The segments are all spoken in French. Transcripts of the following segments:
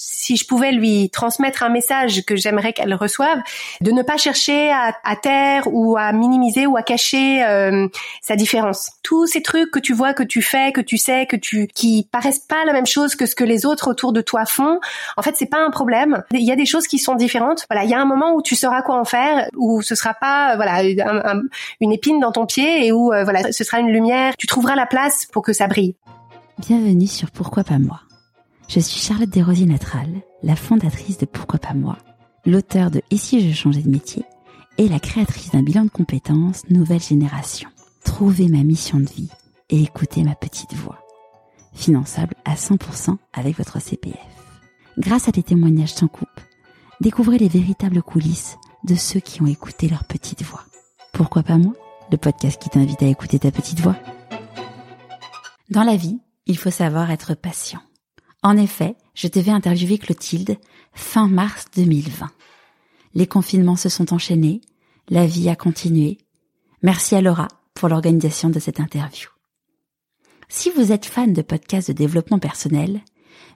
si je pouvais lui transmettre un message que j'aimerais qu'elle reçoive, de ne pas chercher à, à, taire ou à minimiser ou à cacher euh, sa différence. Tous ces trucs que tu vois, que tu fais, que tu sais, que tu qui paraissent pas la même chose que ce que les autres autour de toi font, en fait, c'est pas un problème. Il y a des choses qui sont différentes. Voilà, il y a un moment où tu sauras quoi en faire, où ce sera pas voilà une épine dans ton pied et où euh, voilà ce sera une lumière. Tu trouveras la place pour que ça brille. Bienvenue sur Pourquoi pas moi je suis Charlotte Desrosiers Natral, la fondatrice de Pourquoi pas moi, l'auteur de Et si je changeais de métier et la créatrice d'un bilan de compétences Nouvelle Génération. Trouvez ma mission de vie et écoutez ma petite voix. Finançable à 100% avec votre CPF. Grâce à des témoignages sans coupe, découvrez les véritables coulisses de ceux qui ont écouté leur petite voix. Pourquoi pas moi Le podcast qui t'invite à écouter ta petite voix? Dans la vie, il faut savoir être patient. En effet, je devais interviewer Clotilde fin mars 2020. Les confinements se sont enchaînés, la vie a continué. Merci à Laura pour l'organisation de cette interview. Si vous êtes fan de podcasts de développement personnel,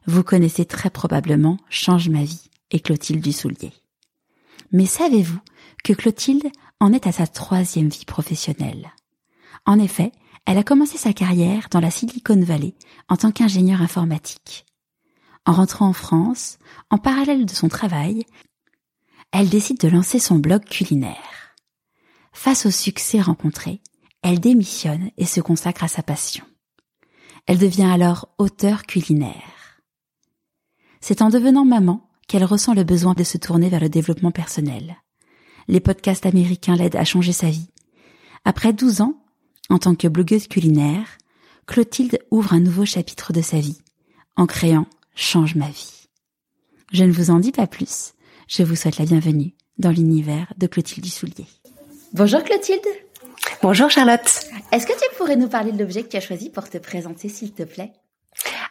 vous connaissez très probablement Change ma vie et Clotilde Dussoulier. Mais savez-vous que Clotilde en est à sa troisième vie professionnelle? En effet, elle a commencé sa carrière dans la Silicon Valley en tant qu'ingénieure informatique. En rentrant en France, en parallèle de son travail, elle décide de lancer son blog culinaire. Face au succès rencontré, elle démissionne et se consacre à sa passion. Elle devient alors auteure culinaire. C'est en devenant maman qu'elle ressent le besoin de se tourner vers le développement personnel. Les podcasts américains l'aident à changer sa vie. Après 12 ans, en tant que blogueuse culinaire, Clotilde ouvre un nouveau chapitre de sa vie en créant change ma vie. Je ne vous en dis pas plus. Je vous souhaite la bienvenue dans l'univers de Clotilde Dussoulier. Bonjour Clotilde. Bonjour Charlotte. Est-ce que tu pourrais nous parler de l'objet que tu as choisi pour te présenter s'il te plaît?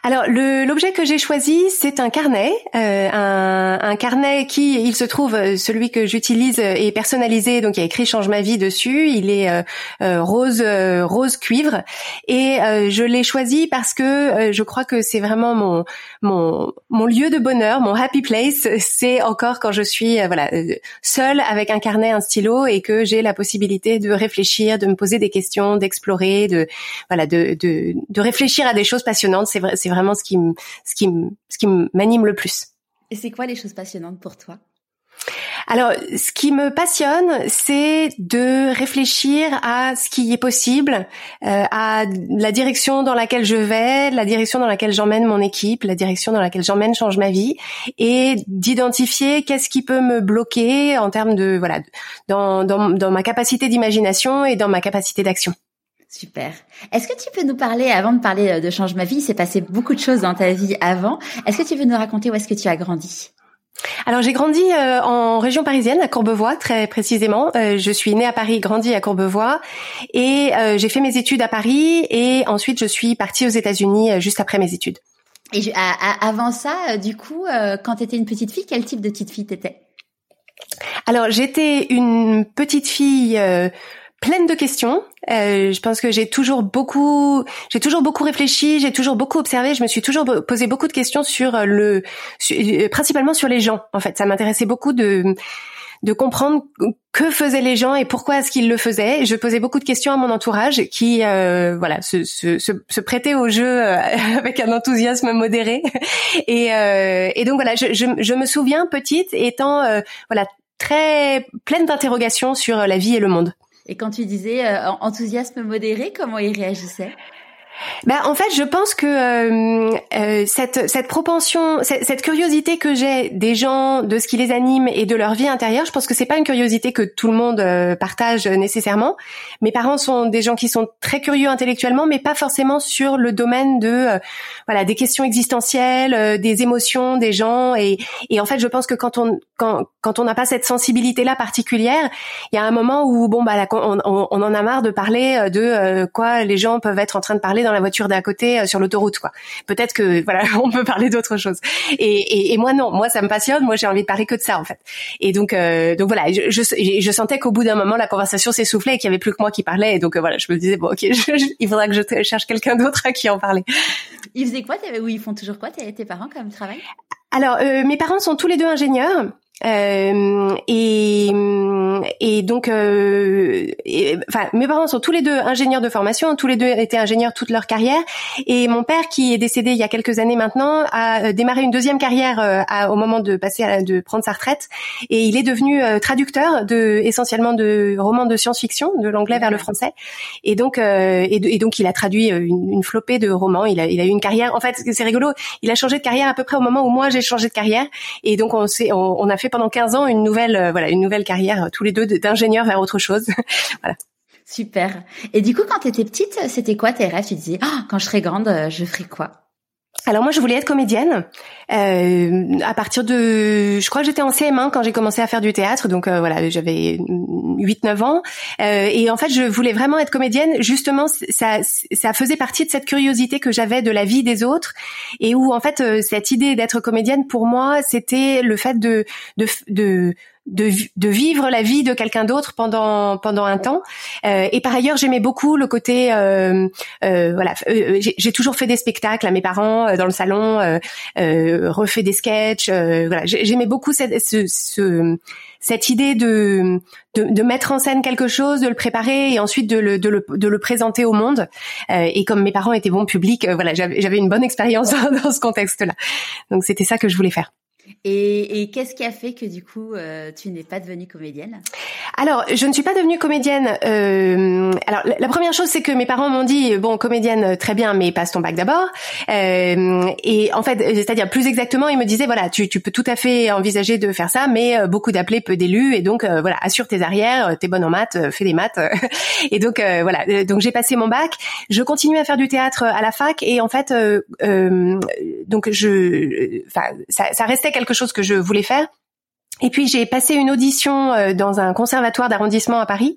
Alors l'objet que j'ai choisi, c'est un carnet, euh, un, un, carnet qui, il se trouve, euh, celui que j'utilise est personnalisé, donc il y a écrit "Change ma vie" dessus. Il est euh, euh rose rose cuivre et je l'ai choisi parce que je crois que c'est vraiment mon mon mon lieu de bonheur, mon happy place. C'est encore quand je suis voilà seule avec un carnet, un stylo et que j'ai la possibilité de réfléchir, de me poser des questions, d'explorer, de voilà de, de de réfléchir à des choses passionnantes. C'est vrai, vraiment ce qui me, ce qui ce qui m'anime le plus. Et c'est quoi les choses passionnantes pour toi? Alors, ce qui me passionne, c'est de réfléchir à ce qui est possible, euh, à la direction dans laquelle je vais, la direction dans laquelle j'emmène mon équipe, la direction dans laquelle j'emmène change ma vie, et d'identifier qu'est-ce qui peut me bloquer en termes de voilà dans dans, dans ma capacité d'imagination et dans ma capacité d'action. Super. Est-ce que tu peux nous parler, avant de parler euh, de Change ma vie, il s'est passé beaucoup de choses dans ta vie avant. Est-ce que tu veux nous raconter où est-ce que tu as grandi? Alors j'ai grandi euh, en région parisienne, à Courbevoie très précisément. Euh, je suis née à Paris, grandi à Courbevoie, et j'ai fait mes études à Paris, et ensuite je suis partie aux États-Unis juste après mes études. Et avant ça, du coup, quand tu étais une petite fille, quel type de petite fille t'étais? Alors j'étais une petite fille pleine de questions. Euh, je pense que j'ai toujours beaucoup, j'ai toujours beaucoup réfléchi, j'ai toujours beaucoup observé. Je me suis toujours posé beaucoup de questions sur le, euh, principalement sur les gens. En fait, ça m'intéressait beaucoup de de comprendre que faisaient les gens et pourquoi est-ce qu'ils le faisaient. Je posais beaucoup de questions à mon entourage qui, euh, voilà, se, se, se, prêtait au jeu euh, avec un enthousiasme modéré. Et, euh, et donc voilà, je, je, je, me souviens petite étant voilà très pleine d'interrogations sur la vie et le monde. Et quand tu disais euh, enthousiasme modéré, comment il réagissait? Ben, en fait, je pense que euh, euh, cette, cette propension, cette, curiosité que j'ai des gens, de ce qui les anime et de leur vie intérieure, je pense que c'est pas une curiosité que tout le monde euh, partage nécessairement. Mes parents sont des gens qui sont très curieux intellectuellement, mais pas forcément sur le domaine de euh, voilà des questions existentielles, des émotions des gens. Et, et en fait, je pense que quand on quand, quand on n'a pas cette sensibilité là particulière, il y a un moment où bon bah on, on, on en a marre de parler de quoi les gens peuvent être en train de parler dans la voiture d'à côté sur l'autoroute, quoi. Peut-être que voilà, on peut parler d'autre chose. Et, et, et, moi non, moi ça me passionne. Moi j'ai envie de parler que de ça en fait. Et donc donc voilà, je, je, je sentais qu'au bout d'un moment la conversation s'essoufflait et qu'il y avait plus que moi qui parlais. Et donc voilà, je me disais bon ok, il faudra que je cherche quelqu'un d'autre à qui en parler. Ils faisaient quoi? Ou ils font toujours quoi? Tes, tes parents comme travail Alors mes parents sont tous les deux ingénieurs. Euh, et, et donc, euh, enfin, mes parents sont tous les deux ingénieurs de formation, tous les deux étaient ingénieurs toute leur carrière. Et mon père, qui est décédé il y a quelques années maintenant, a euh, démarré une deuxième carrière euh, au moment de passer à, de prendre sa retraite. Et il est devenu traducteur de essentiellement de romans de science-fiction, de l'anglais vers le français. Et donc, et, donc, il a traduit une, une, flopée de romans. Il a, il a eu une carrière. En fait, c'est rigolo. Il a changé de carrière à peu près au moment où moi j'ai changé de carrière. Et donc, on, on, on a fait pendant 15 ans une nouvelle, euh, voilà, une nouvelle carrière euh, tous les deux d'ingénieurs vers autre chose. voilà. Super. Et du coup, quand tu étais petite, c'était quoi tes rêves? Tu disais, oh, quand je serai grande, euh, je ferai quoi? Alors moi je voulais être comédienne euh, à partir de je crois que j'étais en CM1 quand j'ai commencé à faire du théâtre donc euh, voilà j'avais 8 9 ans. Euh, et en fait je voulais vraiment être comédienne. Justement ça ça faisait partie de cette curiosité que j'avais de la vie des autres et où en fait euh, cette idée d'être comédienne pour moi c'était le fait de de, de de, de vivre la vie de quelqu'un d'autre pendant pendant un temps. Euh, et par ailleurs, j'aimais beaucoup le côté euh, euh, voilà. Euh, j'ai toujours fait des spectacles à mes parents euh, dans le salon, refait des sketchs. voilà, j'aimais beaucoup cette, ce, ce, cette idée de, de, de mettre en scène quelque chose, de le préparer et ensuite de le de le, de le présenter au monde. et comme mes parents étaient bons publics, voilà, j'avais une bonne expérience dans ce contexte-là. Donc c'était ça que je voulais faire. Et, et qu'est-ce qui a fait que du coup euh, tu n'es pas devenue comédienne? Alors je ne suis pas devenue comédienne. Euh, alors la, première chose c'est que mes parents m'ont dit bon comédienne très bien mais passe ton bac d'abord. Euh, et en fait c'est-à-dire plus exactement ils me disaient voilà tu, tu peux tout à fait envisager de faire ça mais euh, beaucoup d'appelés peu d'élus et donc euh, voilà assure tes arrières t'es bonne en maths fais des maths et donc voilà donc j'ai passé mon bac. Je continue à faire du théâtre à la fac et en fait donc je enfin ça, ça restait quelque chose que je voulais faire. Et puis j'ai passé une audition euh, dans un conservatoire d'arrondissement à Paris.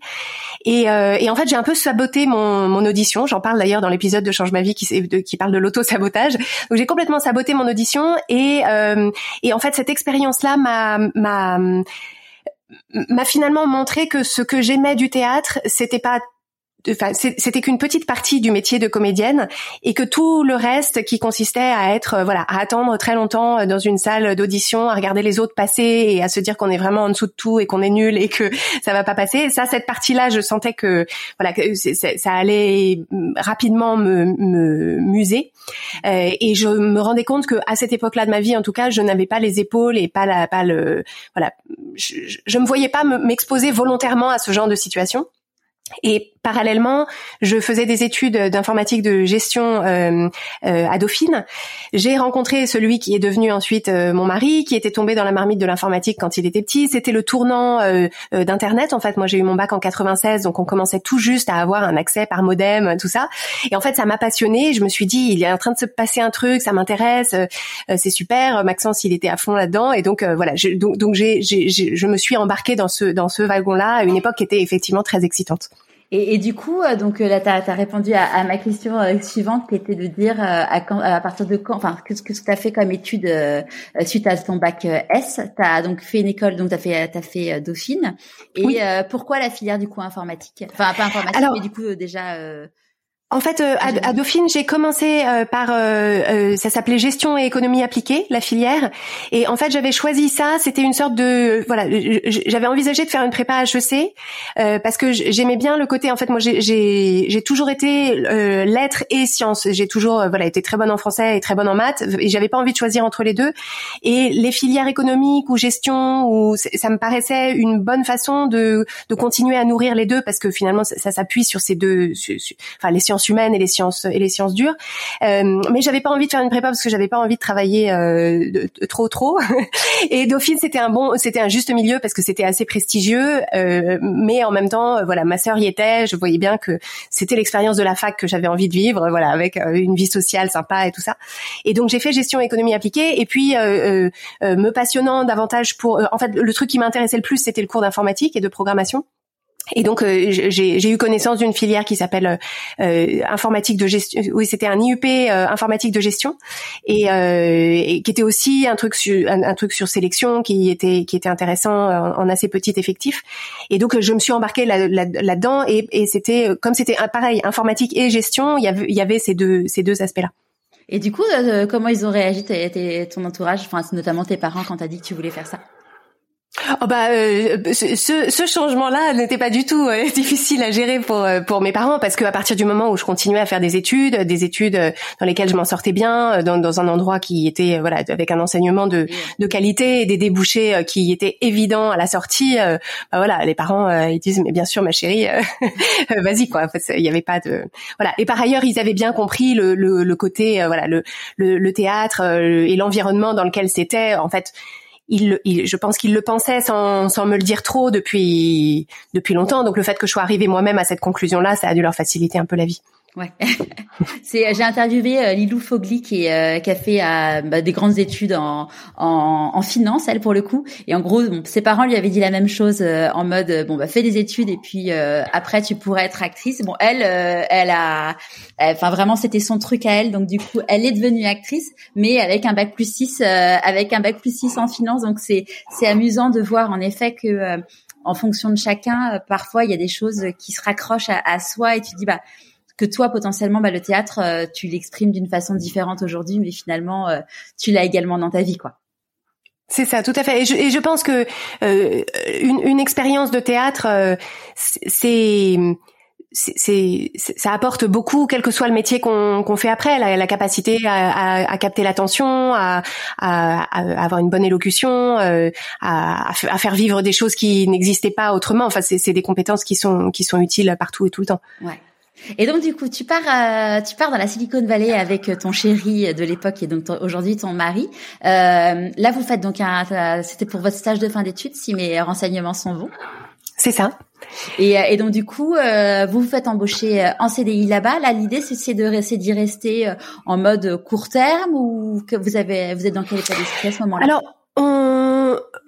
Et, euh, et en fait j'ai un peu saboté mon, mon audition. J'en parle d'ailleurs dans l'épisode de Change ma vie qui, qui parle de l'auto-sabotage. Donc j'ai complètement saboté mon audition. Et, euh, et en fait cette expérience-là m'a m'a m'a finalement montré que ce que j'aimais du théâtre, c'était pas enfin, c'était qu'une petite partie du métier de comédienne et que tout le reste qui consistait à être, euh, voilà, à attendre très longtemps euh, dans une salle d'audition, à regarder les autres passer et à se dire qu'on est vraiment en dessous de tout et qu'on est nul et que ça va pas passer. Ça, cette partie-là, je sentais que, voilà, que ça allait rapidement me, me muser. Euh, et je me rendais compte que à cette époque-là de ma vie, en tout cas, je n'avais pas les épaules et pas la, pas le, voilà, je, je me voyais pas m'exposer volontairement à ce genre de situation. Et parallèlement, je faisais des études d'informatique de gestion euh, euh, à Dauphine. J'ai rencontré celui qui est devenu ensuite euh, mon mari, qui était tombé dans la marmite de l'informatique quand il était petit. C'était le tournant d'internet. En fait, moi j'ai eu mon bac en 96, donc on commençait tout juste à avoir un accès par modem, tout ça. Et en fait, ça m'a passionnée. Je me suis dit, il est en train de se passer un truc, ça m'intéresse, c'est super. Maxence, il était à fond là-dedans, et donc voilà. donc je me suis embarquée dans ce dans ce wagon-là à une époque qui était effectivement très excitante. Et, et, du coup, euh, donc euh, là, tu as, répondu à, à, ma question euh, suivante, qui était de dire à, quand, à partir de quand, enfin, qu'est-ce que tu as fait comme étude suite à ton bac S Tu as donc fait une école, donc tu as fait, as fait Dauphine. Et pourquoi la filière du coup informatique? Enfin, pas informatique, mais du coup déjà en fait, euh, à, Dauphine, j'ai commencé euh, par, euh, ça s'appelait gestion et économie appliquée, la filière. Et en fait, j'avais choisi ça. C'était une sorte de, voilà, j'avais envisagé de faire une prépa HEC parce que j'aimais bien le côté. En fait, moi, j'ai toujours été lettres et sciences. J'ai toujours, voilà, été très bonne en français et très bonne en maths. Et j'avais pas envie de choisir entre les deux. Et les filières économiques ou gestion, ou ça me paraissait une bonne façon de, de continuer à nourrir les deux parce que finalement, ça, s'appuie sur ces deux, enfin les sciences humaines et les sciences et les sciences dures. Euh, mais j'avais pas envie de faire une prépa parce que j'avais pas envie de travailler euh, trop trop. et Dauphine c'était un bon, c'était un juste milieu parce que c'était assez prestigieux, euh, mais en même temps, voilà, ma sœur y était. Je voyais bien que c'était l'expérience de la fac que j'avais envie de vivre, voilà, avec une vie sociale sympa et tout ça. Et donc j'ai fait gestion économie appliquée et puis me passionnant davantage pour, en fait, le truc qui m'intéressait le plus c'était le cours d'informatique et de programmation. Et donc euh, j'ai eu connaissance d'une filière qui s'appelle euh, informatique de gestion. Oui, c'était un IUP euh, informatique de gestion et, et, qui était aussi un truc sur un, truc sur sélection qui était qui était intéressant en, assez petit effectif. Et donc je me suis embarquée là-dedans et, et c'était comme c'était pareil informatique et gestion, il y avait il y avait ces deux ces deux aspects-là. Et du coup, comment ils ont réagi ton entourage, enfin notamment tes parents quand t'as dit que tu voulais faire ça? Oh bah euh, ce, ce changement-là n'était pas du tout euh, difficile à gérer pour euh, pour mes parents parce qu'à partir du moment où je continuais à faire des études, des études dans lesquelles je m'en sortais bien, dans, dans un endroit qui était voilà avec un enseignement de, de qualité et des débouchés qui étaient évidents à la sortie, bah voilà les parents ils disent mais bien sûr ma chérie vas-y quoi. En fait, il y avait pas de voilà et par ailleurs ils avaient bien compris le le, le côté voilà le, le, le théâtre et l'environnement dans lequel c'était en fait il, je pense qu'il le pensait sans, sans me le dire trop depuis depuis longtemps. Donc le fait que je sois arrivée moi-même à cette conclusion-là, ça a dû leur faciliter un peu la vie. Ouais. c'est j'ai interviewé euh, Lilou Fogli qui euh, qui a fait euh, bah, des grandes études en, en, en finance elle pour le coup et en gros ses parents lui avaient dit la même chose en mode bon bah fais des études et puis après tu pourrais être actrice. Bon elle elle a enfin vraiment c'était son truc à elle donc du coup elle est devenue actrice mais avec un bac plus 6 avec un bac plus 6 en finance donc c'est c'est amusant de voir en effet que en fonction de chacun parfois il y a des choses qui se raccrochent à, à soi et tu dis bah que toi potentiellement bah, le théâtre euh, tu l'exprimes d'une façon différente aujourd'hui mais finalement euh, tu l'as également dans ta vie quoi. C'est ça, tout à fait. Et je, et je pense que euh, une, une, expérience de théâtre, c'est c'est, ça apporte beaucoup, quel que soit le métier qu'on fait après, la, la capacité à, à, à capter l'attention, à, à, avoir une bonne élocution, à, à, faire vivre des choses qui n'existaient pas autrement. Enfin, c'est des compétences qui sont qui sont utiles partout et tout le temps. Ouais. Et donc du coup, tu pars, euh, tu pars dans la Silicon Valley avec ton chéri de l'époque et donc aujourd'hui ton mari. Euh, là, vous faites donc un, c'était pour votre stage de fin d'études, si mes renseignements sont bons. C'est ça. Et, euh, et, donc du coup, euh, vous vous faites embaucher en CDI là-bas. Là, l'idée c'est de d'y rester en mode court terme ou que vous avez, vous êtes dans quel état d'esprit à ce moment-là? Alors, on,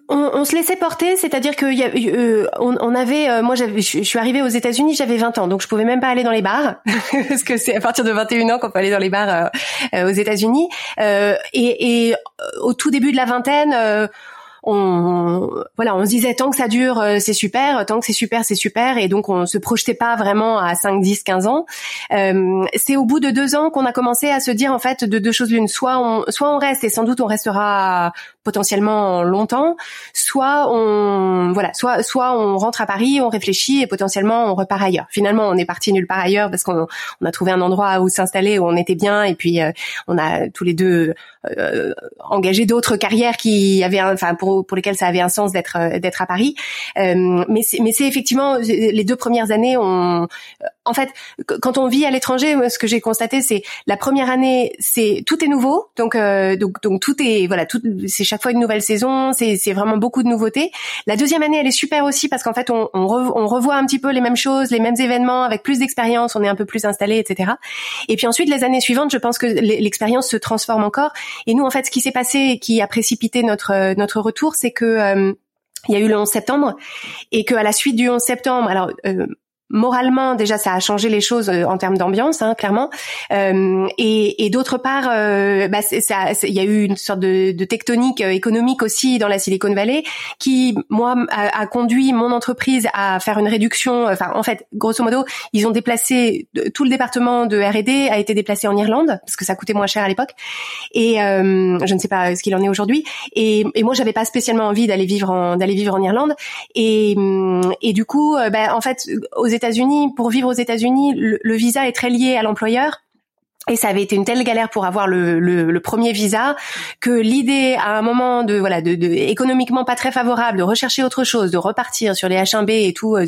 on, on, se laissait porter, c'est-à-dire que euh, on, avait, euh, moi je, suis arrivée aux États-Unis, j'avais 20 ans, donc je pouvais même pas aller dans les bars parce que c'est à partir de 21 ans qu'on peut aller dans les bars euh, aux États-Unis. et, et au tout début de la vingtaine on voilà, on se disait tant que ça dure, euh, c'est super, tant que c'est super, c'est super, et donc on se projetait pas vraiment à 5, 10, 15 ans. Euh, c'est au bout de deux ans qu'on a commencé à se dire en fait de deux choses l'une, soit on, soit on reste et sans doute on restera potentiellement longtemps, soit on voilà, soit soit on rentre à Paris, on réfléchit et potentiellement on repart ailleurs. Finalement, on est parti nulle part ailleurs parce qu'on on a trouvé un endroit où s'installer où on était bien et puis euh, on a tous les deux euh, engagé d'autres carrières qui avaient enfin pour pour, lesquels ça avait un sens d'être euh, d'être à Paris. Euh, mais c'est mais c'est effectivement les deux premières années. On, en fait, quand on vit à l'étranger, ce que j'ai constaté, c'est la première année, c'est tout est nouveau, donc euh, donc donc tout est voilà, tout c'est chaque fois une nouvelle saison, c'est c'est vraiment beaucoup de nouveautés. La deuxième année, elle est super aussi parce qu'en fait, on on, revoit un petit peu les mêmes choses, les mêmes événements avec plus d'expérience, on est un peu plus installé, etc. Et puis ensuite, les années suivantes, je pense que l'expérience se transforme encore. Et nous, en fait, ce qui s'est passé, qui a précipité notre notre retour c'est que euh, il y a eu le 11 septembre et que à la suite du 11 septembre, alors euh, moralement déjà ça a changé les choses euh, en termes d'ambiance hein, clairement. Euh, et, et d'autre part euh, bah, il y a eu une sorte de, de, tectonique euh, économique aussi dans la Silicon Valley qui moi a, a, conduit mon entreprise à faire une réduction. Enfin en fait grosso modo ils ont déplacé tout le département de R&D a été déplacé en Irlande parce que ça coûtait moins cher à l'époque. Et je ne sais pas ce qu'il en est aujourd'hui. Et, et moi j'avais pas spécialement envie d'aller vivre en d'aller vivre en Irlande. Et, et du coup bah, en fait États-Unis, pour vivre aux États-Unis, le, visa est très lié à l'employeur. Et ça avait été une telle galère pour avoir le, premier visa que l'idée à un moment de voilà de, économiquement pas très favorable de rechercher autre chose, de repartir sur les H1B et tout, euh,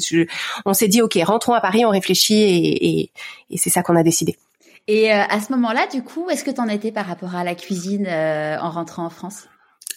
on s'est dit ok rentrons à Paris, on réfléchit et, c'est ça qu'on a décidé. Et euh, à ce moment-là, du coup, est-ce que tu en étais par rapport à la cuisine euh, en rentrant en France?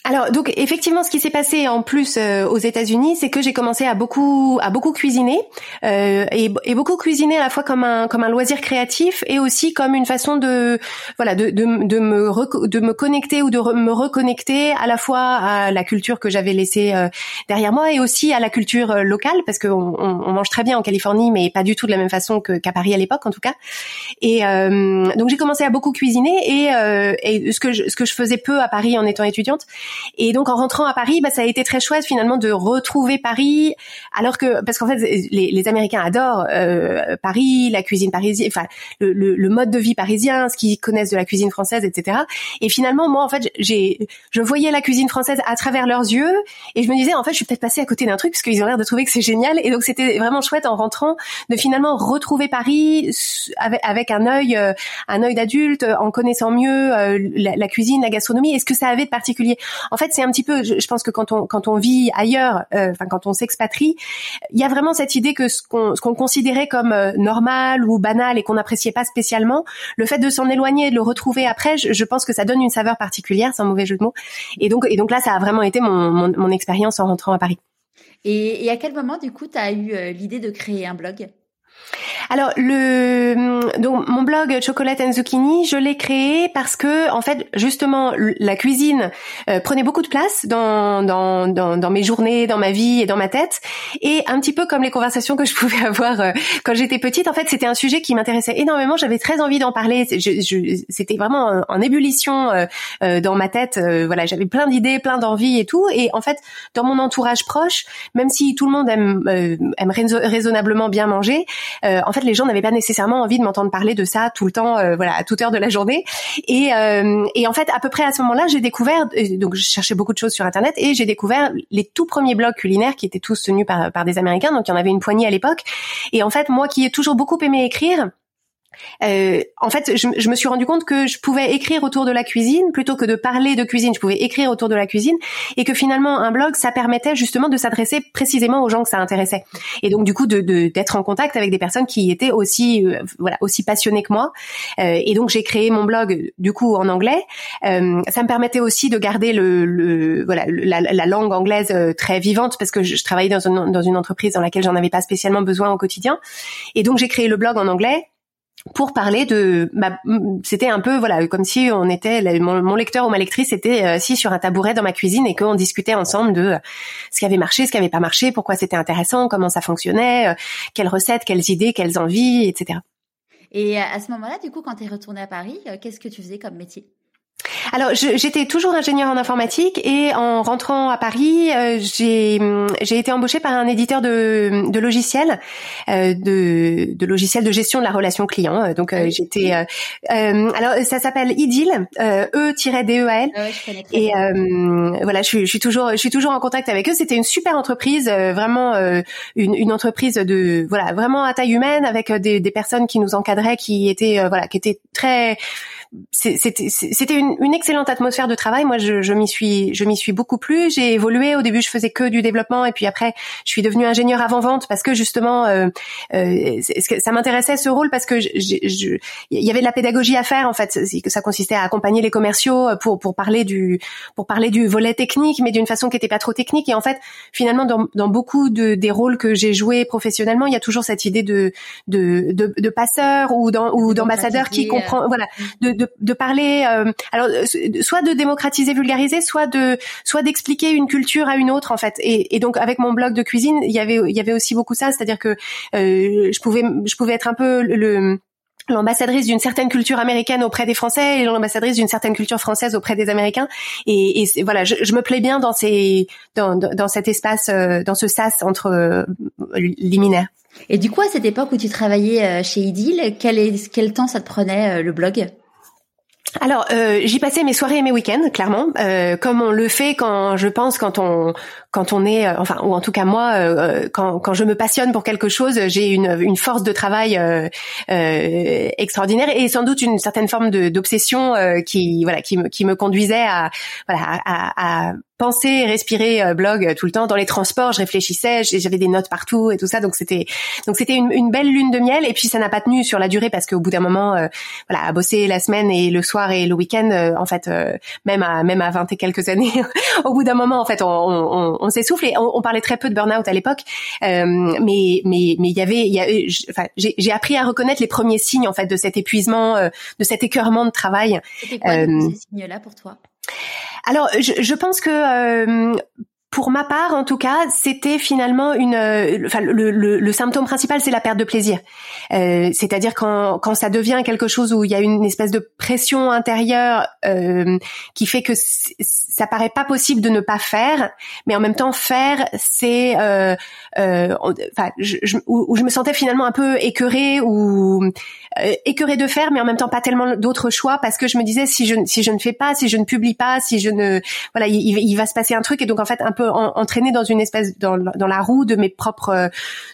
Alors donc effectivement, ce qui s'est passé en plus euh, aux États-Unis, c'est que j'ai commencé à beaucoup à beaucoup cuisiner euh, et, et, beaucoup cuisiner à la fois comme un comme un loisir créatif et aussi comme une façon de voilà de de, de me de me connecter ou de me reconnecter à la fois à la culture que j'avais laissée euh, derrière moi et aussi à la culture euh, locale parce qu'on on, mange très bien en Californie mais pas du tout de la même façon qu'à Paris à l'époque en tout cas. Et euh, donc j'ai commencé à beaucoup cuisiner et, et ce que je, ce que je faisais peu à Paris en étant étudiante et donc en rentrant à Paris, bah, ça a été très chouette finalement de retrouver Paris, alors que parce qu'en fait les, les, Américains adorent euh, Paris, la cuisine parisienne, enfin le, le, le, mode de vie parisien, ce qu'ils connaissent de la cuisine française, etc. Et finalement moi en fait j'ai je voyais la cuisine française à travers leurs yeux et je me disais en fait je suis peut-être passée à côté d'un truc parce qu'ils ont l'air de trouver que c'est génial et donc c'était vraiment chouette en rentrant de finalement retrouver Paris avec, avec un œil euh, un œil d'adulte en connaissant mieux euh, la, la, cuisine, la gastronomie et ce que ça avait de particulier. En fait, c'est un petit peu, je, pense que quand on quand on vit ailleurs, euh, enfin quand on s'expatrie, il y a vraiment cette idée que ce qu'on ce qu'on considérait comme euh, normal ou banal et qu'on n'appréciait pas spécialement, le fait de s'en éloigner et de le retrouver après, je, pense que ça donne une saveur particulière, sans mauvais jeu de mots. Et donc et donc là, ça a vraiment été mon mon, mon expérience en rentrant à Paris. Et, et, à quel moment, du coup, tu as eu euh, l'idée de créer un blog? Alors le donc mon blog Chocolate and Zucchini, je l'ai créé parce que en fait justement la cuisine euh, prenait beaucoup de place dans, dans, dans mes journées, dans ma vie et dans ma tête et un petit peu comme les conversations que je pouvais avoir euh, quand j'étais petite, en fait c'était un sujet qui m'intéressait énormément. J'avais très envie d'en parler. C'était vraiment en, ébullition euh, dans ma tête. voilà, j'avais plein d'idées, plein d'envies et tout. Et en fait dans mon entourage proche, même si tout le monde aime aime raisonnablement bien manger euh, en fait, les gens n'avaient pas nécessairement envie de m'entendre parler de ça tout le temps, euh, voilà, à toute heure de la journée. Et, euh, et en fait, à peu près à ce moment-là, j'ai découvert, donc je cherchais beaucoup de choses sur Internet et j'ai découvert les tout premiers blogs culinaires qui étaient tous tenus par, par des Américains, donc il y en avait une poignée à l'époque. Et en fait, moi qui ai toujours beaucoup aimé écrire, euh, en fait, je, je, me suis rendu compte que je pouvais écrire autour de la cuisine plutôt que de parler de cuisine. Je pouvais écrire autour de la cuisine et que finalement un blog, ça permettait justement de s'adresser précisément aux gens que ça intéressait. Et donc du coup, d'être en contact avec des personnes qui étaient aussi euh, voilà aussi passionnées que moi. Euh, et donc j'ai créé mon blog du coup en anglais. Euh, ça me permettait aussi de garder le, le voilà la, la, langue anglaise euh, très vivante parce que je, je travaillais dans une, dans une entreprise dans laquelle j'en avais pas spécialement besoin au quotidien. Et donc j'ai créé le blog en anglais pour parler de bah, c'était un peu voilà comme si on était mon, lecteur ou ma lectrice était euh, assis sur un tabouret dans ma cuisine et qu'on discutait ensemble de ce qui avait marché ce qui avait pas marché pourquoi c'était intéressant comment ça fonctionnait euh, quelles recettes quelles idées quelles envies etc et à ce moment-là du coup quand tu es retournée à Paris euh, qu'est-ce que tu faisais comme métier? Alors, j'étais toujours ingénieur en informatique et en rentrant à Paris, euh, j'ai été embauchée par un éditeur de, de logiciels, euh, de, de logiciels de gestion de la relation client. Donc, euh, j'étais alors ça s'appelle Idil, E-D-E-A-L. et voilà, je suis, je suis toujours je suis toujours en contact avec eux. C'était une super entreprise, vraiment une, une entreprise de voilà vraiment à taille humaine avec des, des personnes qui nous encadraient, qui étaient voilà qui étaient très c'était une, une, excellente atmosphère de travail. Moi, je, je m'y suis je m'y suis beaucoup plu. J'ai évolué. Au début, je faisais que du développement, et puis après, je suis devenue ingénieure avant vente parce que justement, euh, euh, ça m'intéressait ce rôle? Parce que il y avait de la pédagogie à faire en fait. Que ça consistait à accompagner les commerciaux pour pour parler du pour parler du volet technique, mais d'une façon qui était pas trop technique. Et en fait, finalement, dans, dans beaucoup de des rôles que j'ai joués professionnellement, il y a toujours cette idée de de de, de passeur ou ou d'ambassadeur qui comprend voilà de de, parler, euh, alors euh, soit de démocratiser, vulgariser, soit de soit d'expliquer une culture à une autre en fait. Et, donc avec mon blog de cuisine, il y avait il y avait aussi beaucoup ça, c'est-à-dire que euh, je pouvais je pouvais être un peu le l'ambassadrice d'une certaine culture américaine auprès des Français et l'ambassadrice d'une certaine culture française auprès des Américains. Et, voilà je, me plais bien dans ces dans, dans cet espace dans ce sas entre liminaires et du coup à cette époque où tu travaillais chez Idil quel est quel temps ça te prenait le blog? Alors, euh, j'y passais mes soirées et mes week-ends, clairement, euh, comme on le fait quand je pense quand on quand on est, euh, enfin, ou en tout cas moi, quand, quand je me passionne pour quelque chose, j'ai une, une force de travail extraordinaire et sans doute une certaine forme d'obsession qui voilà qui me qui me conduisait à voilà à pensais respirer blog tout le temps dans les transports. Je réfléchissais, j'avais des notes partout et tout ça. Donc c'était donc c'était une, une, belle lune de miel. Et puis ça n'a pas tenu sur la durée parce qu'au bout d'un moment, voilà, à bosser la semaine et le soir et le week-end, en fait, même à même à 20 et quelques années, au bout d'un moment, en fait, on, on, on s'essouffle et on, on, parlait très peu de burn-out à l'époque. mais mais mais il y avait, il y a, enfin, j'ai appris à reconnaître les premiers signes en fait de cet épuisement, de cet écœurement de travail. C'était quoi ces signes-là pour toi? Alors, je, je, pense que euh, pour ma part, en tout cas, c'était finalement une. Euh, enfin, le, le, le, symptôme principal, c'est la perte de plaisir. Euh, C'est-à-dire quand, quand ça devient quelque chose où il y a une espèce de pression intérieure euh, qui fait que ça paraît pas possible de ne pas faire, mais en même temps faire, c'est. Euh, euh, enfin, je, je, où, je me sentais finalement un peu écœurée ou euh, écœurée de faire, mais en même temps pas tellement d'autres choix parce que je me disais si je si je ne fais pas, si je ne publie pas, si je ne voilà, il, il va se passer un truc et donc en fait un peu entraîné dans une espèce dans, dans la roue de mes propres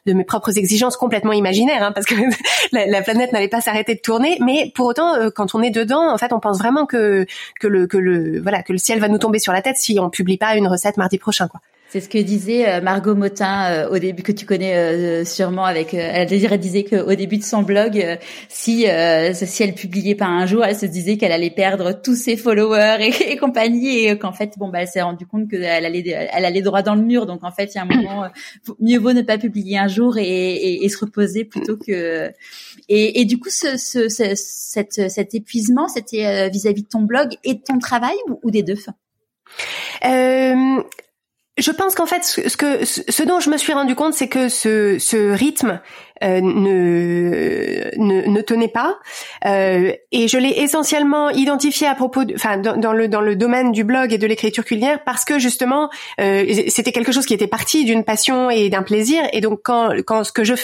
de mes propres exigences complètement imaginaires, hein, parce que la, la, planète n'allait pas s'arrêter de tourner. Mais pour autant, euh, quand on est dedans, en fait, on pense vraiment que que le que le voilà que le ciel va nous tomber sur la tête si on publie pas une recette mardi prochain, quoi. C'est ce que disait euh, Margot Motin euh, au début que tu connais euh, sûrement avec elle disait qu'au début de son blog si si elle publiait pas un jour elle se disait qu'elle allait perdre tous ses followers et, compagnie et qu'en fait bon bah elle s'est rendue compte qu'elle allait elle allait droit dans le mur. Donc en fait il y a un moment mieux vaut ne pas publier un jour et, et, se reposer plutôt que et, et du coup ce, ce, cet, cet épuisement c'était vis-à-vis de ton blog et de ton travail ou, ou des deux? Euh, je pense qu'en fait, ce que ce dont je me suis rendu compte, c'est que ce, ce rythme euh, ne, ne, ne tenait pas, euh, et je l'ai essentiellement identifié à propos, enfin dans, le dans le domaine du blog et de l'écriture culinaire, parce que justement euh, c'était quelque chose qui était parti d'une passion et d'un plaisir, et donc quand quand ce que je,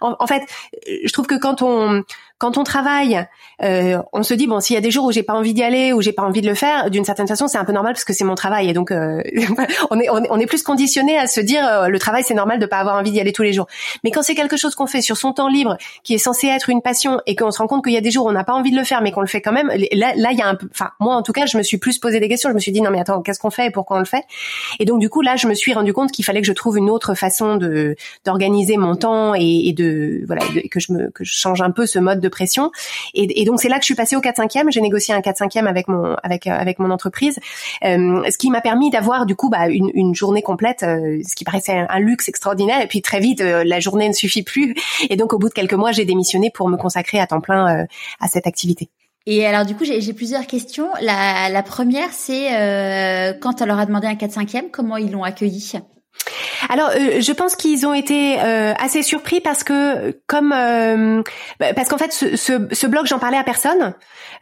en, en fait, je trouve que quand on quand on travaille, euh, on se dit bon, s'il y a des jours où j'ai pas envie d'y aller, ou j'ai pas envie de le faire, d'une certaine façon, c'est un peu normal parce que c'est mon travail, et donc euh, on est on est plus conditionné à se dire euh, le travail c'est normal de pas avoir envie d'y aller tous les jours. Mais quand c'est quelque chose qu'on fait sur son temps libre, qui est censé être une passion, et qu'on se rend compte qu'il y a des jours où on n'a pas envie de le faire, mais qu'on le fait quand même, là là il y a un enfin moi en tout cas, je me suis plus posé des questions. Je me suis dit non mais attends, qu'est-ce qu'on fait et pourquoi on le fait? Et donc du coup là, je me suis rendu compte qu'il fallait que je trouve une autre façon de d'organiser mon temps et, et de voilà que je me que je change un peu ce mode de pression. Et, donc c'est là que je suis passée au 4 5 e J'ai négocié un 4 5 e avec mon avec euh, avec mon entreprise, euh, ce qui m'a permis d'avoir du coup bah, une, une journée complète, euh, ce qui paraissait un, luxe extraordinaire. Et puis très vite, la journée ne suffit plus. Et donc au bout de quelques mois, j'ai démissionné pour me consacrer à temps plein à cette activité. Et alors du coup, j'ai plusieurs questions. La, la première, c'est quand on leur a demandé un 4 5 e comment ils l'ont accueilli? Alors, euh, je pense qu'ils ont été euh, assez surpris parce que, comme, euh, bah, parce qu'en fait, ce, ce, ce blog, j'en parlais à personne.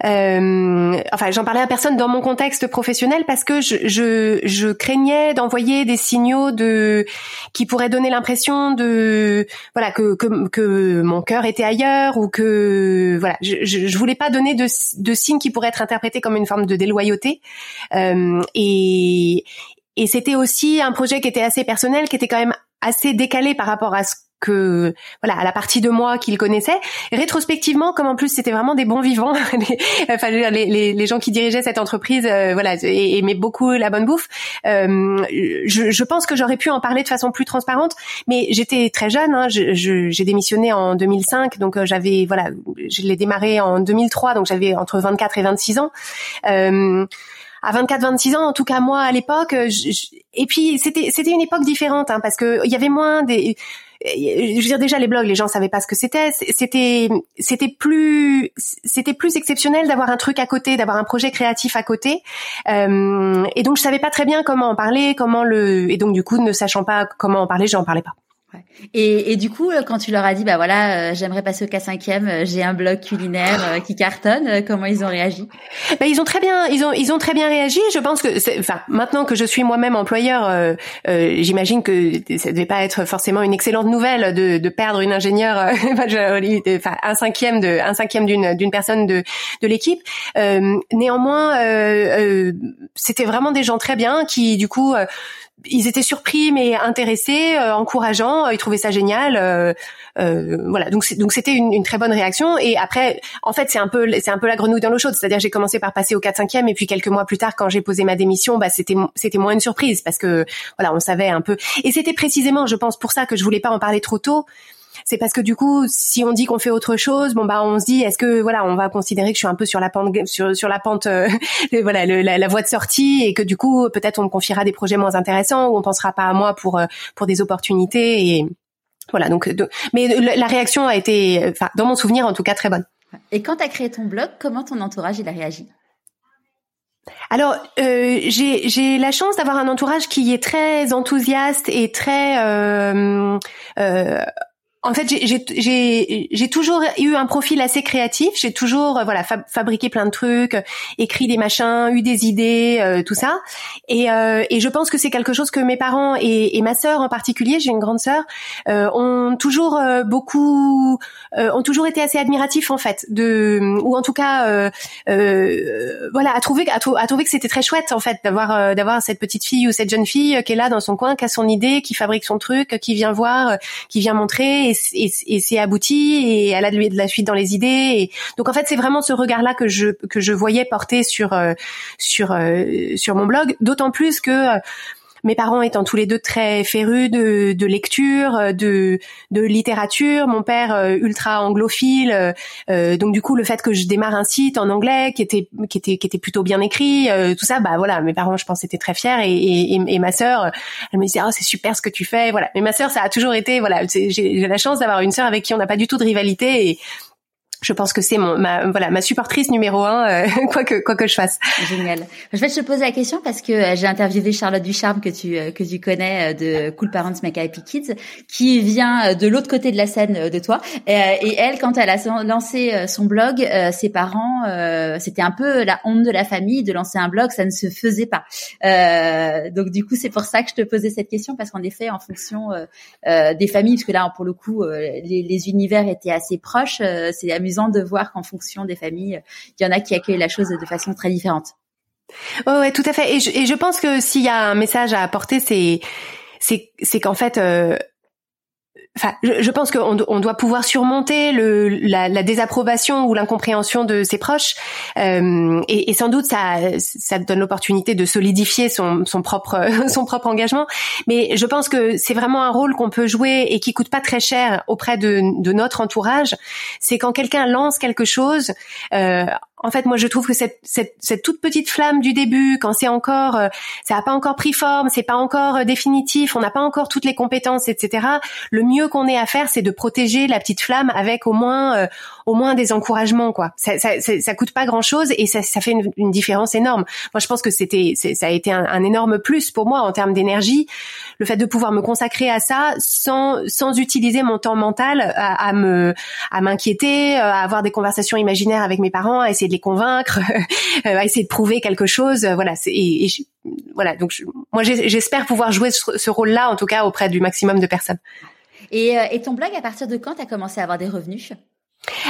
enfin, j'en parlais à personne dans mon contexte professionnel parce que je, je, je craignais d'envoyer des signaux de qui pourraient donner l'impression de, voilà, que, que, que mon cœur était ailleurs ou que, voilà, je, je, voulais pas donner de, de signes qui pourraient être interprétés comme une forme de déloyauté. et, et c'était aussi un projet qui était assez personnel, qui était quand même assez décalé par rapport à ce que voilà à la partie de moi qu'il connaissait. Rétrospectivement comme en plus c'était vraiment des bons vivants les, les, les, gens qui dirigeaient cette entreprise euh, voilà aimaient beaucoup la bonne bouffe euh, je, pense que j'aurais pu en parler de façon plus transparente mais j'étais très jeune hein, j'ai démissionné en 2005 donc euh, j'avais voilà je l'ai démarré en 2003 donc j'avais entre 24 et 26 ans à 24-26 ans, en tout cas moi à l'époque. Euh, et puis c'était c'était une époque différente hein, parce que il y avait moins des je veux dire déjà les blogs les gens savaient pas ce que c'était c'était c'était plus c'était plus exceptionnel d'avoir un truc à côté d'avoir un projet créatif à côté euh, et donc je savais pas très bien comment en parler comment le et donc du coup ne sachant pas comment en parler j'en parlais pas et, et, du coup, euh, quand tu leur as dit, bah voilà, euh, j'aimerais passer au K5e, euh, j'ai un blog culinaire qui cartonne, comment ils ont réagi? Bah, Ils ont très bien, ils ont, ils ont très bien réagi. Je pense que, enfin, maintenant que je suis moi-même employeur, j'imagine que ça devait pas être forcément une excellente nouvelle de, de perdre une ingénieure, enfin un cinquième de, un cinquième d'une d'une personne de de l'équipe. Néanmoins, c'était vraiment des gens très bien qui du coup ils étaient surpris mais intéressés, encourageants, ils trouvaient ça génial. voilà, donc donc c'était une, une, très bonne réaction. Et après, en fait, c'est un peu c'est un peu la grenouille dans l'eau chaude. C'est-à-dire j'ai commencé par passer au 4 5 e et puis quelques mois plus tard, quand j'ai posé ma démission, bah c'était c'était moins une surprise parce que voilà, on savait un peu. Et c'était précisément, je pense, pour ça que je voulais pas en parler trop tôt c'est parce que du coup, si on dit qu'on fait autre chose, bon bah on se dit est-ce que voilà, on va considérer que je suis un peu sur la pente sur sur la pente euh, voilà la, voie de sortie et que du coup peut-être on me confiera des projets moins intéressants ou on pensera pas à moi pour euh, pour des opportunités et voilà donc, mais la réaction a été enfin dans mon souvenir en tout cas très bonne. Et quand tu as créé ton blog, comment ton entourage il a réagi? Alors, euh, j'ai la chance d'avoir un entourage qui est très enthousiaste et très euh, euh, en fait, j'ai toujours eu un profil assez créatif. J'ai toujours euh, voilà fabriqué plein de trucs, écrit des machins, eu des idées, euh, tout ça. Et, euh, et, je pense que c'est quelque chose que mes parents et, et ma sœur en particulier, j'ai une grande sœur, ont toujours beaucoup, ont toujours été assez admiratifs en fait, de ou en tout cas, voilà, à trouver à, à trouver que c'était très chouette en fait d'avoir d'avoir cette petite fille ou cette jeune fille qui est là dans son coin, qui a son idée, qui fabrique son truc, qui vient voir, qui vient montrer et, c'est abouti et elle a de la suite dans les idées. Et donc en fait c'est vraiment ce regard-là que je que je voyais porter sur euh, sur euh, sur mon blog, d'autant plus que euh, mes parents étant tous les deux très férus de, de lecture, de, de littérature, mon père euh, ultra anglophile, euh, euh, donc du coup le fait que je démarre un site en anglais qui était qui était qui était plutôt bien écrit, tout ça, bah voilà, mes parents je pense étaient très fiers. Et, et, et ma sœur, elle me disait oh c'est super ce que tu fais, voilà. Mais ma sœur ça a toujours été voilà, j'ai la chance d'avoir une sœur avec qui on n'a pas du tout de rivalité. Et je pense que c'est mon ma voilà ma supportrice numéro un euh, quoi que quoi que je fasse. Génial. Je vais te poser la question parce que euh, j'ai interviewé Charlotte Ducharme que tu euh, que tu connais de Cool Parents Make Happy Kids qui vient de l'autre côté de la scène de toi et, elle quand elle a lancé son blog ses parents c'était un peu la honte de la famille de lancer un blog ça ne se faisait pas. donc du coup c'est pour ça que je te posais cette question parce qu'en effet en fonction des familles parce que là pour le coup les, les univers étaient assez proches c'est amusant de voir qu'en fonction des familles, il y en a qui accueillent la chose de façon très différente. Oh ouais, tout à fait. Et je, pense que s'il y a un message à apporter, c'est c'est qu'en fait, euh, Je, pense qu'on on doit pouvoir surmonter la, désapprobation ou l'incompréhension de ses proches, euh, et, sans doute ça, donne l'opportunité de solidifier son, propre engagement. Mais je pense que c'est vraiment un rôle qu'on peut jouer et qui coûte pas très cher auprès de, de notre entourage. C'est quand quelqu'un lance quelque chose. Euh, en fait, moi, je trouve que cette, toute petite flamme du début, quand c'est encore, euh, ça n'a pas encore pris forme, c'est pas encore euh, définitif, on n'a pas encore toutes les compétences, etc. Le mieux qu'on ait à faire, c'est de protéger la petite flamme avec au moins, euh, au moins des encouragements, quoi. Ça, ça, ça, coûte pas grand chose et ça, ça fait une, une, différence énorme. Moi, je pense que c'était, ça a été un, un, énorme plus pour moi en termes d'énergie, le fait de pouvoir me consacrer à ça sans, sans utiliser mon temps mental à, à me, à m'inquiéter, à avoir des conversations imaginaires avec mes parents, à essayer de les convaincre, euh, à essayer de prouver quelque chose. Euh, voilà, c'est et, voilà. Donc moi, j'espère pouvoir jouer ce, rôle-là, en tout cas auprès du maximum de personnes. Et, euh, et ton blog, à partir de quand tu as commencé à avoir des revenus?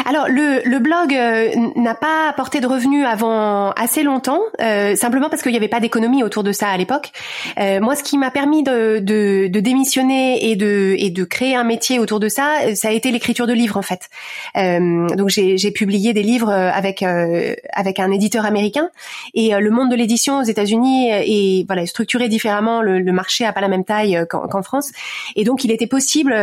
Alors le, le blog euh, n'a pas apporté de revenus avant assez longtemps, euh, simplement parce qu'il n'y avait pas d'économie autour de ça à l'époque. Euh, moi, ce qui m'a permis de, de, de, démissionner et de, et de créer un métier autour de ça, ça a été l'écriture de livres en fait. donc j'ai publié des livres avec avec un éditeur américain et le monde de l'édition aux États-Unis est voilà structuré différemment. Le, le marché a pas la même taille qu'en France et donc il était possible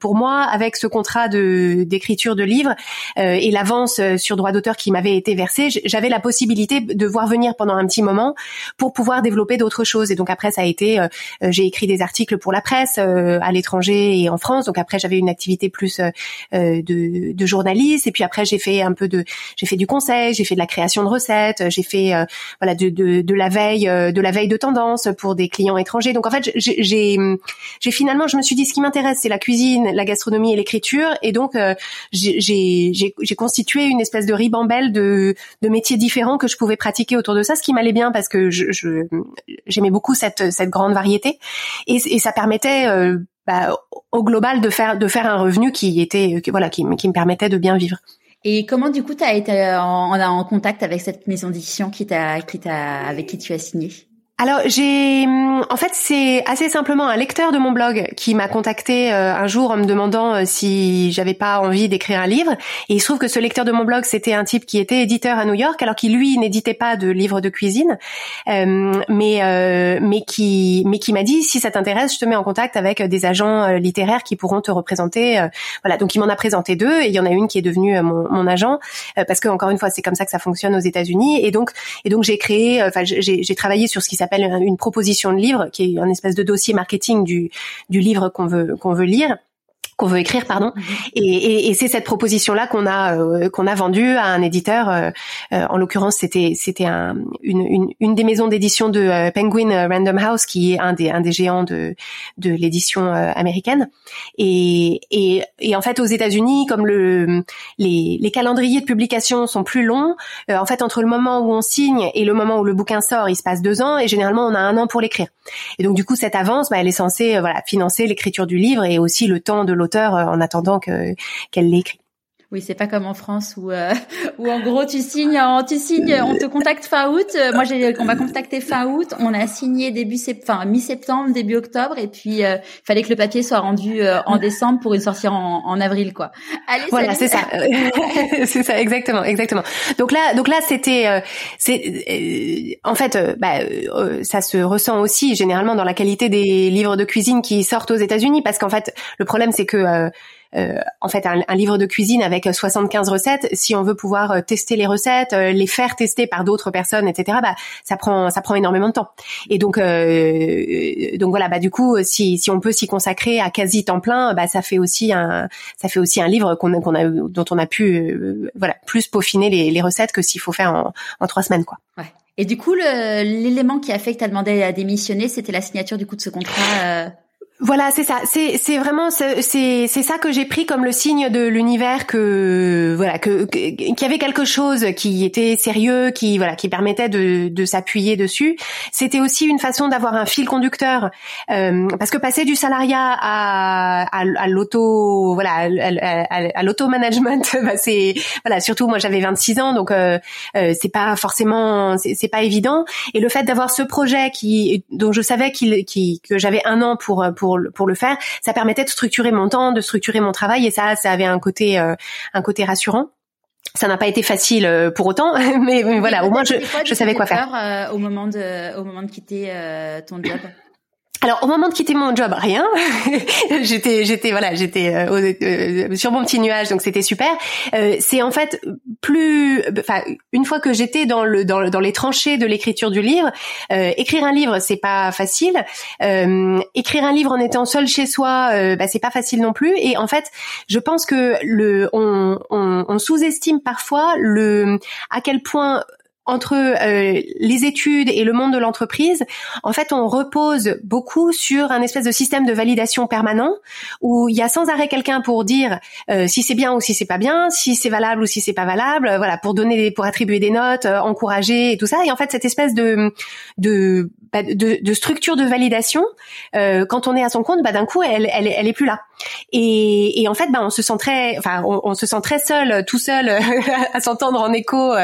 pour moi avec ce contrat de d'écriture de livres euh, et l'avance euh, sur droit d'auteur qui m'avait été versée, j'avais la possibilité de voir venir pendant un petit moment pour pouvoir développer d'autres choses. Et donc après, ça a été, euh, j'ai écrit des articles pour la presse à l'étranger et en France. Donc après, j'avais une activité plus de, de journaliste. Et puis après, j'ai fait un peu de, j'ai fait du conseil, j'ai fait de la création de recettes, j'ai fait voilà de, de, de la veille, de la veille de tendance pour des clients étrangers. Donc en fait, j'ai, j'ai finalement, je me suis dit, ce qui m'intéresse, c'est la cuisine, la gastronomie et l'écriture. Et donc, j'ai j'ai constitué une espèce de ribambelle de, de métiers différents que je pouvais pratiquer autour de ça, ce qui m'allait bien parce que je j'aimais beaucoup cette, cette grande variété et, ça permettait euh, bah, au global de faire de faire un revenu qui était voilà qui, qui me permettait de bien vivre. Et comment du coup tu as été en, en, contact avec cette maison d'édition qui t'a avec qui tu as signé? Alors j'ai, en fait, c'est assez simplement un lecteur de mon blog qui m'a contacté euh, un jour en me demandant euh, si j'avais pas envie d'écrire un livre. Et il se trouve que ce lecteur de mon blog, c'était un type qui était éditeur à New York, alors qu'il lui n'éditait pas de livres de cuisine, euh, mais mais qui mais qui m'a dit si ça t'intéresse, je te mets en contact avec des agents littéraires qui pourront te représenter. voilà, donc il m'en a présenté deux et il y en a une qui est devenue mon, mon agent parce que encore une fois, c'est comme ça que ça fonctionne aux États-Unis. Et donc et donc j'ai créé, enfin j'ai travaillé sur ce qui s'appelle une proposition de livre qui est un espèce de dossier marketing du, du livre qu'on veut qu'on veut lire qu'on veut écrire, pardon. Mhm. Et, et, et c'est cette proposition-là qu'on a euh, qu'on a vendue à un éditeur. Euh, euh, en l'occurrence, c'était c'était un, une, une, une, des maisons d'édition de Penguin Random House, qui est un des un des géants de de l'édition américaine. Et, et, et en fait, aux États-Unis, comme le les, les calendriers de publication sont plus longs, en fait, entre le moment où on signe et le moment où le bouquin sort, il se passe deux ans, et généralement, on a un an pour l'écrire. Et donc, du coup, cette avance, bah, elle est censée voilà financer l'écriture du livre et aussi le temps de l'auteur euh, en attendant que qu'elle l'écrit. Oui, c'est pas comme en France où euh, où en gros tu signes, tu signes, on te contacte fin août. Moi, j'ai, on m'a contacté fin août. On a signé début septembre, mi-septembre, début octobre, et puis euh, il fallait que le papier soit rendu en décembre pour une sortir en, en avril, quoi. Allez, voilà, c'est ça, c'est ça, exactement, exactement. Donc là, donc là, c'était, c'est, en fait, bah, ça se ressent aussi généralement dans la qualité des livres de cuisine qui sortent aux États-Unis, parce qu'en fait, le problème c'est que euh, en fait un, livre de cuisine avec 75 recettes, si on veut pouvoir euh, tester les recettes, euh, les faire tester par d'autres personnes, etc. Bah ça prend ça prend énormément de temps. Et donc donc voilà bah du coup si si on peut s'y consacrer à quasi temps plein, bah ça fait aussi un ça fait aussi un livre qu'on qu'on a dont on a pu voilà plus peaufiner les, les recettes que s'il faut faire en, en trois semaines quoi. Ouais. Et du coup, l'élément qui a fait que tu as demandé à démissionner, c'était la signature du coup de ce contrat. Voilà, c'est ça. C'est c'est vraiment c'est c'est ça que j'ai pris comme le signe de l'univers que voilà que qu'il y avait quelque chose qui était sérieux, qui voilà qui permettait de de s'appuyer dessus. C'était aussi une façon d'avoir un fil conducteur euh, parce que passer du salariat à à, l'auto voilà à, l'auto management, bah c'est voilà surtout moi j'avais 26 ans donc euh, euh, c'est pas forcément c'est pas évident et le fait d'avoir ce projet qui dont je savais qu'il qui que j'avais un an pour pour pour le, faire, ça permettait de structurer mon temps, de structurer mon travail et ça ça avait un côté euh, un côté rassurant. Ça n'a pas été facile euh, pour autant, mais, voilà, au moins je, je savais quoi faire. Euh, au moment de au moment de quitter ton job. Alors au moment de quitter mon job, rien. j'étais, j'étais voilà, j'étais euh, euh, sur mon petit nuage, donc c'était super. Euh, c'est en fait plus, enfin une fois que j'étais dans le dans, dans les tranchées de l'écriture du livre, écrire un livre c'est pas facile. écrire un livre en étant seul chez soi, bah, c'est pas facile non plus. Et en fait, je pense que le on, on, on sous-estime parfois le à quel point entre euh, les études et le monde de l'entreprise, en fait, on repose beaucoup sur un espèce de système de validation permanent où il y a sans arrêt quelqu'un pour dire euh, si c'est bien ou si c'est pas bien, si c'est valable ou si c'est pas valable, voilà, pour donner, pour attribuer des notes, euh, encourager et tout ça. Et en fait, cette espèce de de, bah, de, de structure de validation, quand on est à son compte, bah, d'un coup, elle, elle, elle est plus là. Et, et en fait, bah, on se sent très, enfin, on, on se sent très seul, tout seul, à s'entendre en écho,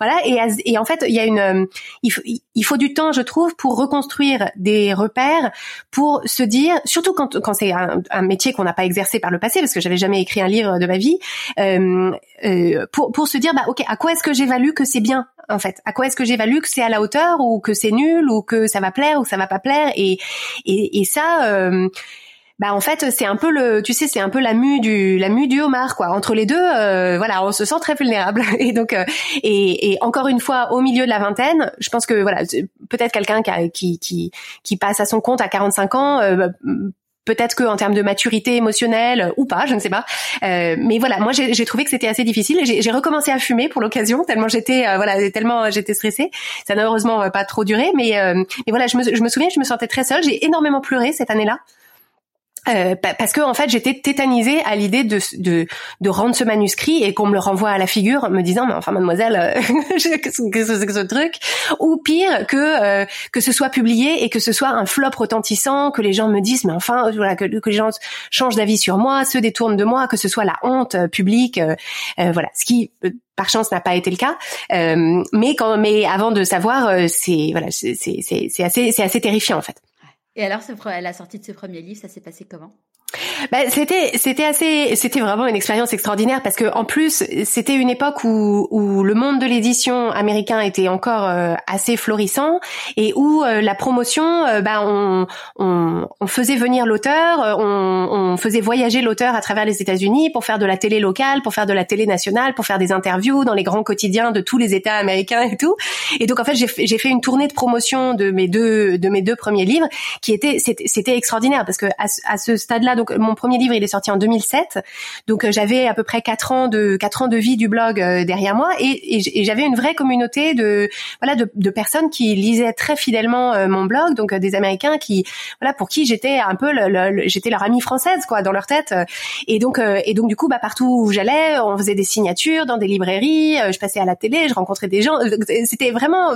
voilà, et, et en fait, il y a une, euh, il faut, il faut du temps, je trouve, pour reconstruire des repères, pour se dire, surtout quand, quand c'est un, un métier qu'on n'a pas exercé par le passé, parce que j'avais jamais écrit un livre de ma vie, euh, euh, pour, pour se dire, bah ok, à quoi est-ce que j'évalue que c'est bien? En fait À quoi est-ce que j'évalue que c'est à la hauteur ou que c'est nul ou que ça va plaire ou que ça va pas plaire Et et, et ça. Euh, bah en fait c'est un peu le tu sais c'est un peu la mue du la mue du homard quoi entre les deux euh, voilà on se sent très vulnérable et donc euh, et, et, encore une fois au milieu de la vingtaine je pense que voilà peut-être quelqu'un qui, qui qui passe à son compte à 45 ans euh, bah, peut-être que en termes de maturité émotionnelle ou pas, je ne sais pas. Euh, mais voilà, moi j'ai trouvé que c'était assez difficile. J'ai recommencé à fumer pour l'occasion tellement j'étais euh, voilà tellement j'étais stressée. Ça n'a heureusement pas trop duré, mais mais voilà, je me, je me souviens, je me sentais très seule. J'ai énormément pleuré cette année-là. Euh, parce que en fait j'étais tétanisée à l'idée de, de, de rendre ce manuscrit et qu'on me le renvoie à la figure me disant mais enfin mademoiselle euh, qu'est-ce que ce truc. Ou pire que euh, que ce soit publié et que ce soit un flop retentissant que les gens me disent mais enfin voilà que, les gens changent d'avis sur moi se détournent de moi que ce soit la honte publique voilà. Ce qui par chance n'a pas été le cas. Mais quand mais avant de savoir c'est voilà c'est c'est c'est assez c'est assez terrifiant en fait et alors, la sortie de ce premier livre, ça s'est passé comment? Bah, c'était c'était assez c'était vraiment une expérience extraordinaire parce que en plus c'était une époque où où le monde de l'édition américain était encore euh, assez florissant et où euh, la promotion euh, bah on, on, on faisait venir l'auteur on, on faisait voyager l'auteur à travers les États-Unis pour faire de la télé locale pour faire de la télé nationale pour faire des interviews dans les grands quotidiens de tous les États américains et tout. Et donc en fait j'ai j'ai fait une tournée de promotion de mes deux de mes deux premiers livres qui était c'était extraordinaire parce que à, ce stade-là donc mon premier livre, il est sorti en 2007. Donc euh, j'avais à peu près quatre ans de quatre ans de vie du blog euh, derrière moi et, j'avais une vraie communauté de voilà de, personnes qui lisaient très fidèlement euh, mon blog, donc des Américains qui voilà pour qui j'étais un peu le, j'étais leur amie française quoi dans leur tête. Et donc et donc du coup bah partout où j'allais, on faisait des signatures dans des librairies, je passais à la télé, je rencontrais des gens. C'était vraiment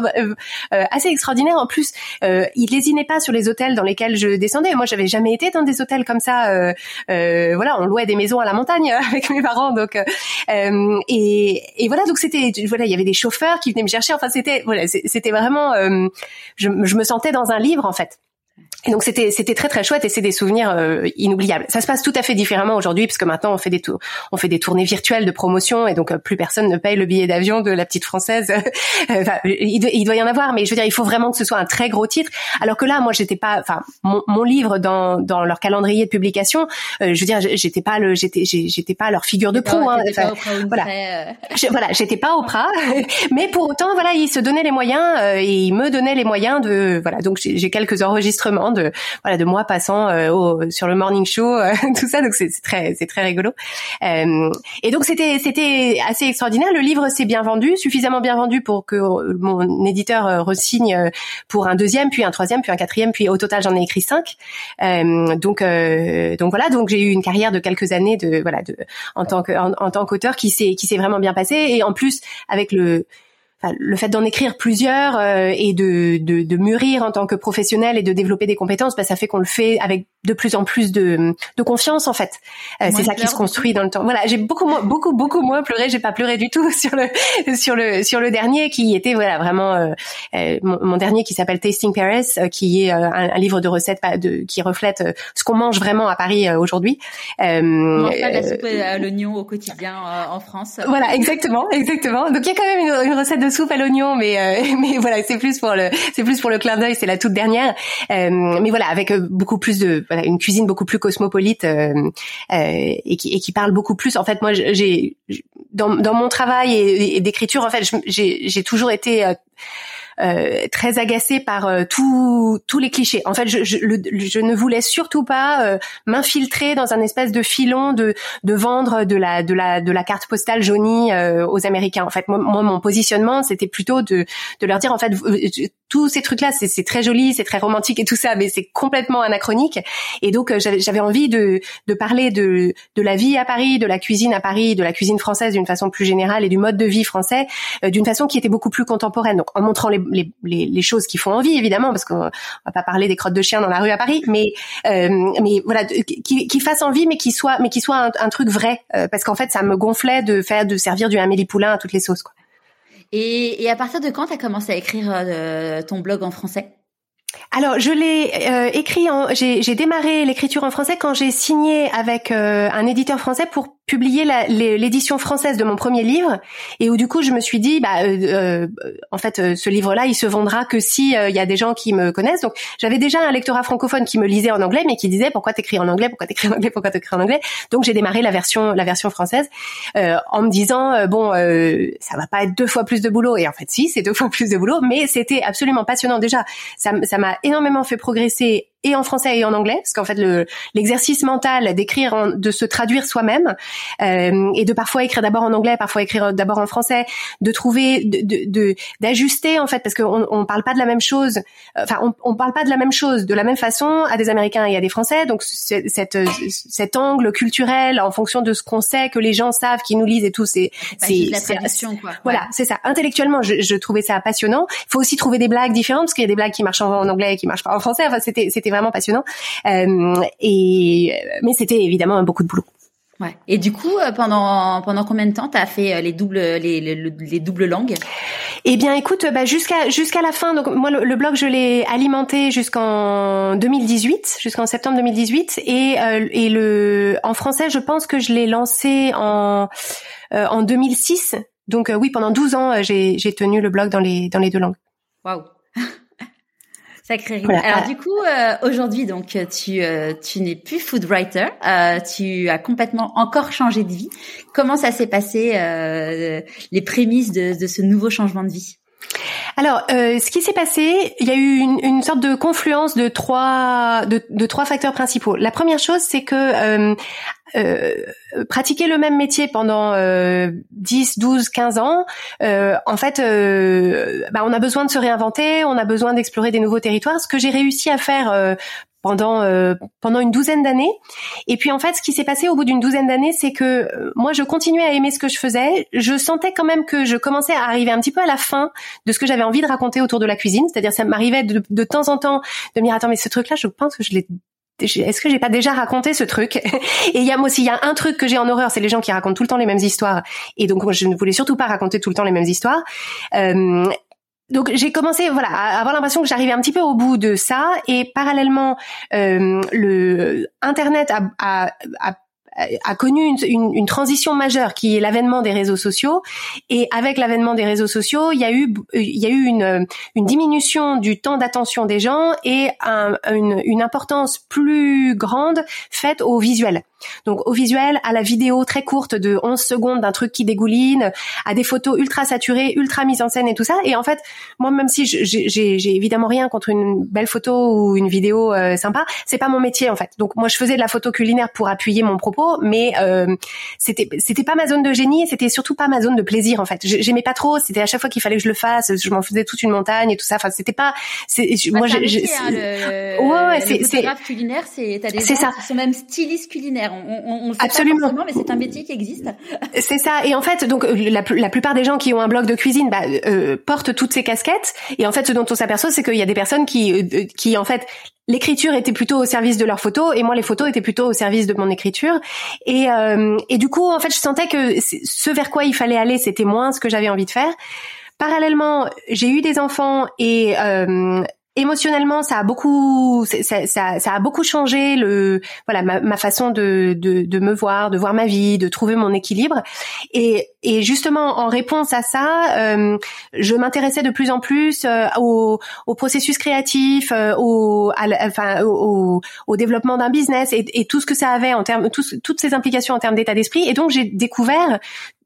assez extraordinaire. En plus, ils lésinaient pas sur les hôtels dans lesquels je descendais. Moi, j'avais jamais été dans des hôtels comme ça euh, voilà, on louait des maisons à la montagne avec mes parents, donc euh, et, et voilà, donc c'était voilà, il y avait des chauffeurs qui venaient me chercher. Enfin, c'était voilà, c'était vraiment, euh, je, je me sentais dans un livre en fait. Et donc c'était c'était très très chouette et c'est des souvenirs euh, inoubliables. Ça se passe tout à fait différemment aujourd'hui puisque maintenant on fait des tours, on fait des tournées virtuelles de promotion et donc euh, plus personne ne paye le billet d'avion de la petite française. enfin, il, doit, il, doit, y en avoir, mais je veux dire il faut vraiment que ce soit un très gros titre. Alors que là, moi j'étais pas, enfin mon, mon, livre dans dans leur calendrier de publication, euh, je veux dire j'étais pas le j'étais j'étais pas leur figure de proue. Hein, voilà, voilà, j'étais pas Oprah, mais pour autant voilà ils se donnaient les moyens et ils me donnaient les moyens de voilà donc j'ai quelques enregistrements de voilà de moi passant euh, au, sur le morning show, euh, tout ça. Donc c'est très c'est très rigolo. Euh, et donc c'était c'était assez extraordinaire. Le livre s'est bien vendu, suffisamment bien vendu pour que mon éditeur resigne pour un deuxième, puis un troisième, puis un quatrième, puis au total j'en ai écrit cinq. donc donc voilà, donc j'ai eu une carrière de quelques années de voilà de en tant que en tant qu'auteur qui s'est qui s'est vraiment bien passé et en plus avec le le fait d'en écrire plusieurs euh, et de, de, de, mûrir en tant que professionnel et de développer des compétences, bah, ça fait qu'on le fait avec de plus en plus de, de confiance en fait. Euh, c'est ça qui se construit dans le temps. Voilà, j'ai beaucoup moins, beaucoup beaucoup moins pleuré. J'ai pas pleuré du tout sur le sur le sur le dernier qui était voilà vraiment euh, mon, dernier qui s'appelle Tasting Paris, qui est un, livre de recettes de, qui reflète ce qu'on mange vraiment à Paris aujourd'hui. Euh, on mange pas la soupe à l'oignon au quotidien en France. Voilà, exactement, exactement. Donc il y a quand même une, une recette de soupe à l'oignon, mais euh, mais voilà, c'est plus pour le c'est plus pour le clin d'œil, c'est la toute dernière. Euh, mais voilà, avec euh, beaucoup plus de une cuisine beaucoup plus cosmopolite et qui et qui parle beaucoup plus. En fait, moi, j'ai dans dans mon travail et, et d'écriture, en fait, j'ai toujours été euh, très agacée par euh, tous tous les clichés. En fait, je, je, je ne voulais surtout pas euh, m'infiltrer dans un espèce de filon de de vendre de la de la de la carte postale jaunie aux Américains. En fait, moi, mon positionnement, c'était plutôt de de leur dire en fait tous ces trucs là, c'est très joli, c'est très romantique et tout ça, mais c'est complètement anachronique. Et donc j'avais envie de de parler de de la vie à Paris, de la cuisine à Paris, de la cuisine française d'une façon plus générale et du mode de vie français d'une façon qui était beaucoup plus contemporaine. Donc en montrant les les, les, choses qui font envie évidemment parce qu'on va pas parler des crottes de chien dans la rue à Paris mais euh, mais voilà qui, qui fasse envie mais qui soit mais qui soit un, truc vrai euh, parce qu'en fait ça me gonflait de faire de servir du Amélie Poulain à toutes les sauces quoi. Et, et à partir de quand tu as commencé à écrire euh, ton blog en français? Alors, je l'ai euh, écrit. J'ai démarré l'écriture en français quand j'ai signé avec un éditeur français pour publié l'édition française de mon premier livre. Et où du coup je me suis dit bah euh, euh en fait euh, ce livre-là il se vendra que si euh, il y a des gens qui me connaissent. Donc j'avais déjà un lectorat francophone qui me lisait en anglais mais qui disait pourquoi t'écris en anglais pourquoi t'écris en anglais pourquoi t'écris en anglais? Donc j'ai démarré la version la version française en me disant bon ça va pas être deux fois plus de boulot. Et en fait si c'est deux fois plus de boulot mais c'était absolument passionnant. Déjà ça ça m'a énormément fait progresser et en français et en anglais, parce qu'en fait le l'exercice mental d'écrire, de se traduire soi-même euh, et de parfois écrire d'abord en anglais, parfois écrire d'abord en français, de trouver, de d'ajuster en fait, parce qu'on on parle pas de la même chose, enfin on, on parle pas de la même chose de la même façon à des Américains et à des Français, donc cette cet angle culturel en fonction de ce qu'on sait, que les gens savent, qui nous lisent et tout, c'est c'est la tradition quoi. Voilà, c'est ça. Intellectuellement, je, je trouvais ça passionnant. Il faut aussi trouver des blagues différentes parce qu'il y a des blagues qui marchent en, anglais et qui marchent pas en français. Enfin, c'était c'était vraiment passionnant. Euh, et mais c'était évidemment beaucoup de boulot. Ouais. Et du coup, euh, pendant pendant combien de temps t'as fait euh, les doubles les, les, les doubles langues? Eh bien, écoute, bah, jusqu'à jusqu'à la fin. Donc moi, le, blog, je l'ai alimenté jusqu'en 2018, jusqu'en septembre 2018, et euh, et le en français, je pense que je l'ai lancé en en 2006. Donc oui, pendant 12 ans, j'ai j'ai tenu le blog dans les dans les deux langues. Waouh. Sacré Alors du coup, euh, aujourd'hui, donc tu euh, tu n'es plus food writer, euh, tu as complètement encore changé de vie. Comment ça s'est passé les prémices de, de ce nouveau changement de vie? Alors, euh, ce qui s'est passé, il y a eu une, une, sorte de confluence de trois de, de, trois facteurs principaux. La première chose, c'est que euh, euh, pratiquer le même métier pendant 10, 12, 15 ans, euh, en fait, euh, bah, on a besoin de se réinventer, on a besoin d'explorer des nouveaux territoires. Ce que j'ai réussi à faire pendant euh, pendant une douzaine d'années. Et puis en fait, ce qui s'est passé au bout d'une douzaine d'années, c'est que euh, moi, je continuais à aimer ce que je faisais. Je sentais quand même que je commençais à arriver un petit peu à la fin de ce que j'avais envie de raconter autour de la cuisine. C'est-à-dire, ça m'arrivait de, de, temps en temps de me dire attends, mais ce truc-là, je pense que je l'ai est-ce que j'ai pas déjà raconté ce truc Et il y a moi aussi, il y a un truc que j'ai en horreur, c'est les gens qui racontent tout le temps les mêmes histoires. Et donc moi, je ne voulais surtout pas raconter tout le temps les mêmes histoires. Euh, donc j'ai commencé voilà à avoir l'impression que j'arrivais un petit peu au bout de ça et parallèlement euh, le internet a, a, a a connu une, transition majeure qui est l'avènement des réseaux sociaux. Et avec l'avènement des réseaux sociaux il y a eu il y a eu une, diminution du temps d'attention des gens et un, une, une importance plus grande faite au visuel donc au visuel, à la vidéo très courte de 11 secondes d'un truc qui dégouline, à des photos ultra saturées, ultra mises en scène et tout ça. Et en fait, moi même si j'ai évidemment rien contre une belle photo ou une vidéo euh, sympa, c'est pas mon métier en fait. Donc moi je faisais de la photo culinaire pour appuyer mon propos, mais euh, c'était c'était pas ma zone de génie et c'était surtout pas ma zone de plaisir en fait. J'aimais pas trop. C'était à chaque fois qu'il fallait que je le fasse, je m'en faisais toute une montagne et tout ça. Enfin c'était pas. moi j'ai. Hein, ouais, ouais c'est c'est culinaire, c'est t'as des gens ça. qui sont même stylistes culinaires on, on, Absolument. mais c'est un métier qui existe. C'est ça. Et en fait, donc la, la, plupart des gens qui ont un blog de cuisine bah, euh, portent toutes ces casquettes. Et en fait, ce dont on s'aperçoit, c'est qu'il y a des personnes qui, euh, qui en fait, l'écriture était plutôt au service de leurs photos et moi les photos étaient plutôt au service de mon écriture. Et, euh, et du coup, en fait, je sentais que ce vers quoi il fallait aller, c'était moins ce que j'avais envie de faire. Parallèlement, j'ai eu des enfants et euh, émotionnellement ça a beaucoup ça, ça, ça, a beaucoup changé le voilà ma, ma façon de, de, de me voir de voir ma vie de trouver mon équilibre. Et, et justement en réponse à ça euh, je m'intéressais de plus en plus euh, au, au, processus créatif euh, au enfin au, au développement d'un business et, et, tout ce que ça avait en termes toutes ces implications en termes d'état d'esprit. Et donc j'ai découvert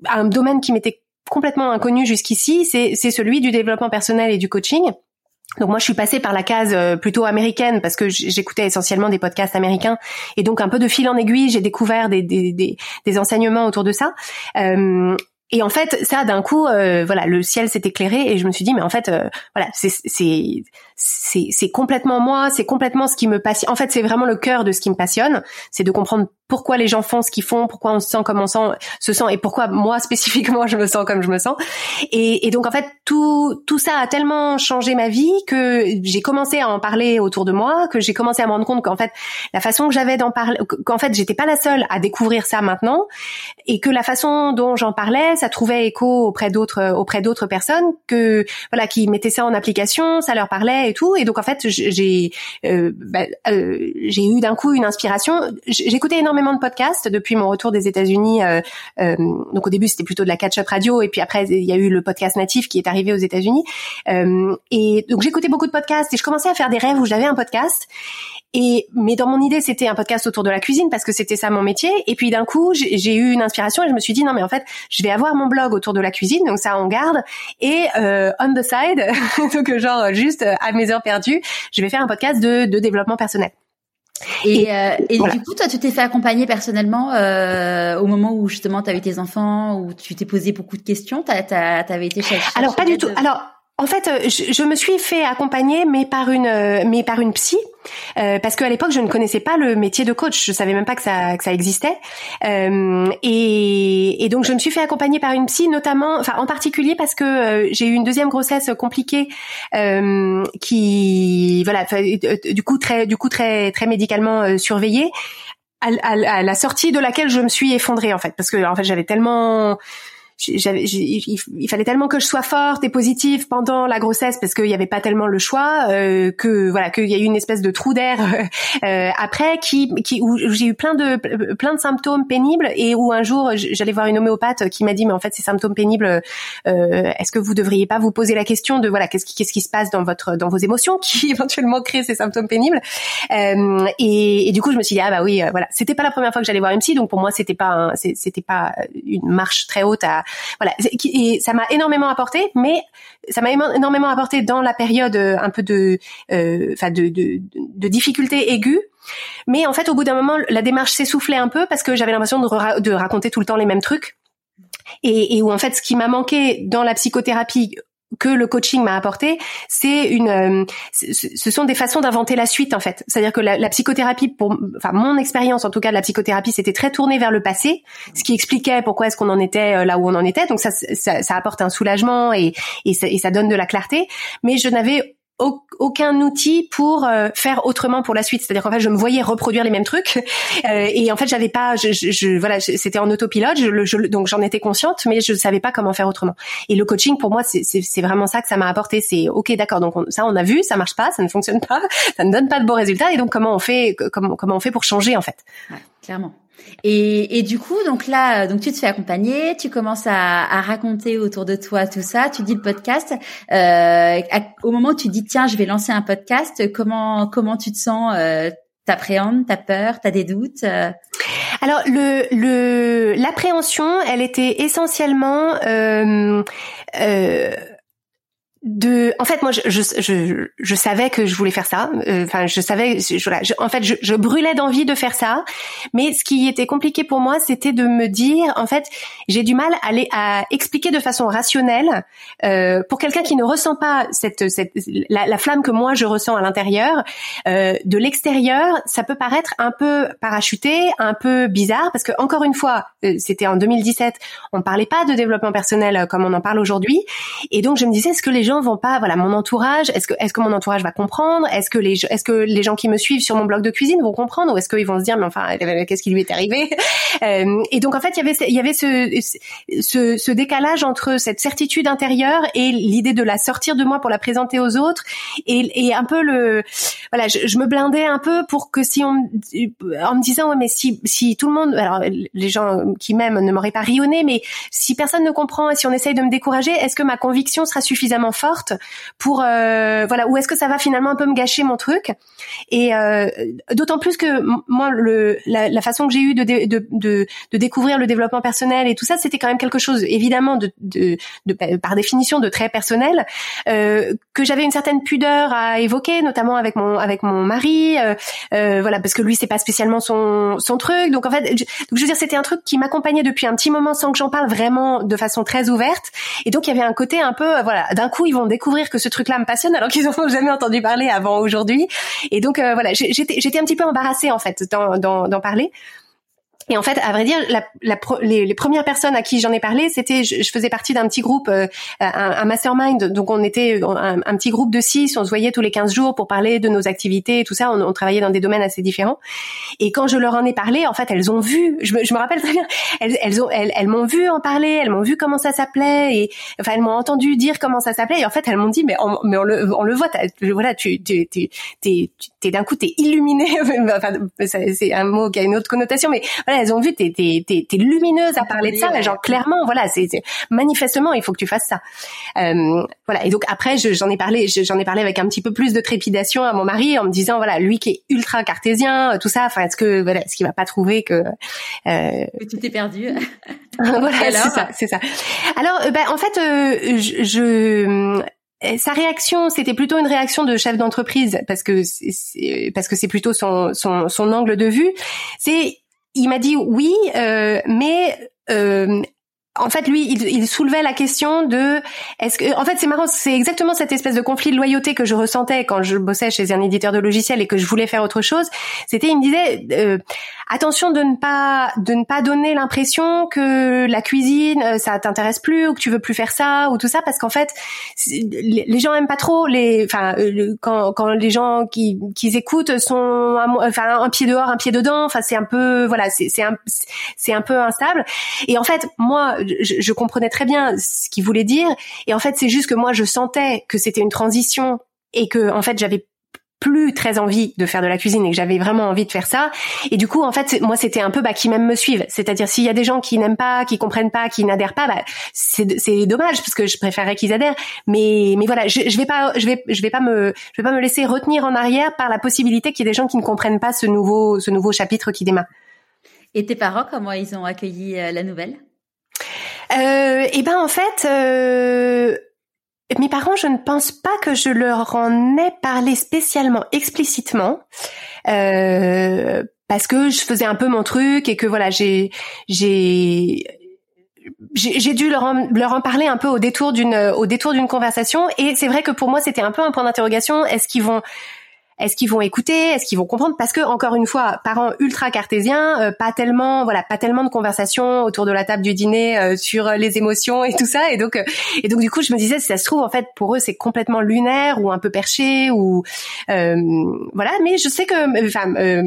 un domaine qui m'était complètement inconnu jusqu'ici c'est celui du développement personnel et du coaching donc moi je suis passée par la case euh, plutôt américaine parce que j'écoutais essentiellement des podcasts américains et donc un peu de fil en aiguille j'ai découvert des, des, des, enseignements autour de ça. Euh, et en fait, ça, d'un coup, euh, voilà, le ciel s'est éclairé et je me suis dit, mais en fait, euh, voilà, c'est c'est complètement moi, c'est complètement ce qui me passionne. En fait, c'est vraiment le cœur de ce qui me passionne, c'est de comprendre pourquoi les gens font ce qu'ils font, pourquoi on se sent comme on sent, se sent et pourquoi moi spécifiquement je me sens comme je me sens. Et, et donc en fait, tout tout ça a tellement changé ma vie que j'ai commencé à en parler autour de moi, que j'ai commencé à me rendre compte qu'en fait, la façon que j'avais d'en parler, qu'en fait, j'étais pas la seule à découvrir ça maintenant, et que la façon dont j'en parlais ça trouvait écho auprès d'autres auprès d'autres personnes que voilà qui mettaient ça en application, ça leur parlait et tout. Et donc en fait, j'ai euh, bah, euh, j'ai eu d'un coup une inspiration. J'écoutais énormément de podcasts depuis mon retour des États-Unis. Euh, euh, donc au début c'était plutôt de la catch-up radio et puis après il y a eu le podcast natif qui est arrivé aux États-Unis. Euh, et donc j'écoutais beaucoup de podcasts et je commençais à faire des rêves où j'avais un podcast. Et mais dans mon idée c'était un podcast autour de la cuisine parce que c'était ça mon métier. Et puis d'un coup j'ai eu une inspiration et je me suis dit non mais en fait je vais avoir mon blog autour de la cuisine donc ça on garde et euh, on the side donc genre juste mes heures perdues je vais faire un podcast de, de développement personnel. Et, et, euh, et du coup, toi, tu t'es fait accompagner personnellement euh, au moment où justement tu avais tes enfants, où tu t'es posé beaucoup de questions. Tu avais été chez. Alors pas du tout. Alors en fait, euh, je, je, me suis fait accompagner, mais par une, euh, mais par une psy, euh, parce qu'à l'époque, je ne connaissais pas le métier de coach. Je savais même pas que ça, que ça existait. Euh, et, et, donc, je me suis fait accompagner par une psy, notamment, enfin, en particulier parce que j'ai eu une deuxième grossesse compliquée, qui, voilà, du coup très, du coup très, très médicalement surveillée. À, à, à, la sortie de laquelle je me suis effondrée en fait parce que en fait j'avais tellement j'avais, il, fallait tellement que je sois forte et positive pendant la grossesse parce qu'il n'y avait pas tellement le choix euh, que voilà qu'il y a eu une espèce de trou d'air euh, après qui, qui où j'ai eu plein de plein de symptômes pénibles et où un jour j'allais voir une homéopathe qui m'a dit mais en fait ces symptômes pénibles euh, est-ce que vous devriez pas vous poser la question de voilà qu'est-ce qui qu'est-ce qui se passe dans votre dans vos émotions qui éventuellement créent ces symptômes pénibles euh, et, et, du coup je me suis dit ah bah oui euh, voilà. C'était pas la première fois que j'allais voir une psy donc pour moi c'était pas c'était pas une marche très haute à voilà, et ça m'a énormément apporté, mais ça m'a énormément apporté dans la période euh, un peu de, euh, enfin de, de, de difficulté aiguë. Mais en fait, au bout d'un moment, la démarche s'essoufflait un peu parce que j'avais l'impression de, de raconter tout le temps les mêmes trucs. Et, et, où en fait ce qui m'a manqué dans la psychothérapie que le coaching m'a apporté, c'est une, euh, ce sont des façons d'inventer la suite en fait. C'est-à-dire que la, psychothérapie, pour, enfin mon expérience en tout cas de la psychothérapie, c'était très tourné vers le passé, ce qui expliquait pourquoi est-ce qu'on en était euh, là où on en était. Donc ça, ça, ça apporte un soulagement et, et, ça, et ça donne de la clarté. Mais je n'avais aucun outil pour euh, faire autrement pour la suite. C'est-à-dire qu'en fait, je me voyais reproduire les mêmes trucs euh, et en fait, j'avais pas, je, je, voilà, c'était en autopilote, je, donc j'en étais consciente, mais je savais pas comment faire autrement. Et le coaching, pour moi, c'est vraiment ça que ça m'a apporté. C'est ok, d'accord, donc ça, on a vu, ça marche pas, ça ne fonctionne pas, ça ne donne pas de bons résultats, et donc comment on fait, comment comment on fait pour changer en fait? Ouais, clairement. Et, et, du coup, donc là, donc tu te fais accompagner, tu commences à, à raconter autour de toi tout ça, tu dis le podcast. Euh, au moment où tu dis tiens, je vais lancer un podcast, comment comment tu te sens euh, T'appréhendes, t'as peur, t'as des doutes euh? Alors le le l'appréhension, elle était essentiellement euh, euh, de en fait moi je, je, je, je, savais que je voulais faire ça. Euh, enfin je savais je, en fait je, brûlais d'envie de faire ça. Mais ce qui était compliqué pour moi c'était de me dire en fait j'ai du mal à, aller, à expliquer de façon rationnelle euh, pour quelqu'un qui ne ressent pas cette, cette la, la, flamme que moi je ressens à l'intérieur euh, de l'extérieur ça peut paraître un peu parachuté un peu bizarre parce que encore une fois euh, c'était en 2017 on parlait pas de développement personnel comme on en parle aujourd'hui. Et donc je me disais est-ce que les gens vont pas, voilà, mon entourage, est-ce que est-ce que mon entourage va comprendre? Est-ce que les est-ce que les gens qui me suivent sur mon blog de cuisine vont comprendre? Ou est-ce qu'ils vont se dire mais enfin qu'est-ce qui lui est arrivé? Euh, Et donc en fait il y avait il y avait ce, ce ce décalage entre cette certitude intérieure et l'idée de la sortir de moi pour la présenter aux autres et, et un peu le voilà je, je, me blindais un peu pour que si on en me disant ouais mais si si tout le monde alors les gens qui m'aiment ne m'auraient pas rionné mais si personne ne comprend et si on essaye de me décourager est-ce que ma conviction sera suffisamment forte pour euh, voilà ou est-ce que ça va finalement un peu me gâcher mon truc? Et euh, d'autant plus que moi le la, la façon que j'ai eu de, de, de, de découvrir le développement personnel et tout ça c'était quand même quelque chose évidemment de, de, de par définition de très personnel euh, que j'avais une certaine pudeur à évoquer notamment avec mon avec mon mari euh, euh, voilà parce que lui c'est pas spécialement son son truc donc en fait je, donc je veux dire c'était un truc qui m'accompagnait depuis un petit moment sans que j'en parle vraiment de façon très ouverte et donc il y avait un côté un peu voilà d'un coup ils vont découvrir que ce truc-là me passionne alors qu'ils n'ont jamais entendu parler avant aujourd'hui. Et donc euh, voilà, j'étais j'étais un petit peu embarrassée en fait d'en parler. Et en fait, à vrai dire, la, la, les, les, premières personnes à qui j'en ai parlé, c'était, je, je, faisais partie d'un petit groupe, euh, un, un, mastermind. Donc on était un, petit groupe de six, on se voyait tous les 15 jours pour parler de nos activités et tout ça. On, on, travaillait dans des domaines assez différents. Et quand je leur en ai parlé, en fait, elles ont vu. Je me, je me rappelle très bien. Elles, elles ont, elles, m'ont vu en parler. Elles m'ont vu comment ça s'appelait et enfin elles m'ont entendu dire comment ça s'appelait. Et en fait, elles m'ont dit, mais on, mais on le, on le voit. Voilà, tu, tu, tu, t'es d'un coup, t'es illuminé. enfin, c'est un mot qui a une autre connotation, mais voilà, elles ont vu, t'es, t'es, t'es, t'es lumineuse à parler de ça, genre clairement, voilà, c'est, manifestement, il faut que tu fasses ça. Euh, voilà, et donc après, j'en ai parlé, j'en ai parlé avec un petit peu plus de trépidation à mon mari en me disant, voilà, lui qui est ultra cartésien, euh, tout ça, enfin, est-ce que, voilà, est-ce qu'il va pas trouver que, euh... que tu t'es perdu Voilà, c'est ça, c'est ça. Alors, euh, ben, en fait, euh, je, je sa réaction, c'était plutôt une réaction de chef d'entreprise parce que c'est, parce que c'est plutôt son, son, son angle de vue. C'est, il m'a dit oui, euh, mais euh, en fait, lui, il, il, soulevait la question de est-ce que, en fait, c'est marrant, c'est exactement cette espèce de conflit de loyauté que je ressentais quand je bossais chez un éditeur de logiciels et que je voulais faire autre chose. C'était, il me disait, euh, attention de ne pas de ne pas donner l'impression que la cuisine euh, ça t'intéresse plus ou que tu veux plus faire ça ou tout ça parce qu'en fait les gens aiment pas trop les, enfin, euh, quand quand les gens qui qui écoutent sont, enfin, un pied dehors, un pied dedans. Enfin, c'est un peu, voilà, c'est c'est c'est un peu instable. Et en fait, moi je, comprenais très bien ce qu'il voulait dire. Et en fait, c'est juste que moi, je sentais que c'était une transition et que, en fait, j'avais plus très envie de faire de la cuisine et que j'avais vraiment envie de faire ça. Et du coup, en fait, moi, c'était un peu bah, qui même me suivent. C'est-à-dire, s'il y a des gens qui n'aiment pas, qui comprennent pas, qui n'adhèrent pas, bah, c'est dommage parce que je préférerais qu'ils adhèrent. Mais mais voilà, je, je vais pas, je vais je vais pas me je vais pas me laisser retenir en arrière par la possibilité qu'il y ait des gens qui ne comprennent pas ce nouveau ce nouveau chapitre qui démarre. Et tes parents, comment ils ont accueilli euh, la nouvelle? Euh, Et ben en fait, euh, mes parents, je ne pense pas que je leur en ai parlé spécialement, explicitement. Euh, parce que je faisais un peu mon truc et que voilà j'ai j'ai j'ai dû leur en, leur en parler un peu au détour d'une au détour d'une conversation et c'est vrai que pour moi c'était un peu un point d'interrogation est-ce qu'ils vont est-ce qu'ils vont écouter? Est-ce qu'ils vont comprendre? Parce que encore une fois, parents ultra cartésiens, euh, pas tellement, voilà, pas tellement de conversations autour de la table du dîner euh, sur les émotions et tout ça. Et donc, euh, et donc du coup, je me disais, si ça se trouve, en fait, pour eux, c'est complètement lunaire ou un peu perché ou voilà. Mais je sais que, enfin,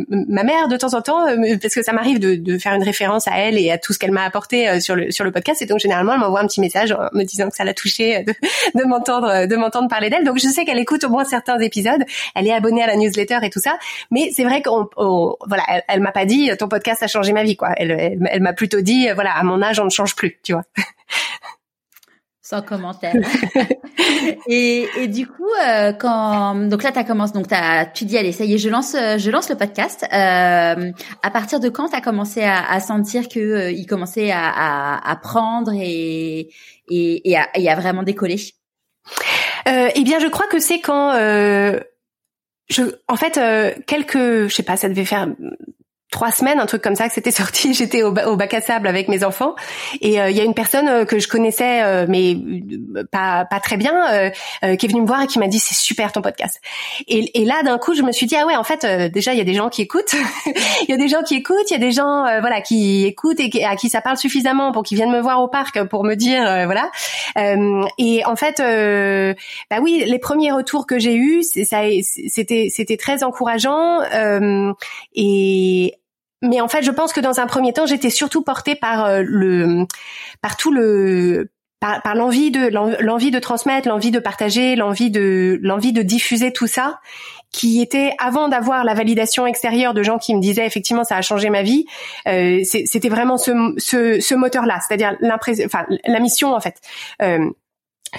ma mère de temps en temps, parce que ça m'arrive de, de, faire une référence à elle et à tout ce qu'elle m'a apporté sur le sur le podcast. Et donc généralement, elle m'envoie un petit message en me disant que ça l'a touché de, de m'entendre de m'entendre parler d'elle. Donc je sais qu'elle écoute au moins certains épisodes. Elle est abonnée à la newsletter et tout ça. Mais c'est vrai qu'on, voilà, elle, m'a pas dit ton podcast a changé ma vie, quoi. Elle, elle, m'a plutôt dit, voilà, à mon âge, on ne change plus, tu vois. Sans commentaire. et, et du coup, euh, quand donc là, t'as commencé, donc t'as, tu dis allez, ça y est, je lance, je lance le podcast. Euh, à partir de quand t'as commencé à, à sentir que euh, il commençait à, à, à prendre et et, et, à, et à vraiment décoller? Euh, Eh bien, je crois que c'est quand euh, je, en fait, euh, quelques, je sais pas, ça devait faire trois semaines, un truc comme ça, que c'était sorti. J'étais au, bac à sable avec mes enfants et euh, il y a une personne euh, que je connaissais euh, mais pas pas très bien qui est venue me voir et qui m'a dit c'est super ton podcast. Et, là d'un coup je me suis dit ah ouais en fait déjà il y a des gens qui écoutent, il y a des gens qui écoutent, il y a des gens voilà qui écoutent et à qui ça parle suffisamment pour qu'ils viennent me voir au parc pour me dire voilà. et en fait bah oui les premiers retours que j'ai eus c'était c'était très encourageant et mais en fait, je pense que dans un premier temps, j'étais surtout portée par euh, le, par tout le, par, l'envie de l'envie de transmettre, l'envie de partager, l'envie de l'envie de diffuser tout ça, qui était avant d'avoir la validation extérieure de gens qui me disaient effectivement ça a changé ma vie. Euh, C'était vraiment ce, ce, ce moteur-là, c'est-à-dire enfin la mission en fait. Euh,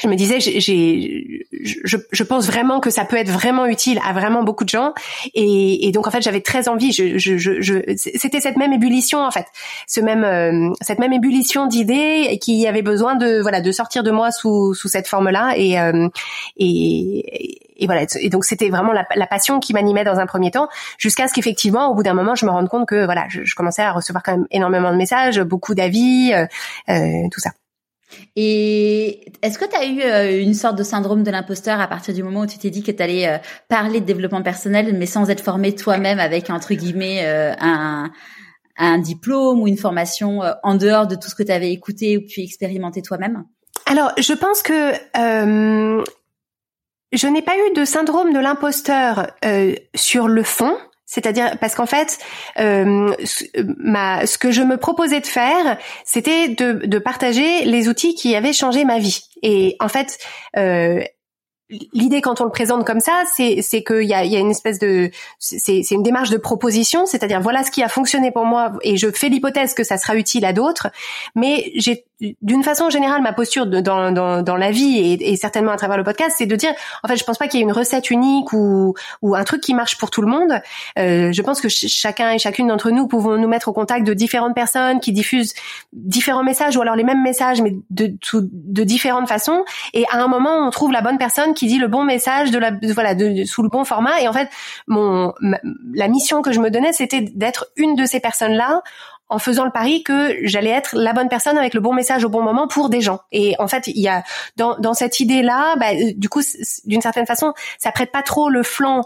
je me disais, j'ai, je, je, pense vraiment que ça peut être vraiment utile à vraiment beaucoup de gens, et, et donc en fait j'avais très envie. Je, je, je c'était cette même ébullition en fait, ce même, euh, cette même ébullition d'idées qui avait besoin de voilà de sortir de moi sous, sous cette forme-là, et, euh, et, et voilà. Et donc c'était vraiment la, la, passion qui m'animait dans un premier temps, jusqu'à ce qu'effectivement au bout d'un moment je me rende compte que voilà, je, je, commençais à recevoir quand même énormément de messages, beaucoup d'avis, euh, tout ça. Et est-ce que tu as eu euh, une sorte de syndrome de l'imposteur à partir du moment où tu t'es dit que tu allais euh, parler de développement personnel, mais sans être formé toi-même avec, entre guillemets, euh, un, un diplôme ou une formation en dehors de tout ce que tu avais écouté ou pu expérimenter toi-même? Alors, je pense que je n'ai pas eu de syndrome de l'imposteur sur le fond. C'est-à-dire parce qu'en fait, euh, ma, ce que je me proposais de faire, c'était de, de, partager les outils qui avaient changé ma vie. Et en fait, euh, l'idée quand on le présente comme ça, c'est c'est qu'il y a, y a une espèce de c'est c'est une démarche de proposition, c'est-à-dire voilà ce qui a fonctionné pour moi et je fais l'hypothèse que ça sera utile à d'autres, mais j'ai d'une façon générale ma posture de, dans, dans dans la vie et, et, certainement à travers le podcast, c'est de dire en fait je pense pas qu'il y ait une recette unique ou ou un truc qui marche pour tout le monde. Euh, je pense que chacun et chacune d'entre nous pouvons nous mettre au contact de différentes personnes qui diffusent différents messages ou alors les mêmes messages mais de de différentes façons et à un moment on trouve la bonne personne qui qui dit le bon message de la voilà de, sous le bon format et en fait mon la mission que je me donnais c'était d'être une de ces personnes là en faisant le pari que j'allais être la bonne personne avec le bon message au bon moment pour des gens. Et en fait, il y a dans, dans cette idée-là, bah, du coup, d'une certaine façon, ça prête pas trop le flanc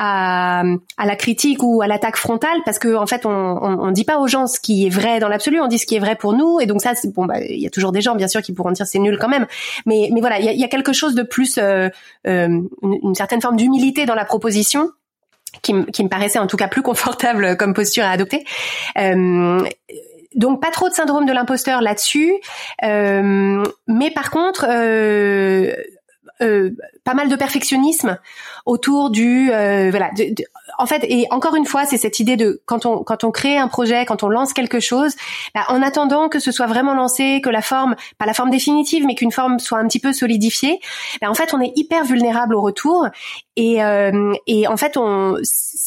à, à la critique ou à l'attaque frontale parce que en fait on, on, on, dit pas aux gens ce qui est vrai dans l'absolu on dit ce qui est vrai pour nous. Et donc ça bon bah il y a toujours des gens bien sûr qui pourront dire c'est nul quand même. Mais mais voilà il y a, y a, quelque chose de plus euh, euh, une, certaine forme d'humilité dans la proposition qui, qui, me paraissait en tout cas plus confortable comme posture à adopter. Euh, donc pas trop de syndrome de l'imposteur là-dessus, euh, mais par contre euh, euh, pas mal de perfectionnisme autour du euh, voilà en fait et encore une fois c'est cette idée de quand on quand on crée un projet quand on lance quelque chose bah, en attendant que ce soit vraiment lancé que la forme pas la forme définitive mais qu'une forme soit un petit peu solidifiée bah, en fait on est hyper vulnérable au retour et euh, et en fait on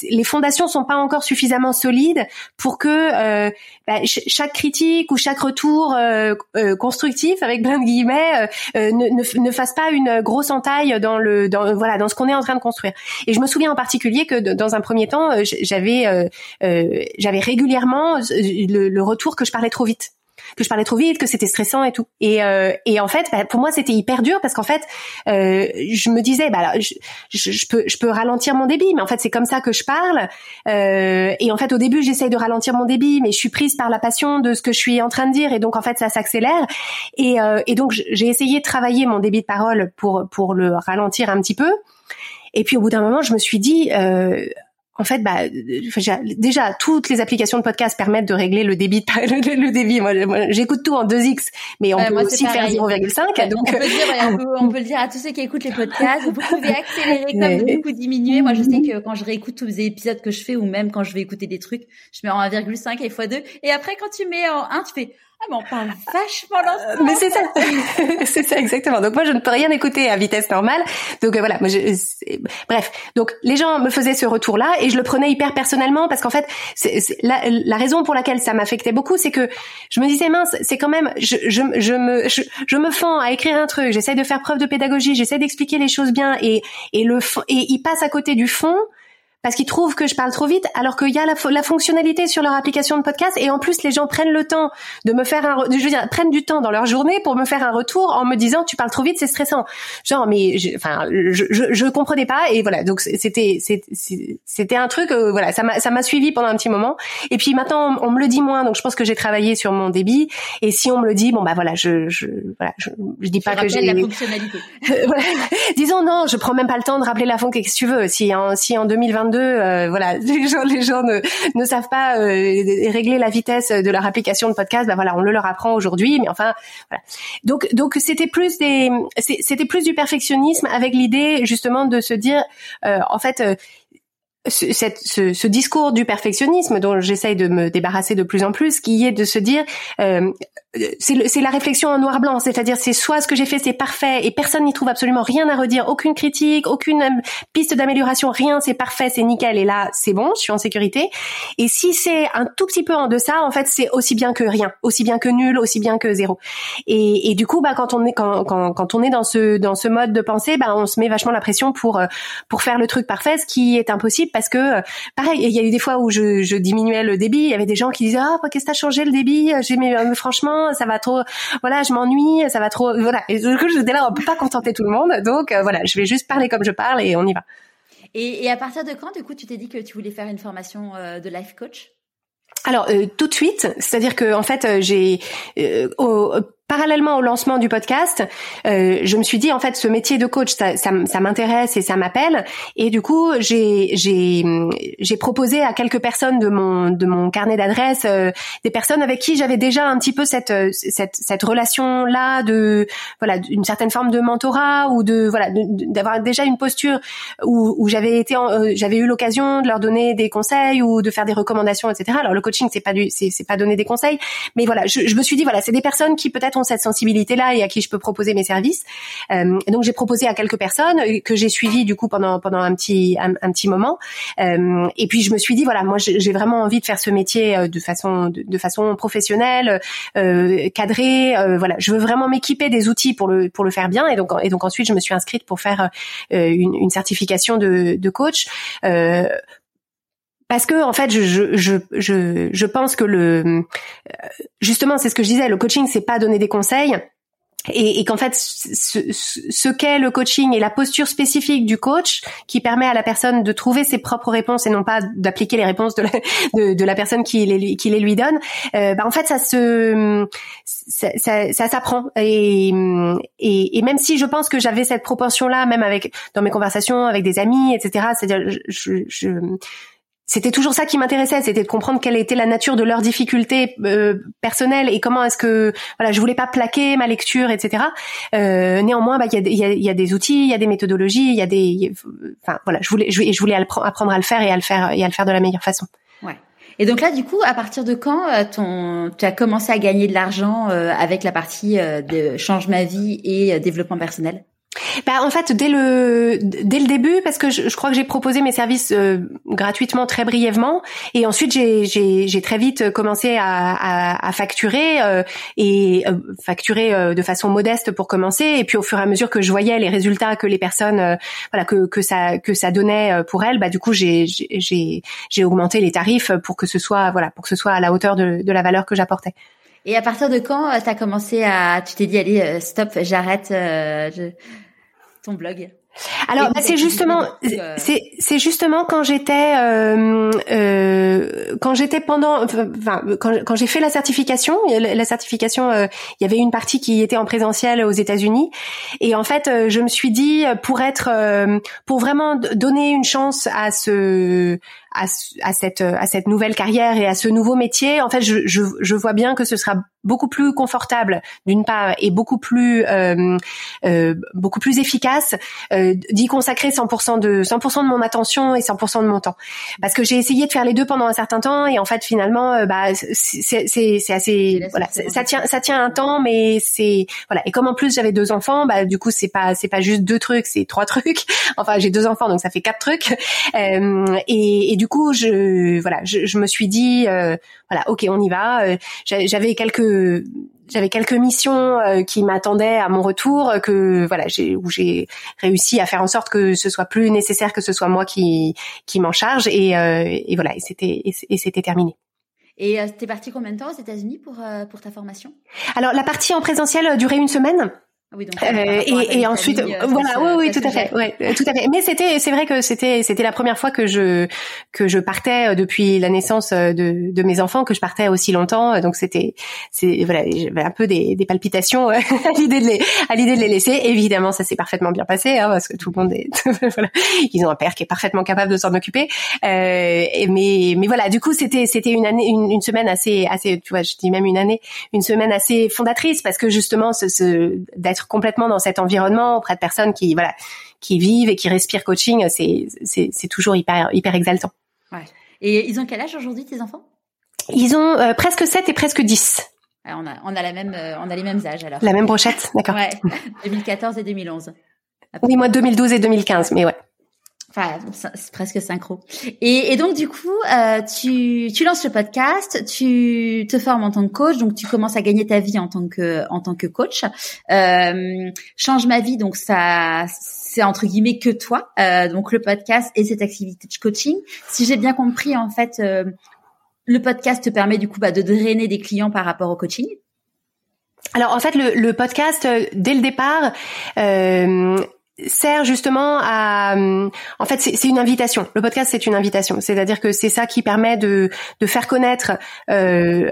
les fondations sont pas encore suffisamment solides pour que euh, bah, chaque critique ou chaque retour euh, constructif avec plein de guillemets ne, ne, ne fasse pas une grosse entaille dans le dans voilà dans ce qu'on est en train de construire. Et je me souviens en particulier que dans un premier temps, euh, j'avais euh, euh, j'avais régulièrement le, le retour que je parlais trop vite que je parlais trop vite, que c'était stressant et tout. Et, euh, et en fait, bah, pour moi, c'était hyper dur parce qu'en fait, euh, je me disais, bah, je, je, peux, je peux ralentir mon débit, mais en fait, c'est comme ça que je parle. Euh, et en fait, au début, j'essaye de ralentir mon débit, mais je suis prise par la passion de ce que je suis en train de dire, et donc en fait, ça s'accélère. Et, euh, et donc, j'ai essayé de travailler mon débit de parole pour pour le ralentir un petit peu. Et puis au bout d'un moment, je me suis dit, euh, en fait, bah, déjà, toutes les applications de podcast permettent de régler le débit. Le, débit, moi, j'écoute tout en 2x, mais on peut aussi faire 0,5. donc, on peut, dire, on, peut, le dire à tous ceux qui écoutent les podcasts, vous pouvez accélérer comme vous pouvez diminuer. Moi, je sais que quand je réécoute tous les épisodes que je fais, ou même quand je vais écouter des trucs, je mets en 1,5 et x2. Et après, quand tu mets en 1, tu fais ah, mais on parle vachement lentement. Euh, mais c'est ça, c'est ça exactement. Donc moi, je ne peux rien écouter à vitesse normale. Donc euh, voilà, moi, je, bref. Donc les gens me faisaient ce retour-là et je le prenais hyper personnellement parce qu'en fait, c'est, la, la, raison pour laquelle ça m'affectait beaucoup, c'est que je me disais mince, c'est quand même, je, je, je me, je, je, me fends à écrire un truc, j'essaie de faire preuve de pédagogie, j'essaie d'expliquer les choses bien et et le et il passe à côté du fond parce qu'ils trouvent que je parle trop vite, alors qu'il y a la, la, fonctionnalité sur leur application de podcast et en plus les gens prennent le temps de me faire un, je veux dire, prennent du temps dans leur journée pour me faire un retour en me disant tu parles trop vite, c'est stressant. Genre mais, enfin, je, je, je, comprenais pas et voilà. Donc c'était c'était un truc euh, voilà ça m'a ça m'a suivi pendant un petit moment. Et puis maintenant on, me le dit moins donc je pense que j'ai travaillé sur mon débit. Et si on me le dit bon bah voilà je je voilà je, je dis pas que j'ai la fonctionnalité. Disons non, je prends même pas le temps de rappeler la qu'est-ce que tu veux. Si en si en 2020 euh, voilà, les gens, les gens ne, ne savent pas euh, régler la vitesse de leur application de podcast. Bah voilà, on le leur apprend aujourd'hui, mais enfin, voilà. Donc, donc c'était plus des, c'était plus du perfectionnisme avec l'idée justement de se dire, euh, en fait ce, cette, ce, ce, discours du perfectionnisme dont j'essaye de me débarrasser de plus en plus, qui est de se dire, euh, c'est la réflexion en noir-blanc, c'est-à-dire c'est soit ce que j'ai fait c'est parfait et personne n'y trouve absolument rien à redire, aucune critique, aucune euh, piste d'amélioration, rien, c'est parfait, c'est nickel et là c'est bon, je suis en sécurité. Et si c'est un tout petit peu en deçà, en fait c'est aussi bien que rien, aussi bien que nul, aussi bien que zéro. Et, et du coup, bah quand on est quand, quand, quand on est dans ce dans ce mode de pensée, bah on se met vachement la pression pour euh, pour faire le truc parfait, ce qui est impossible parce que euh, pareil, il y a eu des fois où je, je diminuais le débit, il y avait des gens qui disaient ah qu'est-ce que t'as changé le débit, j'ai franchement ça va trop, voilà, je m'ennuie, ça va trop, voilà. Et du coup, j'étais là, on peut pas contenter tout le monde, donc euh, voilà, je vais juste parler comme je parle et on y va. Et, et, à partir de quand, du coup, tu t'es dit que tu voulais faire une formation euh, de life coach? Alors tout de suite, c'est-à-dire que en fait j'ai au, parallèlement au lancement du podcast, euh, je me suis dit en fait ce métier de coach ça, ça, ça m'intéresse et ça m'appelle et du coup j'ai proposé à quelques personnes de mon de mon carnet d'adresses euh, des personnes avec qui j'avais déjà un petit peu cette euh, cette cette relation là de voilà une certaine forme de mentorat ou de voilà d'avoir déjà une posture où, où j'avais été euh, j'avais eu l'occasion de leur donner des conseils ou de faire des recommandations etc. Alors le coaching c'est pas du c'est pas donner des conseils mais voilà je, je me suis dit voilà c'est des personnes qui peut-être cette sensibilité-là et à qui je peux proposer mes services. Euh, donc j'ai proposé à quelques personnes euh, que j'ai suivies du coup pendant pendant un petit un, petit moment. Euh, et puis je me suis dit voilà moi j'ai vraiment envie de faire ce métier de façon de, façon professionnelle, cadrée. voilà, je veux vraiment m'équiper des outils pour le pour le faire bien. Et donc et donc ensuite je me suis inscrite pour faire une, une certification de, de coach parce que en fait je je je je pense que le justement c'est ce que je disais le coaching c'est pas donner des conseils. Et, et qu'en fait ce, ce qu'est le coaching et la posture spécifique du coach qui permet à la personne de trouver ses propres réponses et non pas d'appliquer les réponses de la, de, la personne qui les, qui les lui donne euh, bah en fait ça se ça, ça, ça s'apprend. Et, et, et même si je pense que j'avais cette proportion là même avec dans mes conversations avec des amis etc c'est-à-dire je, je c'était toujours ça qui m'intéressait, c'était de comprendre quelle était la nature de leurs difficultés euh, personnelles et comment est-ce que voilà, je voulais pas plaquer ma lecture, etc. Euh, néanmoins, bah il y a, y a, des outils, il y a des méthodologies, il y a des, enfin voilà, je voulais je, je voulais apprendre à le faire et à le faire et à le faire de la meilleure façon. Ouais. Et donc là, du coup, à partir de quand euh, ton, tu as commencé à gagner de l'argent avec la partie de change ma vie et développement personnel? Bah, en fait, dès le dès le début, parce que je, je crois que j'ai proposé mes services euh, gratuitement très brièvement, et ensuite j'ai j'ai, j'ai très vite commencé à, à, à facturer euh, et euh, facturer de façon modeste pour commencer, et puis au fur et à mesure que je voyais les résultats que les personnes voilà que que ça que ça donnait pour elles, bah du coup j'ai j'ai j'ai augmenté les tarifs pour que ce soit voilà pour que ce soit à la hauteur de, de la valeur que j'apportais. Et à partir de quand tu as commencé à tu t'es dit allez stop j'arrête je ton blog? Alors bah, c'est justement euh, c'est c'est justement quand j'étais euh, euh, quand j'étais pendant enfin quand, quand j'ai fait la certification la certification euh, il y avait une partie qui était en présentiel aux États-Unis. Et en fait euh, je me suis dit pour être pour vraiment donner une chance à ce à, à, cette à cette nouvelle carrière et à ce nouveau métier en fait je, je, je vois bien que ce sera beaucoup plus confortable d'une part et beaucoup plus euh, euh, beaucoup plus efficace euh, d'y consacrer 100% de 100% de mon attention et 100% de mon temps. Parce que j'ai essayé de faire les deux pendant un certain temps et en fait finalement euh, bah c'est c'est assez voilà ça tient ça tient un temps mais c'est voilà. Et comme en plus j'avais deux enfants bah du coup c'est pas c'est pas juste deux trucs c'est trois trucs. Enfin j'ai deux enfants donc ça fait quatre trucs. Euh, et, et, du coup je voilà je, je me suis dit euh, voilà ok on y va j'avais quelques j'avais quelques missions euh, qui m'attendaient à mon retour que voilà j'ai où j'ai réussi à faire en sorte que ce soit plus nécessaire que ce soit moi qui qui m'en charge et, euh, et voilà et c'était et, c'était terminé. Et euh, t'es parti combien de temps aux États-Unis pour pour ta formation? Alors la partie en présentiel durait une semaine. Ah oui, donc, euh, et, et ensuite, euh, voilà, oui, oui, tout à fait, ouais, tout à fait. Mais c'était, c'est vrai que c'était, c'était la première fois que je que je partais euh, depuis la naissance de, de mes enfants, que je partais aussi longtemps. Donc c'était, c'est voilà, j'avais un peu des, des palpitations à l'idée de les, à l'idée de les laisser. Évidemment, ça s'est parfaitement bien passé, hein, parce que tout le monde est, voilà, ils ont un père qui est parfaitement capable de s'en occuper. Euh, mais mais voilà, du coup, c'était c'était une année, une, une, semaine assez assez, tu vois, je dis même une année, une semaine assez fondatrice, parce que justement, ce, ce d'être complètement dans cet environnement auprès de personnes qui voilà qui vivent et qui respirent coaching, c'est c'est toujours hyper hyper exaltant. Ouais. Et ils ont quel âge aujourd'hui tes enfants? Ils ont euh, presque 7 et presque 10. on a on a la même euh, on a les mêmes âges alors. La même brochette, d'accord. Ouais. 2014 et 2011. Oui, moi 2012 et 2015, mais ouais. Enfin, c'est presque synchro. Et, et, donc du coup, euh, tu, tu lances le podcast, tu te formes en tant que coach, donc tu commences à gagner ta vie en tant que en tant que coach. Euh, change ma vie, donc ça, c'est entre guillemets que toi. Euh, donc le podcast et cette activité de coaching. Si j'ai bien compris, en fait, euh, le podcast te permet du coup bah, de drainer des clients par rapport au coaching? Alors en fait, le, le podcast, euh, dès le départ. Euh, sert justement à, en fait, c'est une invitation. Le podcast, c'est une invitation. C'est-à-dire que c'est ça qui permet de, de faire connaître euh,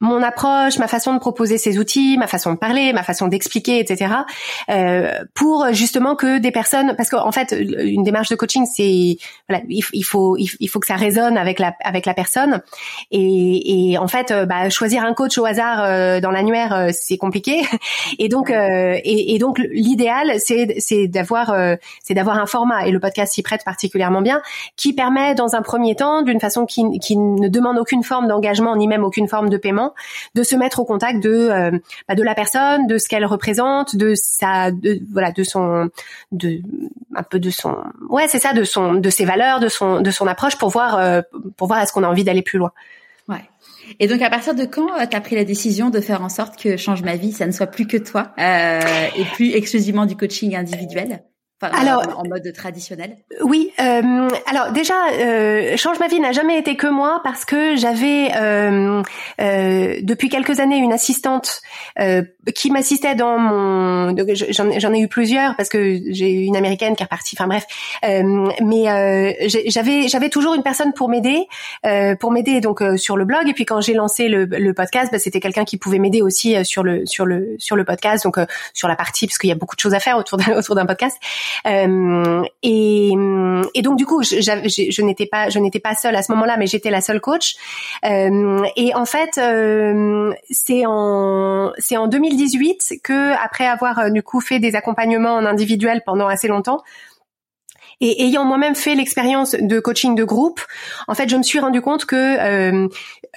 mon approche, ma façon de proposer ces outils, ma façon de parler, ma façon d'expliquer, etc. Euh, pour justement que des personnes, parce qu'en fait, une démarche de coaching, c'est voilà, il, faut il, faut que ça résonne avec la avec la personne. Et, et en fait, euh, bah, choisir un coach au hasard euh, dans l'annuaire, euh, c'est compliqué. Et donc et, et, donc l'idéal, c'est c'est d'avoir c'est d'avoir un format et le podcast s'y prête particulièrement bien, qui permet dans un premier temps, d'une façon qui qui ne demande aucune forme d'engagement ni même aucune forme de paiement de se mettre au contact de euh, bah, de la personne, de ce qu'elle représente, de sa de, voilà de son de un peu de son ouais c'est ça de son de ses valeurs, de son de son approche pour voir euh, pour voir est-ce qu'on a envie d'aller plus loin. Ouais. Et donc à partir de quand euh, tu as pris la décision de faire en sorte que change ma vie, ça ne soit plus que toi euh, et plus exclusivement du coaching individuel? Alors, en mode traditionnel Oui. Euh, alors déjà, euh, change ma vie n'a jamais été que moi parce que j'avais euh, euh depuis quelques années une assistante euh, qui m'assistait dans mon. J'en ai eu plusieurs parce que j'ai eu une américaine qui est repartie. Enfin bref, euh, mais j'avais j'avais toujours une personne pour m'aider, pour m'aider donc sur le blog et puis quand j'ai lancé le, le podcast, bah, c'était quelqu'un qui pouvait m'aider aussi sur le sur le sur le podcast donc sur la partie parce qu'il y a beaucoup de choses à faire autour d'un autour d'un podcast. Euh, et, donc du coup, je, je n'étais pas, je n'étais pas seule à ce moment-là, mais j'étais la seule coach. Euh, et en fait, euh, c'est en c'est en 2018 que après avoir du coup fait des accompagnements en individuel pendant assez longtemps, et ayant moi-même fait l'expérience de coaching de groupe, en fait, je me suis rendu compte que euh,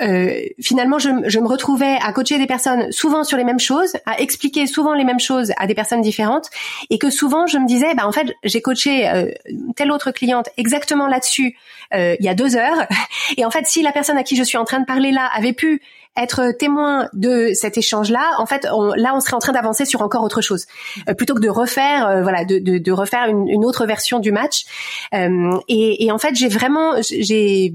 euh, finalement, je, me retrouvais à coacher des personnes souvent sur les mêmes choses, à expliquer souvent les mêmes choses à des personnes différentes, et que souvent, je me disais, bah en fait, j'ai coaché euh, telle autre cliente exactement là-dessus euh, il y a deux heures, et en fait, si la personne à qui je suis en train de parler là avait pu être témoin de cet échange-là, en fait, on, là, on serait en train d'avancer sur encore autre chose, euh, plutôt que de refaire, euh, voilà, de, de, de refaire une, une, autre version du match. Euh, et, et, en fait, j'ai vraiment, j'ai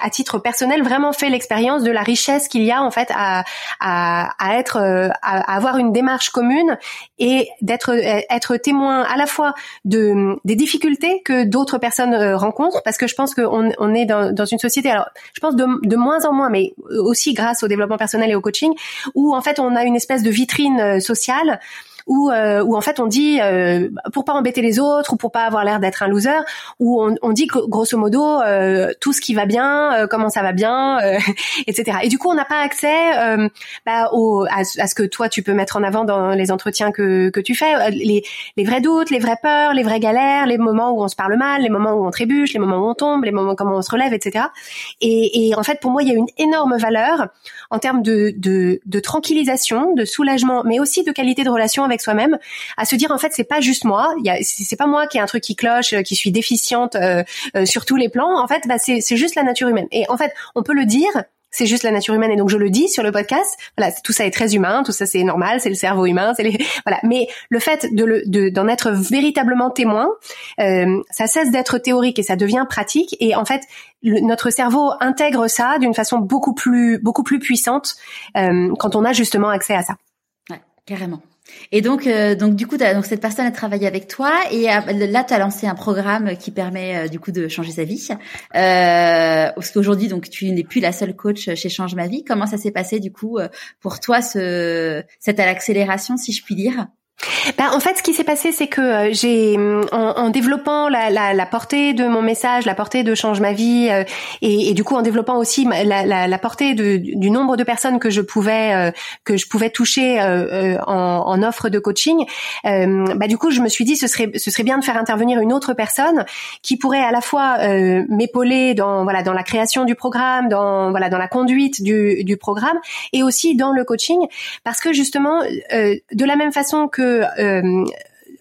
à titre personnel vraiment fait l'expérience de la richesse qu'il y a en fait à, à, à être euh, à, avoir une démarche commune et d'être euh, être témoin à la fois de des difficultés que d'autres personnes euh, rencontrent parce que je pense qu'on on est dans, dans une société alors je pense de, de moins en moins mais aussi grâce au développement personnel et au coaching où en fait on a une espèce de vitrine sociale où, euh, où en fait on dit euh, pour pas embêter les autres ou pour pas avoir l'air d'être un loser, où on, on dit grosso modo euh, tout ce qui va bien, euh, comment ça va bien, euh, etc. Et du coup on n'a pas accès bah, au, à, ce que toi tu peux mettre en avant dans les entretiens que, que tu fais, les, les vrais doutes, les vraies peurs, les vraies galères, les moments où on se parle mal, les moments où on trébuche, les moments où on tombe, les moments comment on se relève, etc. Et, et en fait pour moi il y a une énorme valeur en termes de, de, de tranquillisation, de soulagement, mais aussi de qualité de relation avec soi-même, à se dire en fait c'est pas juste moi, c'est pas moi qui ai un truc qui cloche, qui suis déficiente euh, euh, sur tous les plans. En fait, bah, c'est juste la nature humaine. Et en fait, on peut le dire, c'est juste la nature humaine et donc je le dis sur le podcast. Voilà, tout ça est très humain, tout ça c'est normal, c'est le cerveau humain, c'est les voilà. Mais le fait de le d'en être véritablement témoin, euh, ça cesse d'être théorique et ça devient pratique. Et en fait, notre cerveau intègre ça d'une façon beaucoup plus beaucoup plus puissante euh, quand on a justement accès à ça. Ouais, carrément. Et donc, euh, donc du coup, donc cette personne a travaillé avec toi et euh, là, tu as lancé un programme qui permet euh, du coup de changer sa vie. parce qu'aujourd'hui, donc tu n'es plus la seule coach chez Change ma vie. Comment ça s'est passé du coup pour toi, ce, cette accélération, si je puis dire? Ben, en fait, ce qui s'est passé, c'est que euh, j'ai, mm, en, en, développant la, la, la, portée de mon message, la portée de change ma vie, euh, et, et, du coup en développant aussi la, la portée de, du nombre de personnes que je pouvais euh, que je pouvais toucher en, en, offre de coaching, bah, du coup je me suis dit ce serait ce serait bien de faire intervenir une autre personne qui pourrait à la fois m'épauler dans voilà dans la création du programme, dans voilà dans la conduite du, du programme, et aussi dans le coaching, parce que justement de la même façon que euh,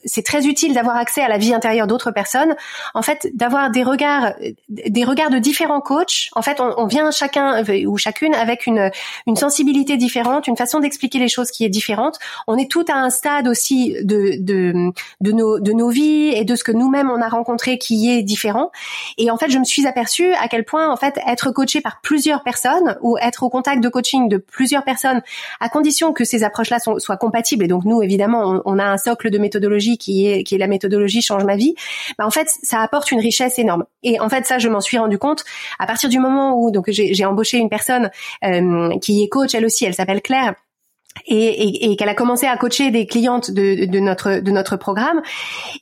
c'est très utile d'avoir accès à la vie intérieure d'autres personnes. En fait, d'avoir des regards, des regards de différents coachs. En fait, on, vient chacun ou chacune avec une une sensibilité différente, une façon d'expliquer les choses qui est différente. On est tout à un stade aussi de de de nos de nos vies et de ce que nous-mêmes on a rencontré qui est différent. Et en fait, je me suis aperçue à quel point en fait être coaché par plusieurs personnes ou être au contact de coaching de plusieurs personnes, à condition que ces approches-là soient compatibles. Et donc nous, évidemment, on, on a un socle de méthodologie qui est qui est la méthodologie change ma vie, bah, en fait ça apporte une richesse énorme. Et en fait ça je m'en suis rendu compte à partir du moment où donc j'ai embauché une personne qui est coach elle aussi, elle s'appelle Claire et, et, et qu'elle a commencé à coacher des clientes de, de, notre de notre programme.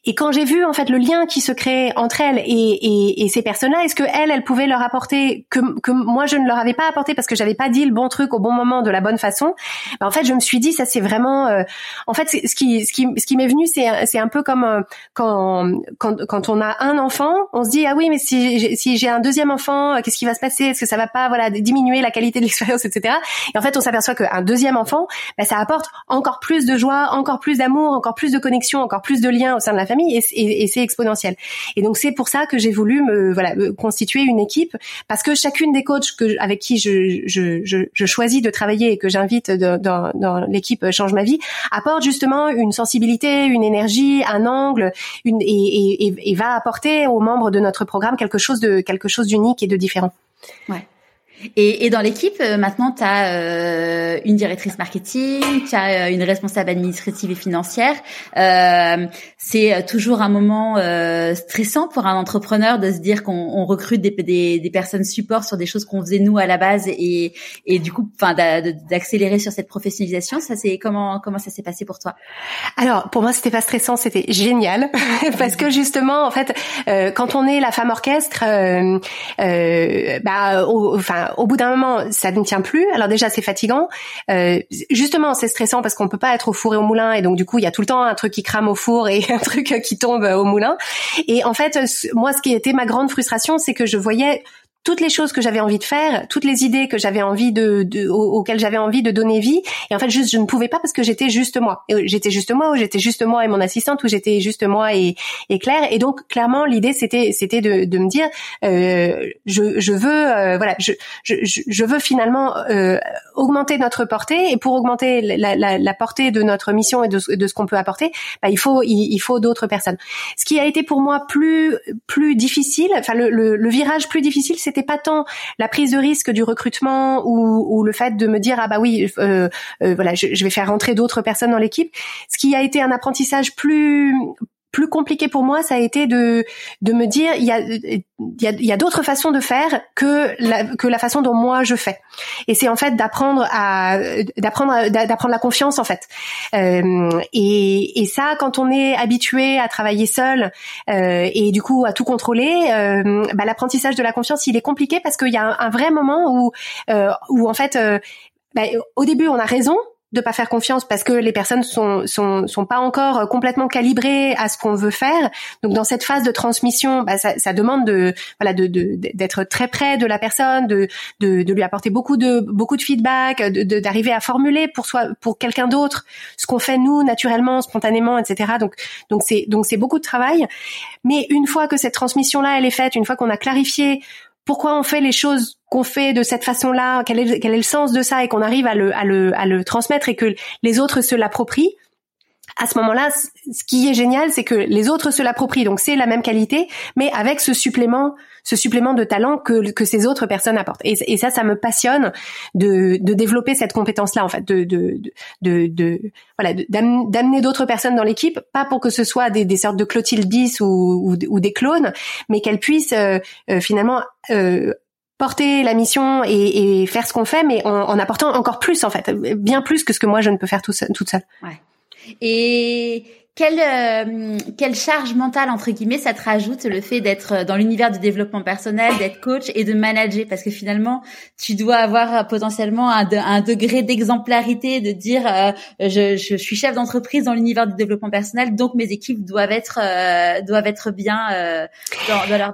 Et quand j'ai vu en fait le lien qui se crée entre elle et, et, ces personnes-là, est-ce que elle, elle pouvait leur apporter que, que moi je ne leur avais pas apporté parce que j'avais pas dit le bon truc au bon moment de la bonne façon. Ben, en fait, je me suis dit ça c'est vraiment. Euh, en fait, ce qui ce qui ce qui m'est venu, c'est c'est un peu comme euh, quand quand quand on a un enfant, on se dit ah oui mais si si j'ai un deuxième enfant, euh, qu'est-ce qui va se passer? Est-ce que ça va pas voilà diminuer la qualité de l'expérience, etc. Et en fait, on s'aperçoit qu'un deuxième enfant bah, ça apporte encore plus de joie, encore plus d'amour, encore plus de connexion, encore plus de liens au sein de la famille et, c'est exponentiel. Et donc c'est pour ça que j'ai voulu me voilà constituer une équipe parce que chacune des coachs que avec qui je, je, je, je choisis de travailler et que j'invite dans, dans l'équipe Change ma vie apporte justement une sensibilité, une énergie, un angle, une et, et, et va apporter aux membres de notre programme quelque chose de quelque chose d'unique et de différent. Ouais. Et, et, dans l'équipe, euh, maintenant, tu as euh, une directrice marketing, tu as euh, une responsable administrative et financière. Euh, c'est toujours un moment euh, stressant pour un entrepreneur de se dire qu'on recrute des, des, des, personnes support sur des choses qu'on faisait nous à la base et, et du coup, enfin, d'accélérer sur cette professionnalisation. Ça, c'est comment comment ça s'est passé pour toi? Alors, pour moi, c'était pas stressant, c'était génial parce que justement, en fait, quand on est la femme orchestre, bah, enfin au bout d'un moment, ça ne tient plus. Alors déjà, c'est fatigant. Euh, justement, c'est stressant parce qu'on peut pas être au four et au moulin, et donc du coup, il y a tout le temps un truc qui crame au four et un truc qui tombe au moulin. Et en fait, moi, ce qui était ma grande frustration, c'est que je voyais toutes les choses que j'avais envie de faire, toutes les idées que j'avais envie de, de auxquelles j'avais envie de donner vie. Et en fait, juste, je ne pouvais pas parce que j'étais juste moi. J'étais juste moi, ou j'étais juste moi et mon assistante, ou j'étais juste moi et, et Claire. Et donc, clairement, l'idée, c'était, c'était de, de me dire, euh, je, je veux, euh, voilà, je, je, je veux finalement euh, augmenter notre portée. Et pour augmenter la, la, la portée de notre mission et de, ce qu'on peut apporter, bah, il faut, il, faut d'autres personnes. Ce qui a été pour moi plus, plus difficile, enfin, le, le, le virage plus difficile, c'était pas tant la prise de risque du recrutement ou, le fait de me dire ah bah oui euh, euh, voilà je, je vais faire rentrer d'autres personnes dans l'équipe. Ce qui a été un apprentissage plus plus compliqué pour moi, ça a été de de me dire il y a il y a, y a d'autres façons de faire que la que la façon dont moi je fais. Et c'est en fait d'apprendre à d'apprendre d'apprendre la confiance en fait. Euh, et et ça quand on est habitué à travailler seul euh, et du coup à tout contrôler, euh, bah, l'apprentissage de la confiance il est compliqué parce qu'il y a un, vrai moment où euh, où en fait euh, bah, au début on a raison de pas faire confiance parce que les personnes sont sont sont pas encore complètement calibrées à ce qu'on veut faire. Donc dans cette phase de transmission, bah, ça, ça, demande de voilà de d'être très près de la personne, de, de, de lui apporter beaucoup de beaucoup de feedback, de d'arriver à formuler pour soi pour quelqu'un d'autre ce qu'on fait nous naturellement, spontanément, etc. Donc donc c'est donc c'est beaucoup de travail. Mais une fois que cette transmission là elle est faite, une fois qu'on a clarifié pourquoi on fait les choses qu'on fait de cette façon-là, quel est, le sens de ça et qu'on arrive à le transmettre et que les autres se l'approprient, à ce moment-là, ce qui est génial, c'est que les autres se l'approprient, donc c'est la même qualité, mais avec ce supplément, ce supplément de talent que, que ces autres personnes apportent. Et, et ça, ça me passionne de, de développer cette compétence-là, en fait, de, de, de, de voilà, d'amener d'autres personnes dans l'équipe, pas pour que ce soit des, des sortes de Clotilde 10 ou, ou, des clones, mais qu'elles puissent euh, euh, finalement euh, porter la mission et, et faire ce qu'on fait, mais en, en, apportant encore plus en fait, bien plus que ce que moi je ne peux faire tout seul, toute seule. Ouais. Et quelle, euh, quelle charge mentale, entre guillemets, ça te rajoute le fait d'être dans l'univers du développement personnel, d'être coach et de manager? Parce que finalement, tu dois avoir potentiellement un, un degré d'exemplarité, de dire euh, je, je, suis chef d'entreprise dans l'univers du développement personnel, donc mes équipes doivent être, euh, doivent être bien dans, dans leur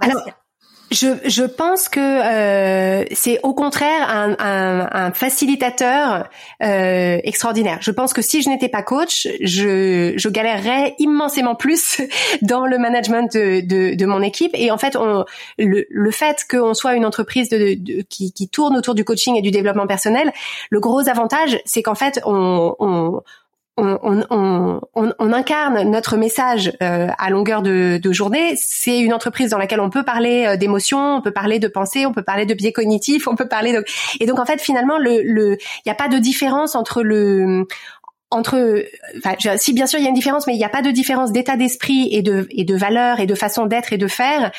je, je pense que euh, c'est au contraire un, un, un facilitateur euh, extraordinaire. Je pense que si je n'étais pas coach, je, je galérerais immensément plus dans le management de, de, de mon équipe. Et en fait, on, le, le fait qu'on soit une entreprise de, de, qui, qui tourne autour du coaching et du développement personnel, le gros avantage, c'est qu'en fait, on, on on, on, on, on, incarne notre message euh, à longueur de, de journée. C'est une entreprise dans laquelle on peut parler euh, d'émotions, on peut parler de pensée, on peut parler de biais cognitifs, on peut parler de... Et donc en fait finalement, le, le, il n'y a pas de différence entre le entre, enfin, si bien sûr il y a une différence, mais il n'y a pas de différence d'état d'esprit et de et de valeur et de façon d'être et de faire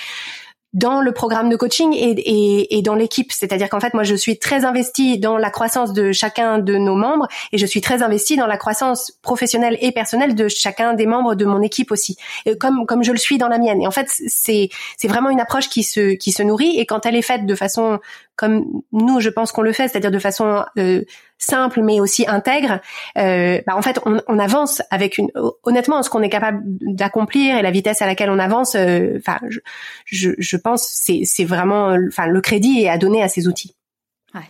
dans le programme de coaching et, et, et dans l'équipe. C'est-à-dire qu'en fait, moi, je suis très investie dans la croissance de chacun de nos membres et je suis très investie dans la croissance professionnelle et personnelle de chacun des membres de mon équipe aussi, comme comme je le suis dans la mienne. Et en fait, c'est c'est vraiment une approche qui se qui se nourrit et quand elle est faite de façon comme nous, je pense qu'on le fait, c'est-à-dire de façon euh, simple mais aussi intègre, euh, bah en fait, on, on, avance avec une. Honnêtement, ce qu'on est capable d'accomplir et la vitesse à laquelle on avance, euh, enfin, je, je, je, pense c'est c'est vraiment, enfin, le crédit est à donner à ces outils. Ouais.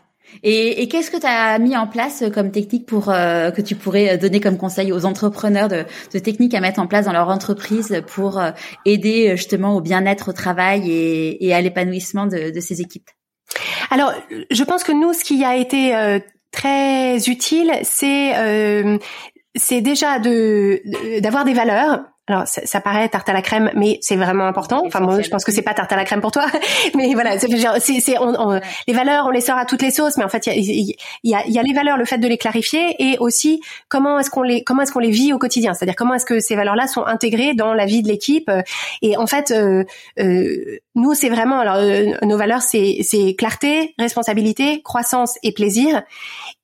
Et, et qu'est-ce que tu as mis en place comme technique pour euh, que tu pourrais donner comme conseil aux entrepreneurs de, de techniques à mettre en place dans leur entreprise pour euh, aider justement au bien-être au travail et, et à l'épanouissement de, de ces équipes? Alors, je pense que nous, ce qui a été euh, très utile, c'est euh, c'est déjà de d'avoir des valeurs alors ça, ça, paraît tarte à la crème, mais c'est vraiment important. Enfin moi, je pense que c'est pas tarte à la crème pour toi, mais voilà, c'est c'est on, les valeurs, on les sort à toutes les sauces, mais en fait il y a, y, a, y a les valeurs, le fait de les clarifier, et aussi comment est-ce qu'on les comment est-ce qu'on les vit au quotidien, c'est-à-dire comment est-ce que ces valeurs-là sont intégrées dans la vie de l'équipe. Et en fait, euh, euh, nous c'est vraiment alors euh, nos valeurs c'est c'est clarté, responsabilité, croissance et plaisir.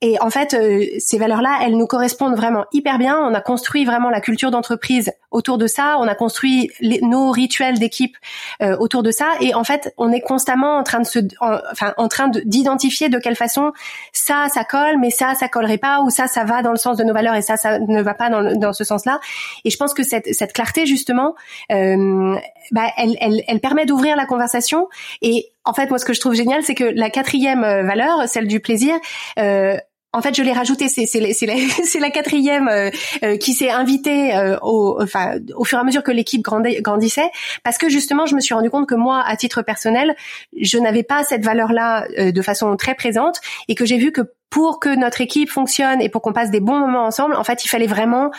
Et en fait, euh, ces valeurs-là, elles nous correspondent vraiment hyper bien. On a construit vraiment la culture d'entreprise autour de ça. On a construit nos rituels d'équipe euh, autour de ça. Et en fait, on est constamment en train de se, enfin, en train d'identifier de, quelle façon ça, ça colle, mais ça, ça collerait pas, ou ça, ça va dans le sens de nos valeurs et ça, ça ne va pas dans, dans ce sens-là. Et je pense que cette, cette clarté justement, euh, bah, elle, elle, elle permet d'ouvrir la conversation. Et en fait, moi, ce que je trouve génial, c'est que la quatrième euh, valeur, celle du plaisir, euh, en fait, je l'ai rajouté. C'est la, quatrième euh, euh, qui s'est invitée euh, au, au fur et à mesure que l'équipe grandissait, parce que justement, je me suis rendu compte que moi, à titre personnel, je n'avais pas cette valeur-là de façon très présente, et que j'ai vu que pour que notre équipe fonctionne et pour qu'on passe des bons moments ensemble, en fait, il fallait vraiment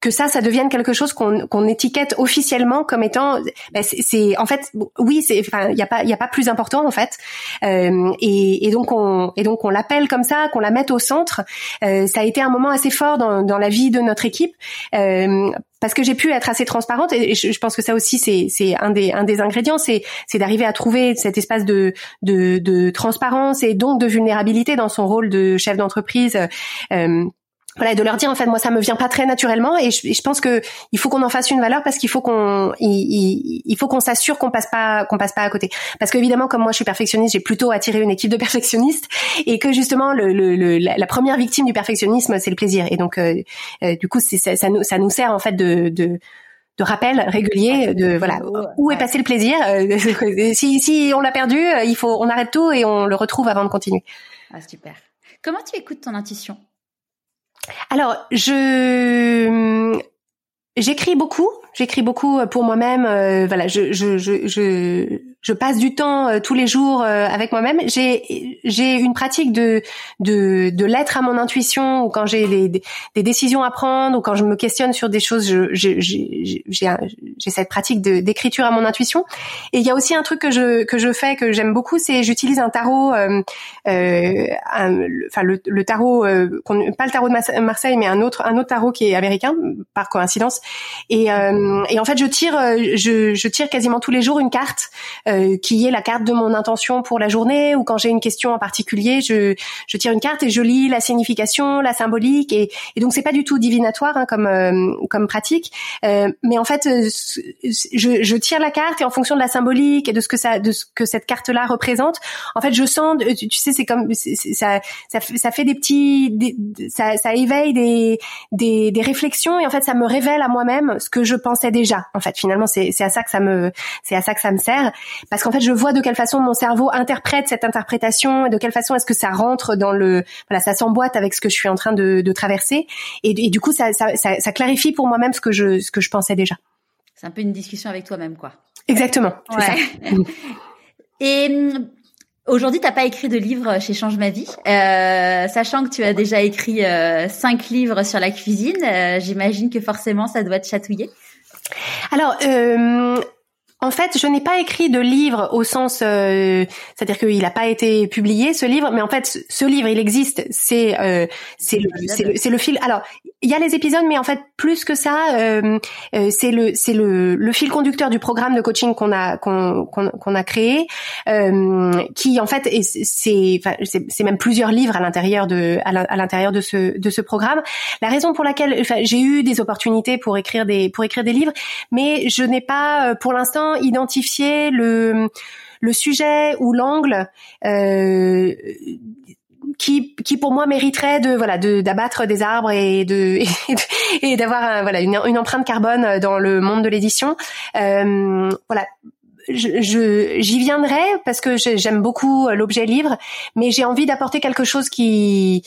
que ça, ça devienne quelque chose qu'on qu'on étiquette officiellement comme étant, ben c'est en fait, oui, c'est, enfin, il y a pas, y a pas plus important en fait, euh, et, et, donc on et donc on l'appelle comme ça, qu'on la mette au centre. Euh, ça a été un moment assez fort dans, dans la vie de notre équipe. Euh, parce que j'ai pu être assez transparente et je, pense que ça aussi c'est c'est un des un des ingrédients c'est c'est d'arriver à trouver cet espace de, de de transparence et donc de vulnérabilité dans son rôle de chef d'entreprise euh, voilà, et de leur dire en fait moi ça me vient pas très naturellement et je, je pense que il faut qu'on en fasse une valeur parce qu'il faut qu'on il, il, faut qu'on s'assure qu'on passe pas qu'on passe pas à côté. Parce qu'évidemment comme moi je suis perfectionniste j'ai plutôt attiré une équipe de perfectionnistes et que justement le, le, la, première victime du perfectionnisme c'est le plaisir. Et donc euh, euh, du coup c'est ça, ça, nous ça nous sert en fait de, de de rappel régulier de voilà où est passé le plaisir euh, si si on l'a perdu il faut on arrête tout et on le retrouve avant de continuer. Ah super. Comment tu écoutes ton intuition? Alors, je j'écris beaucoup. J'écris beaucoup pour moi-même. Euh, voilà, je, je, je, je passe du temps euh, tous les jours euh, avec moi-même. J'ai j'ai une pratique de de, de l'être à mon intuition ou quand j'ai des, des, décisions à prendre ou quand je me questionne sur des choses, j'ai j'ai cette pratique d'écriture à mon intuition. Et il y a aussi un truc que je que je fais que j'aime beaucoup, c'est j'utilise un tarot, euh, enfin le, le, tarot, pas le tarot de Marseille, mais un autre un autre tarot qui est américain par coïncidence. Et, et en fait, je tire je, je tire quasiment tous les jours une carte euh, qui est la carte de mon intention pour la journée ou quand j'ai une question en particulier, je, je tire une carte et je lis la signification, la symbolique et, et donc c'est pas du tout divinatoire hein, comme euh, comme pratique, euh, mais en fait je, je tire la carte et en fonction de la symbolique et de ce que ça de ce que cette carte là représente, en fait je sens, tu, sais c'est comme ça, ça ça fait des petits ça, ça éveille des, des des réflexions et en fait ça me révèle à moi-même ce que je pensais déjà. En fait finalement c'est à ça que ça me c'est à ça que ça me sert parce qu'en fait je vois de quelle façon mon cerveau interprète cette interprétation et de quelle façon est-ce que ça rentre dans le voilà ça s'emboîte avec ce que je suis en train de, de traverser et, et, du coup ça, ça, ça, ça clarifie pour moi-même ce que je ce que je pensais déjà. C'est un peu une discussion avec toi-même quoi. Exactement. Ouais. Ça. et hum, Aujourd'hui, t'as pas écrit de livre chez Change ma vie, euh, sachant que tu as déjà écrit euh, cinq livres sur la cuisine. Euh, J'imagine que forcément, ça doit te chatouiller. Alors, euh, en fait, je n'ai pas écrit de livre au sens, euh, c'est-à-dire qu'il n'a pas été publié ce livre, mais en fait, ce livre, il existe. C'est euh, c'est le c'est le, fil. Alors, il y a les épisodes, mais en fait, plus que ça, euh, euh c'est le c'est le, le fil conducteur du programme de coaching qu'on a qu'on qu'on a créé, euh, qui en fait, c'est c'est même plusieurs livres à l'intérieur de à l'intérieur de ce de ce programme. La raison pour laquelle j'ai eu des opportunités pour écrire des pour écrire des livres, mais je n'ai pas pour l'instant identifier le sujet ou l'angle euh, qui, qui pour moi mériterait de voilà de d'abattre des arbres et de et d'avoir voilà une, empreinte carbone dans le monde de l'édition. Euh, voilà. J'y viendrai parce que j'aime beaucoup l'objet livre mais j'ai envie d'apporter quelque chose qui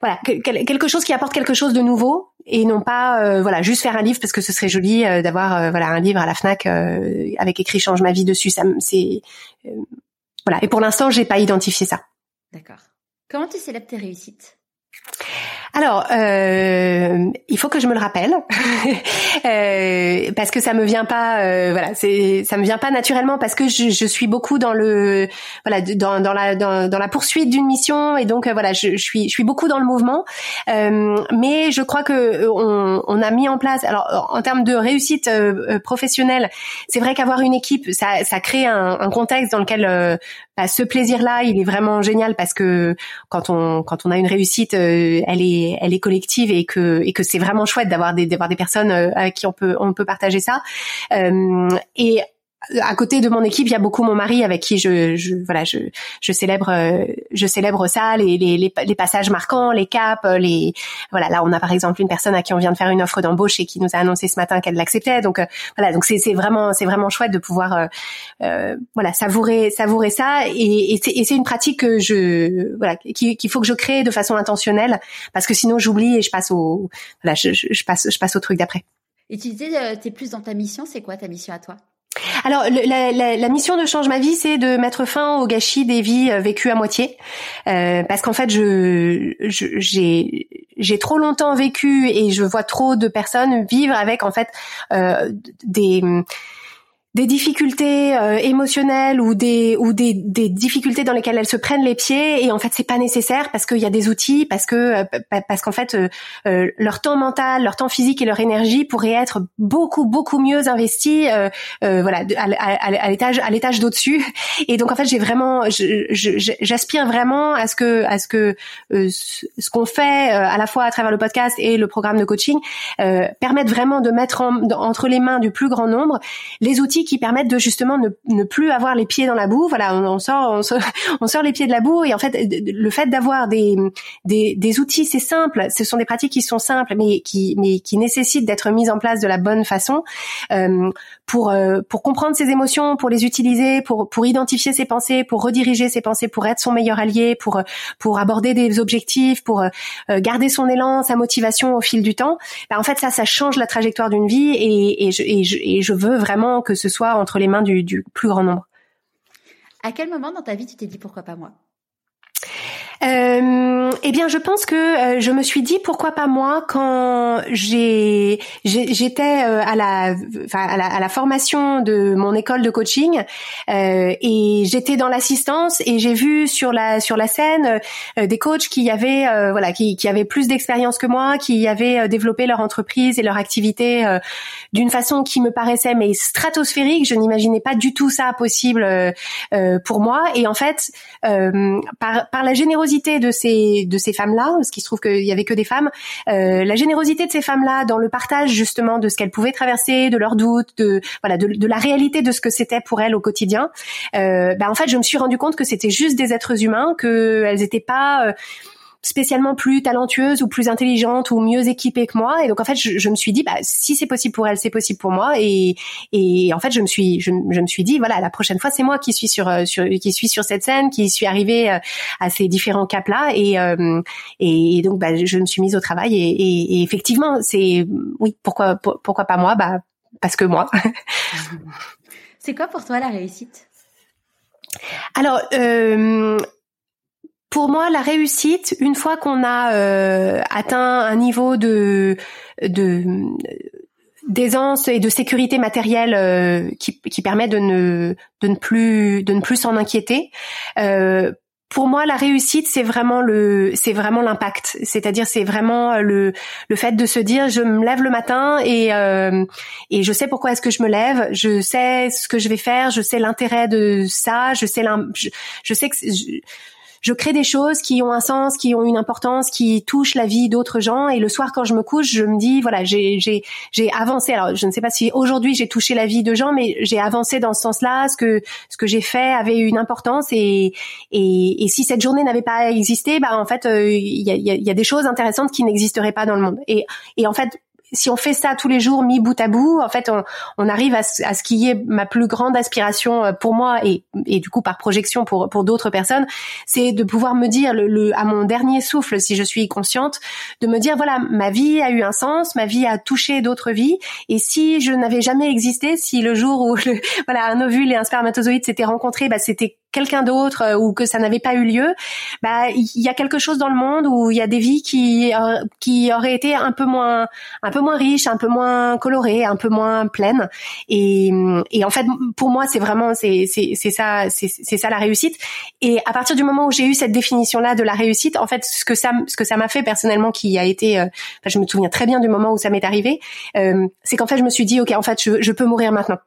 voilà quelque chose qui apporte quelque chose de nouveau et non pas euh, voilà juste faire un livre parce que ce serait joli euh, d'avoir euh, voilà un livre à la Fnac avec écrit change ma vie dessus ça c'est voilà et pour l'instant j'ai pas identifié ça. D'accord. Comment tu célèbres tes réussites? Alors, euh, il faut que je me le rappelle euh, parce que ça me vient pas, euh, voilà, c'est ça me vient pas naturellement parce que je, je suis beaucoup dans le, voilà, dans, dans la dans, dans la poursuite d'une mission et donc euh, voilà, je, suis je suis beaucoup dans le mouvement. Euh, mais je crois que on, on, a mis en place, alors en termes de réussite professionnelle, c'est vrai qu'avoir une équipe, ça, ça crée un, un contexte dans lequel bah, ce plaisir-là, il est vraiment génial parce que quand on quand on a une réussite, elle est elle est collective et que et que c'est vraiment chouette d'avoir des d'avoir des personnes euh, avec qui on peut on peut partager ça. Euh, et à côté de mon équipe, il y a beaucoup mon mari avec qui je, je voilà, je, je célèbre, euh, je célèbre ça, les, les, les, passages marquants, les caps, euh, les voilà. Là, on a par exemple une personne à qui on vient de faire une offre d'embauche et qui nous a annoncé ce matin qu'elle l'acceptait. Donc euh, voilà, donc c'est vraiment c'est vraiment chouette de pouvoir euh, voilà savourer savourer ça et, et c'est une pratique que je voilà qu'il faut que je crée de façon intentionnelle parce que sinon j'oublie et je passe au voilà je, je, passe je passe au truc d'après. Et tu disais, t'es plus dans ta mission. C'est quoi ta mission à toi? Alors, la, mission de Change ma vie, c'est de mettre fin au gâchis des vies euh, vécues à moitié, euh, parce qu'en fait, je j'ai j'ai trop longtemps vécu et je vois trop de personnes vivre avec en fait euh, des des difficultés euh, émotionnelles ou des ou des, des, difficultés dans lesquelles elles se prennent les pieds. Et en fait c'est pas nécessaire parce qu'il y a des outils parce que euh, parce qu'en fait euh, leur temps mental leur temps physique et leur énergie pourraient être beaucoup beaucoup mieux investis voilà à, l'étage à l'étage d'au-dessus. Et donc en fait j'ai vraiment j'aspire vraiment à ce que à ce que ce qu'on fait à la fois à travers le podcast et le programme de coaching permette vraiment de mettre entre les mains du plus grand nombre les outils qui permettent de justement ne, plus avoir les pieds dans la boue. Voilà, on, sort, on sort, les pieds de la boue et en fait, le fait d'avoir des, des, des outils, c'est simple. Ce sont des pratiques qui sont simples, mais qui, mais qui nécessitent d'être mises en place de la bonne façon euh, pour euh, pour comprendre ses émotions, pour les utiliser, pour pour identifier ses pensées, pour rediriger ses pensées, pour être son meilleur allié, pour pour aborder des objectifs, pour euh, garder son élan, sa motivation au fil du temps. Ben, en fait, ça, ça change la trajectoire d'une vie et, et, je, et, je, et je veux vraiment que ce soit entre les mains du, du plus grand nombre. À quel moment dans ta vie tu t'es dit pourquoi pas moi? Euh, eh bien, je pense que euh, je me suis dit pourquoi pas moi quand j'ai j'étais euh, à la à la, formation de mon école de coaching euh, et j'étais dans l'assistance et j'ai vu sur la sur la scène des coachs qui avaient voilà qui, qui avaient plus d'expérience que moi, qui avaient développé leur entreprise et leur activité d'une façon qui me paraissait mais stratosphérique. Je n'imaginais pas du tout ça possible pour moi et en fait par par la générosité de ces de ces femmes-là, parce qu'il se trouve qu'il y avait que des femmes, euh, la générosité de ces femmes-là dans le partage justement de ce qu'elles pouvaient traverser, de leurs doutes, de voilà de, la réalité de ce que c'était pour elles au quotidien. Euh, bah, en fait, je me suis rendu compte que c'était juste des êtres humains, que elles n'étaient pas euh, spécialement plus talentueuse ou plus intelligente ou mieux équipée que moi. Et donc en fait, je, je me suis dit, bah, si c'est possible pour elle, c'est possible pour moi. Et, et en fait, je me suis, je, je me suis dit, voilà, la prochaine fois, c'est moi qui suis sur, euh, sur, qui suis sur cette scène, qui suis arrivée euh, à ces différents caps là. Et, euh, et donc, bah, je me suis mise au travail. Et, et, effectivement, c'est, oui, pourquoi, pourquoi pas moi? Bah, parce que moi. c'est quoi pour toi la réussite? Alors, euh, pour moi, la réussite, une fois qu'on a euh, atteint un niveau de, de d'aisance et de sécurité matérielle euh, qui, qui permet de ne de ne plus de ne plus s'en inquiéter. Euh, pour moi, la réussite, c'est vraiment le, c'est vraiment l'impact. C'est-à-dire, c'est vraiment le, le fait de se dire, je me lève le matin et euh, et je sais pourquoi est-ce que je me lève, je sais ce que je vais faire, je sais l'intérêt de ça, je sais je, je sais que je crée des choses qui ont un sens, qui ont une importance, qui touchent la vie d'autres gens. Et le soir, quand je me couche, je me dis, voilà, j'ai j'ai j'ai avancé. Alors, je ne sais pas si aujourd'hui j'ai touché la vie de gens, mais j'ai avancé dans ce sens-là. Ce que ce que j'ai fait avait une importance. Et et, et si cette journée n'avait pas existé, bah en fait, euh, il y, a, y a des choses intéressantes qui n'existeraient pas dans le monde. Et et en fait, si on fait ça tous les jours, mis bout à bout, en fait, on, on arrive à, à, ce qui est ma plus grande aspiration euh, pour moi et, et du coup par projection pour pour d'autres personnes, c'est de pouvoir me dire le, le, à mon dernier souffle, si je suis consciente, de me dire voilà, ma vie a eu un sens, ma vie a touché d'autres vies, et si je n'avais jamais existé, si le jour où le, voilà un ovule et un spermatozoïde s'étaient rencontrés, bah, c'était quelqu'un d'autre euh, ou que ça n'avait pas eu lieu, bah il y a quelque chose dans le monde où il y a des vies qui euh, qui auraient été un peu moins un peu moins riches, un peu moins colorées, un peu moins pleines. Et et en fait pour moi c'est vraiment c'est c'est c'est ça c'est c'est ça la réussite. Et à partir du moment où j'ai eu cette définition là de la réussite en fait ce que ça ce que ça m'a fait personnellement qui a été euh, je me souviens très bien du moment où ça m'est arrivé c'est qu'en fait je me suis dit OK en fait je, je peux mourir maintenant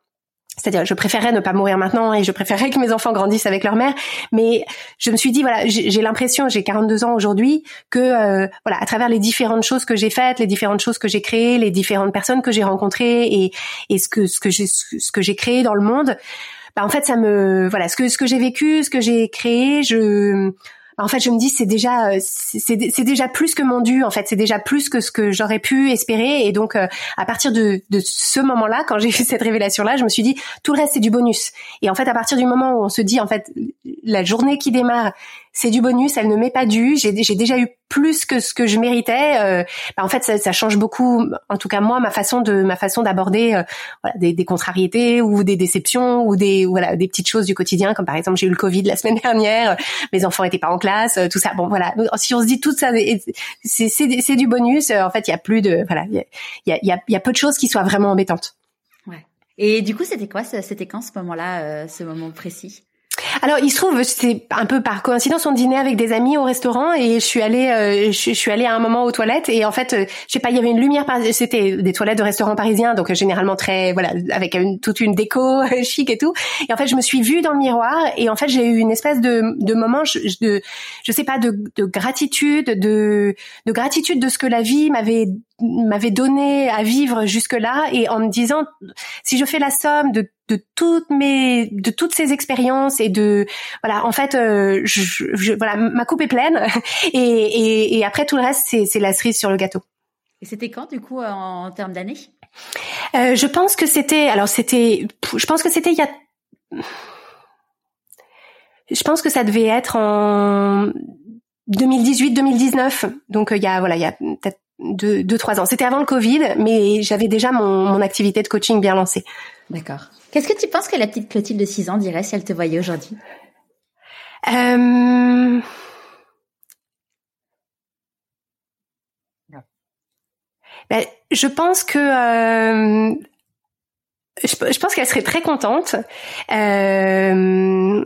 c'est-à-dire, je préférais ne pas mourir maintenant et je préférais que mes enfants grandissent avec leur mère. Mais je me suis dit, voilà, j'ai l'impression, j'ai 42 ans aujourd'hui, que euh, voilà, à travers les différentes choses que j'ai faites, les différentes choses que j'ai créées, les différentes personnes que j'ai rencontrées et, et ce que ce que j'ai ce que j'ai créé dans le monde, bah en fait, ça me voilà, ce que ce que j'ai vécu, ce que j'ai créé, je en fait, je me dis c'est déjà euh, c'est déjà plus que mon dû. En fait, c'est déjà plus que ce que j'aurais pu espérer. Et donc, euh, à partir de, de ce moment-là, quand j'ai eu cette révélation-là, je me suis dit tout le reste c'est du bonus. Et en fait, à partir du moment où on se dit en fait la journée qui démarre, c'est du bonus, elle ne m'est pas due. J'ai déjà eu plus que ce que je méritais. Euh, bah, en fait, ça, ça, change beaucoup. En tout cas, moi, ma façon de ma façon d'aborder euh, voilà, des, des, contrariétés ou des déceptions ou des voilà des petites choses du quotidien, comme par exemple j'ai eu le Covid la semaine dernière, mes enfants étaient pas en classe, euh, tout ça. Bon, voilà. Si on se dit tout ça, c'est du bonus. En fait, il y a plus de voilà, il y a, y, a, y a peu de choses qui soient vraiment embêtantes. Ouais. Et du coup, c'était quoi C'était quand ce moment-là, ce moment précis? Alors, il se trouve, c'est un peu par coïncidence, on dînait avec des amis au restaurant et je suis allée, euh, je, suis allée à un moment aux toilettes et en fait, euh, je sais pas, il y avait une lumière, c'était des toilettes de restaurant parisien, donc euh, généralement très, voilà, avec une, toute une déco chic et tout. Et en fait, je me suis vue dans le miroir et en fait, j'ai eu une espèce de, de moment, je, de, je sais pas, de, de gratitude, de, de gratitude de ce que la vie m'avait m'avait donné à vivre jusque là et en me disant si je fais la somme de, de toutes mes de toutes ces expériences et de voilà en fait euh, je, voilà ma coupe est pleine et, et, et après tout le reste c'est c'est la cerise sur le gâteau. Et c'était quand du coup en, en termes d'années? Euh, Je pense que c'était alors c'était je pense que c'était il y a je pense que ça devait être en 2018-2019 donc euh, il y a voilà il y a peut-être deux, deux, trois ans. C'était avant le Covid, mais j'avais déjà mon, mon activité de coaching bien lancée. D'accord. Qu'est-ce que tu penses que la petite Clotilde de 6 ans dirait si elle te voyait aujourd'hui? Euh... Ben, je pense que euh... je, je, pense qu'elle serait très contente. Euh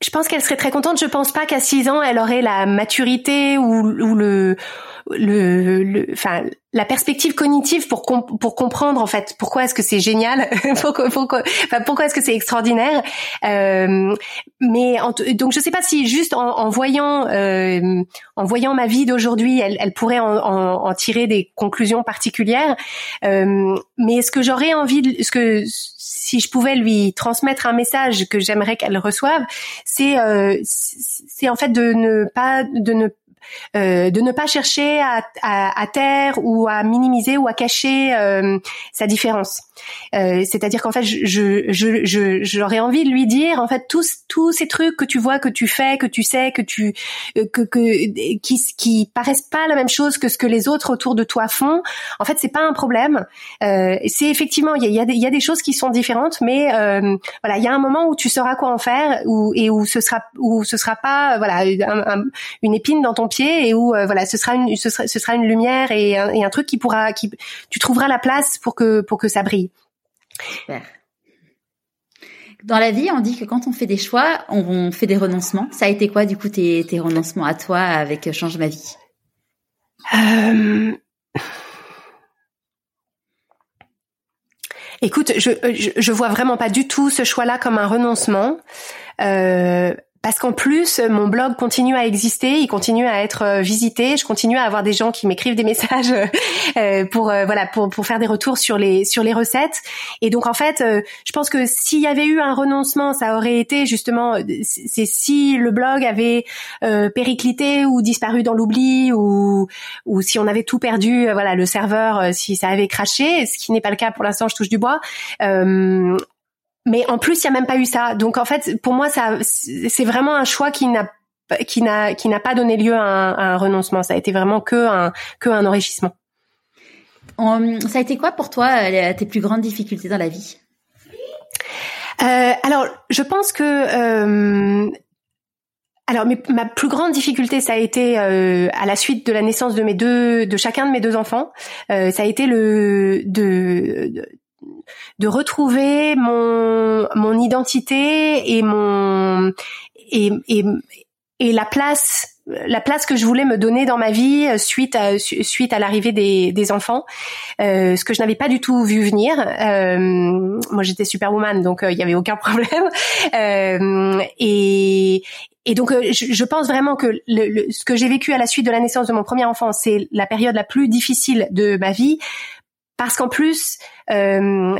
je pense qu'elle serait très contente. Je pense pas qu'à 6 ans, elle aurait la maturité ou, ou le, le, enfin, la perspective cognitive pour pour comprendre en fait pourquoi est-ce que c'est génial, pourquoi, pourquoi, enfin, pourquoi est-ce que c'est extraordinaire. Euh, mais en, donc je sais pas si juste en, en voyant euh, en voyant ma vie d'aujourd'hui, elle, elle pourrait en, en, tirer des conclusions particulières. Euh, mais ce que j'aurais envie, de, ce que si je pouvais lui transmettre un message que j'aimerais qu'elle reçoive, c'est euh, c'est en fait de ne pas de ne euh, de ne pas chercher à, à, à, taire ou à minimiser ou à cacher euh, sa différence. Euh, C'est-à-dire qu'en fait, je, je, je, j'aurais envie de lui dire en fait tous tous ces trucs que tu vois, que tu fais, que tu sais, que tu euh, que, que qui qui paraissent pas la même chose que ce que les autres autour de toi font. En fait, c'est pas un problème. Euh, c'est effectivement il y a, y, a des, choses qui sont différentes, mais voilà, il y a un moment où tu sauras quoi en faire, ou et où ce sera où ce sera pas voilà une épine dans ton pied et où voilà, ce sera une ce sera, ce sera une lumière et un, et un truc qui pourra qui tu trouveras la place pour que pour que ça brille. Super. Dans la vie, on dit que quand on fait des choix, on, fait des renoncements. Ça a été quoi, du coup, tes, tes renoncements à toi avec Change ma vie? Euh... Écoute, je, je, je vois vraiment pas du tout ce choix-là comme un renoncement. Euh, parce qu'en plus mon blog continue à exister, il continue à être euh, visité, je continue à avoir des gens qui m'écrivent des messages euh, pour euh, voilà pour pour faire des retours sur les sur les recettes. Et donc en fait je pense que s'il y avait eu un renoncement, ça aurait été justement c'est si le blog avait périclité ou disparu dans l'oubli ou ou si on avait tout perdu voilà le serveur si ça avait craché, ce qui n'est pas le cas pour l'instant, je touche du bois mais en plus, il y a même pas eu ça. Donc en fait, pour moi, ça, c'est vraiment un choix qui n'a qui n'a qui n'a pas donné lieu à un, renoncement. Ça a été vraiment que un que un enrichissement. ça a été quoi pour toi euh, tes plus grandes difficultés dans la vie? Euh, Alors, je pense que euh, alors ma plus grande difficulté, ça a été euh, à la suite de la naissance de mes deux, de chacun de mes deux enfants, euh, ça a été le de, de de retrouver mon mon identité et mon et, et, et la place la place que je voulais me donner dans ma vie suite à suite à l'arrivée des, des enfants, euh, ce que je n'avais pas du tout vu venir. Euh, moi, j'étais superwoman, donc euh, il y avait aucun problème. Euh, et et donc, euh, je, je, pense vraiment que le, ce que j'ai vécu à la suite de la naissance de mon premier enfant, c'est la période la plus difficile de ma vie, parce qu'en plus, euh,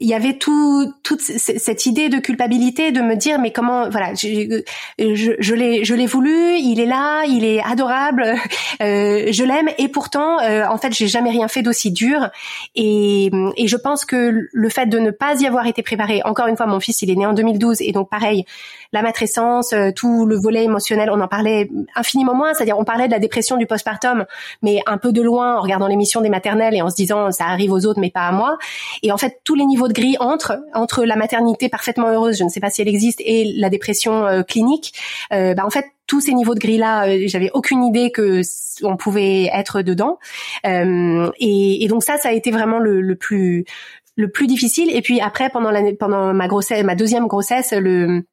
il y avait tout toute cette idée de culpabilité de me dire mais comment voilà je, je, je l'ai je l'ai voulu il est là il est adorable euh, je l'aime et pourtant euh, en fait j'ai jamais rien fait d'aussi dur. Et, et je pense que le fait de ne pas y avoir été préparé encore une fois mon fils il est né en 2012 et donc pareil la matrescence euh, tout le volet émotionnel on en parlait infiniment moins c'est-à-dire on parlait de la dépression du postpartum mais un peu de loin en regardant l'émission des maternelles et en se disant ça arrive aux autres mais pas à moi. Et en fait tous les niveaux de gris entre entre la maternité parfaitement heureuse, je ne sais pas si elle existe, et la dépression euh, clinique. Euh, bah, en fait, tous ces niveaux de gris là, euh, j'avais aucune idée que on pouvait être dedans. Et, et, donc ça, ça a été vraiment le, le plus le plus difficile. Et puis après, pendant l'année, pendant ma grossesse, ma deuxième grossesse, le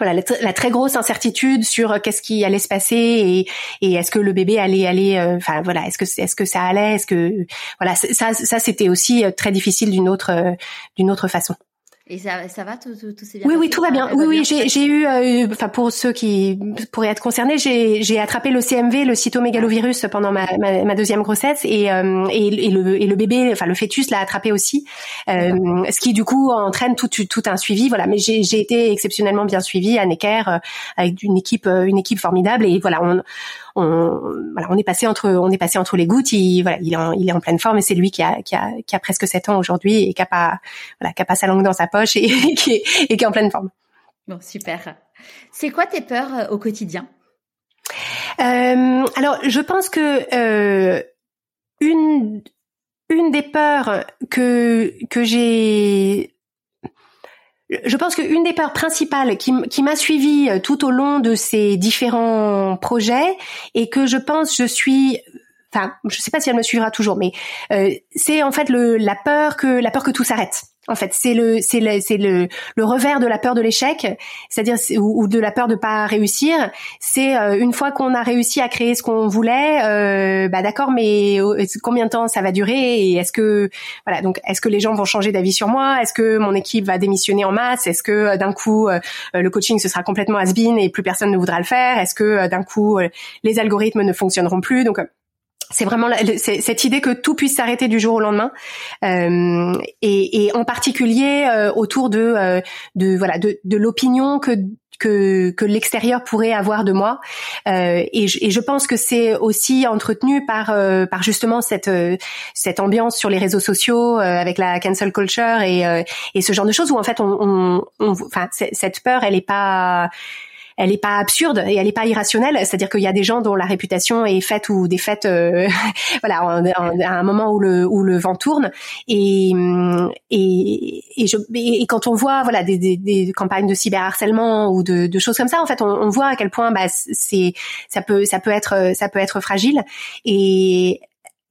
voilà la, très grosse incertitude sur euh, qu'est-ce qui allait se passer et, et est-ce que le bébé allait aller euh, enfin voilà est-ce que est-ce que ça allait est-ce que voilà ça ça c'était aussi euh, très difficile d'une autre d'une autre façon. Et ça, ça va, tout, tout, tout bien Oui, oui, tout va bien. oui, oui, j'ai, j'ai eu, euh, enfin pour ceux qui pourraient être concernés, j'ai, attrapé le CMV, le cytomégalovirus pendant ma, ma, ma deuxième grossesse. Et, euh, et, et, le, et le bébé, enfin le fœtus l'a attrapé aussi, euh, ce qui du coup entraîne tout, tout un suivi. Voilà, mais j'ai, j'ai été exceptionnellement bien suivie à Necker avec une équipe, une équipe formidable. Et voilà, on on, voilà, on est passé entre, on est passé entre les gouttes. Il, voilà, il est en, il est en pleine forme et c'est lui qui a, qui a, qui a presque 7 ans aujourd'hui et qui a pas, voilà, qui a pas sa langue dans sa poche et, qui est, et qui est en pleine forme. Bon, super. C'est quoi tes peurs euh, au quotidien? Euh, Alors, je pense que euh, une une des peurs que que j'ai je pense qu'une des peurs principales qui, m'a suivi euh, tout au long de ces différents projets et que je pense je suis enfin je sais pas si elle me suivra toujours mais euh, c'est en fait le la peur que la peur que tout s'arrête en fait, c'est le c'est le c'est le, le revers de la peur de l'échec, c'est-à-dire ou, de la peur de pas réussir. C'est euh, une fois qu'on a réussi à créer ce qu'on voulait, euh, bah d'accord, mais combien de temps ça va durer et est-ce que voilà donc est-ce que les gens vont changer d'avis sur moi? Est-ce que mon équipe va démissionner en masse? Est-ce que euh, d'un coup le coaching ce sera complètement has-been et plus personne ne voudra le faire? Est-ce que d'un coup les algorithmes ne fonctionneront plus? Donc c'est vraiment cette idée que tout puisse s'arrêter du jour au lendemain euh, et, et, en particulier euh, autour de euh, de voilà de, de l'opinion que que, que l'extérieur pourrait avoir de moi euh, et, je, et, je, pense que c'est aussi entretenu par euh, par justement cette cette ambiance sur les réseaux sociaux avec la cancel culture et, et ce genre de choses où en fait on, on, on enfin cette peur elle est pas elle est pas absurde et elle est pas irrationnelle. C'est-à-dire qu'il y a des gens dont la réputation est faite ou des fêtes, voilà, à un moment où le où le vent tourne. Et et et, je, et quand on voit voilà des, des, des campagnes de cyberharcèlement ou de, de, choses comme ça, en fait, on, on voit à quel point bah, c'est ça peut ça peut être ça peut être fragile. Et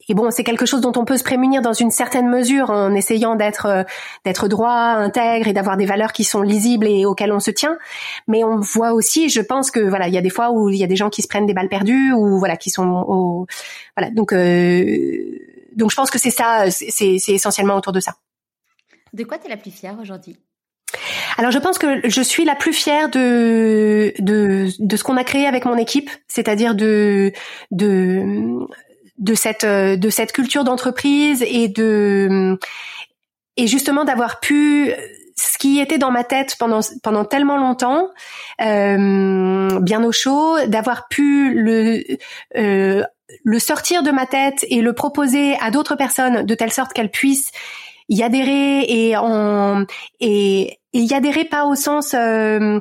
et bon, c'est quelque chose dont on peut se prémunir dans une certaine mesure en essayant d'être euh, d'être droit, intègre et d'avoir des valeurs qui sont lisibles et auxquelles on se tient. Mais on voit aussi, je pense que voilà, il y a des fois où il y a des gens qui se prennent des balles perdues ou voilà qui sont au, voilà donc euh, donc je pense que c'est ça, c'est essentiellement autour de ça. De quoi tu es la plus fière aujourd'hui? Alors je pense que je suis la plus fière de de, de ce qu'on a créé avec mon équipe, c'est-à-dire de de de cette de cette culture d'entreprise et de et justement d'avoir pu ce qui était dans ma tête pendant pendant tellement longtemps, euh, bien au chaud, d'avoir pu le euh, le sortir de ma tête et le proposer à d'autres personnes de telle sorte qu'elles puissent y adhérer et en et, et y adhérer pas au sens euh,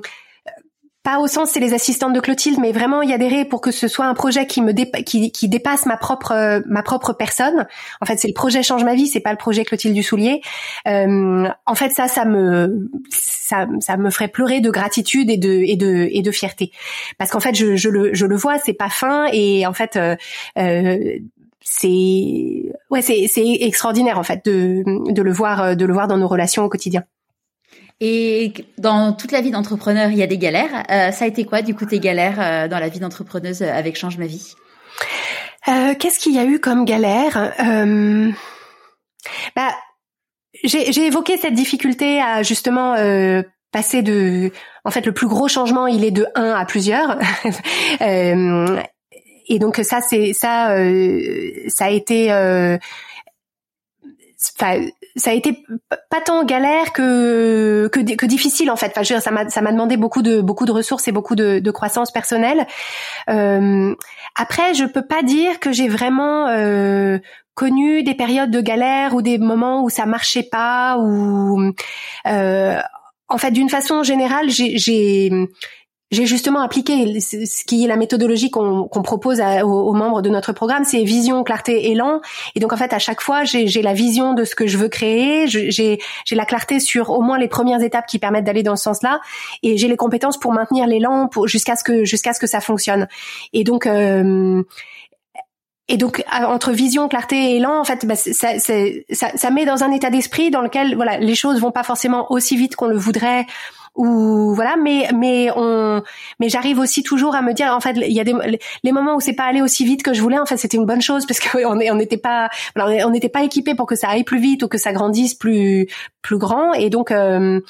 pas au sens c'est les assistantes de Clotilde, mais vraiment y adhérer pour que ce soit un projet qui me qui, qui, dépasse ma propre ma propre personne. En fait, c'est le projet change ma vie, c'est pas le projet Clotilde du Soulier. Euh, en fait, ça, ça me ça, ça me ferait pleurer de gratitude et de et de et de fierté, parce qu'en fait, je, je le je le vois, c'est pas fin et en fait. Euh, euh, c'est ouais c'est c'est extraordinaire en fait de de le voir de le voir dans nos relations au quotidien. Et dans toute la vie d'entrepreneur, il y a des galères. Euh, ça a été quoi, du coup, tes galères euh, dans la vie d'entrepreneuse avec Change ma vie? Euh, Qu'est-ce qu'il y a eu comme galère? Euh, Bah, j'ai évoqué cette difficulté à justement passer de, en fait, le plus gros changement, il est de 1 à plusieurs. et donc ça, c'est ça, ça a été ça a été pas tant galère que que, que difficile en fait. Enfin, ça m'a ça m'a demandé beaucoup de beaucoup de ressources et beaucoup de, de croissance personnelle. Euh, après, je peux pas dire que j'ai vraiment euh, connu des périodes de galère ou des moments où ça marchait pas ou euh, en fait d'une façon générale j'ai j'ai justement appliqué ce qui est la méthodologie qu'on propose aux, membres de notre programme, c'est vision, clarté, élan. Et donc en fait, à chaque fois, j'ai la vision de ce que je veux créer, j'ai la clarté sur au moins les premières étapes qui permettent d'aller dans ce sens-là, et j'ai les compétences pour maintenir l'élan jusqu'à ce que jusqu'à ce que ça fonctionne. Et donc euh, et donc entre vision, clarté et élan, en fait, bah, ça, ça, ça, met dans un état d'esprit dans lequel voilà les choses vont pas forcément aussi vite qu'on le voudrait ou voilà mais mais on mais j'arrive aussi toujours à me dire en fait il y a des les moments où c'est pas allé aussi vite que je voulais en fait c'était une bonne chose parce qu'on on n'était pas on n'était pas équipé pour que ça aille plus vite ou que ça grandisse plus plus grand et donc euh,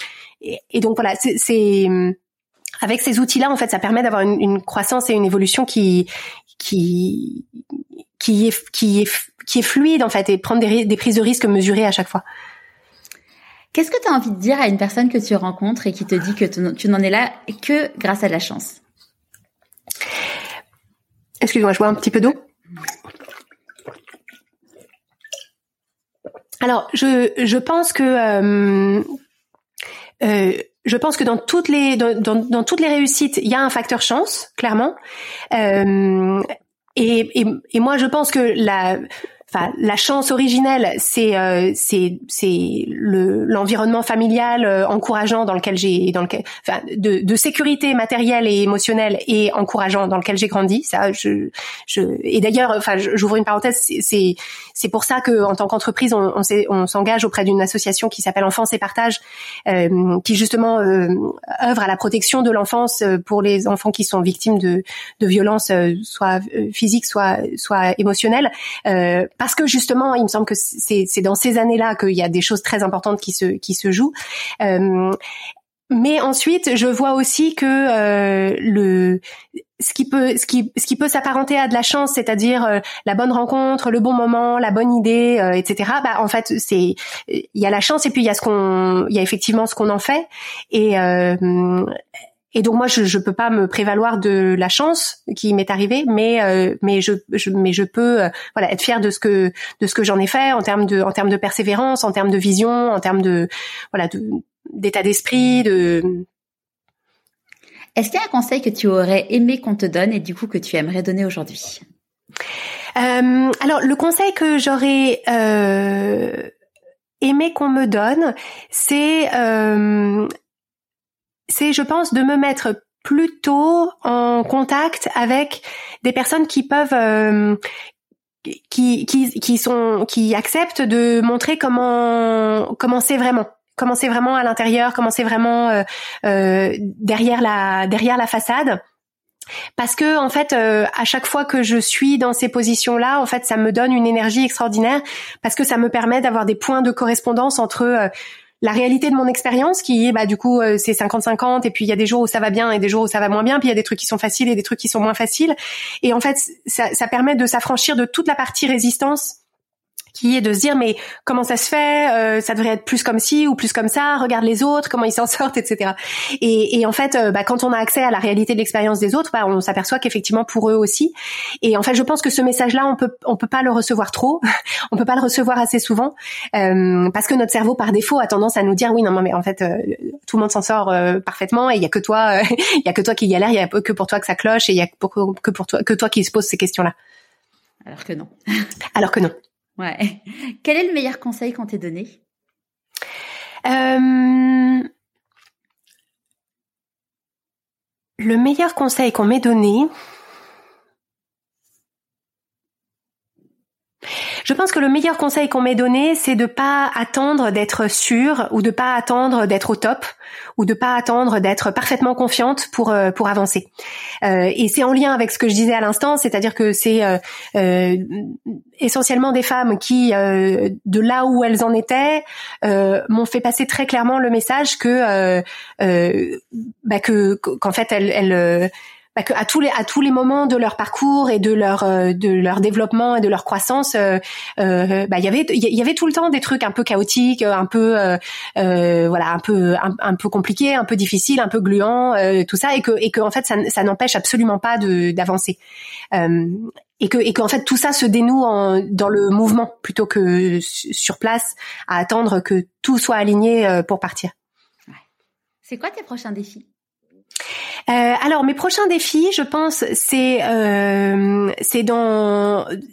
et, donc voilà c'est avec ces outils-là, en fait, ça permet d'avoir une, une, croissance et une évolution qui qui qui est qui est qui est fluide en fait et prendre des, des prises de risques mesurées à chaque fois. Qu'est-ce que tu as envie de dire à une personne que tu rencontres et qui te dit que tu n'en es là que grâce à la chance? Excuse-moi, je bois un petit peu d'eau. Alors, je, je pense que euh, euh, je pense que dans toutes les dans, dans, toutes les réussites, il y a un facteur chance, clairement. Euh, et, et, moi, je pense que la enfin la chance originelle c'est euh, c'est c'est le l'environnement familial euh, encourageant dans lequel j'ai dans lequel enfin de, de sécurité matérielle et émotionnelle et encourageant dans lequel j'ai grandi. Ça je je et d'ailleurs enfin j'ouvre une parenthèse c'est c'est pour ça que en tant qu'entreprise on on, s'engage auprès d'une association qui s'appelle Enfance et Partage euh, qui justement euh, œuvre à la protection de l'enfance pour les enfants qui sont victimes de de violences soit physiques soit soit émotionnelles parce que justement, il me semble que c'est dans ces années-là qu'il y a des choses très importantes qui se qui se jouent. Euh, mais ensuite, je vois aussi que euh, le ce qui peut ce qui ce qui peut s'apparenter à de la chance, c'est-à-dire euh, la bonne rencontre, le bon moment, la bonne idée, etc. Bah en fait, c'est il y a la chance et puis il y a ce qu'on il y a effectivement ce qu'on en fait et et donc moi je je peux pas me prévaloir de la chance qui m'est arrivée mais euh, mais je, je, mais je peux euh, voilà être fière de ce que de ce que j'en ai fait en termes de en termes de persévérance en termes de vision en termes de voilà d'état d'esprit de Est-ce qu'il y a un conseil que tu aurais aimé qu'on te donne et du coup que tu aimerais donner aujourd'hui? Euh, Alors le conseil que j'aurais euh, aimé qu'on me donne, c'est euh, c'est je pense de me mettre plutôt en contact avec des personnes qui peuvent euh, qui, qui, qui sont qui acceptent de montrer comment comment c'est vraiment. Comment c'est vraiment à l'intérieur comment c'est vraiment euh, euh, derrière la derrière la façade. Parce que en fait euh, à chaque fois que je suis dans ces positions là en fait ça me donne une énergie extraordinaire parce que ça me permet d'avoir des points de correspondance entre euh, la réalité de mon expérience qui est bah du coup euh, c'est 50-50 et puis il y a des jours où ça va bien et des jours où ça va moins bien puis il y a des trucs qui sont faciles et des trucs qui sont moins faciles. Et en fait ça, ça permet de s'affranchir de toute la partie résistance qui est de se dire mais comment ça se fait euh, ça devrait être plus comme ci ou plus comme ça regarde les autres comment ils s'en sortent etc et, et en fait euh, bah, quand on a accès à la réalité de l'expérience des autres bah, on s'aperçoit qu'effectivement pour eux aussi. Et en fait je pense que ce message là on peut on peut pas le recevoir trop. On peut pas le recevoir assez souvent euh, parce que notre cerveau par défaut a tendance à nous dire oui non mais en fait euh, tout le monde s'en sort euh, parfaitement et il y a que toi il y a que toi qui galère il y a que pour toi que ça cloche et il y a que pour toi que toi qui se pose ces questions là alors que non. Alors que non Ouais. Quel est le meilleur conseil qu'on t'ait donné? Euh... Le meilleur conseil qu'on m'ait donné, Je pense que le meilleur conseil qu'on m'ait donné, c'est de pas attendre d'être sûre ou de pas attendre d'être au top ou de pas attendre d'être parfaitement confiante pour euh, pour avancer. Euh, et c'est en lien avec ce que je disais à l'instant, c'est-à-dire que c'est euh, euh essentiellement des femmes qui, euh, de là où elles en étaient, m'ont fait passer très clairement le message que bah que qu'en fait elles, elles bah, à tous les à tous les moments de leur parcours et de leur euh, de leur développement et de leur croissance, euh, euh, bah il y avait y avait tout le temps des trucs un peu chaotiques, un peu voilà un peu un, peu compliqués, un peu difficiles, un peu gluants, tout ça et que et que en fait ça, ça n'empêche absolument pas de d'avancer. et que et qu'en fait tout ça se dénoue en, dans le mouvement plutôt que sur place à attendre que tout soit aligné pour partir. C'est quoi tes prochains défis? Euh, alors mes prochains défis, je pense, c'est euh, c'est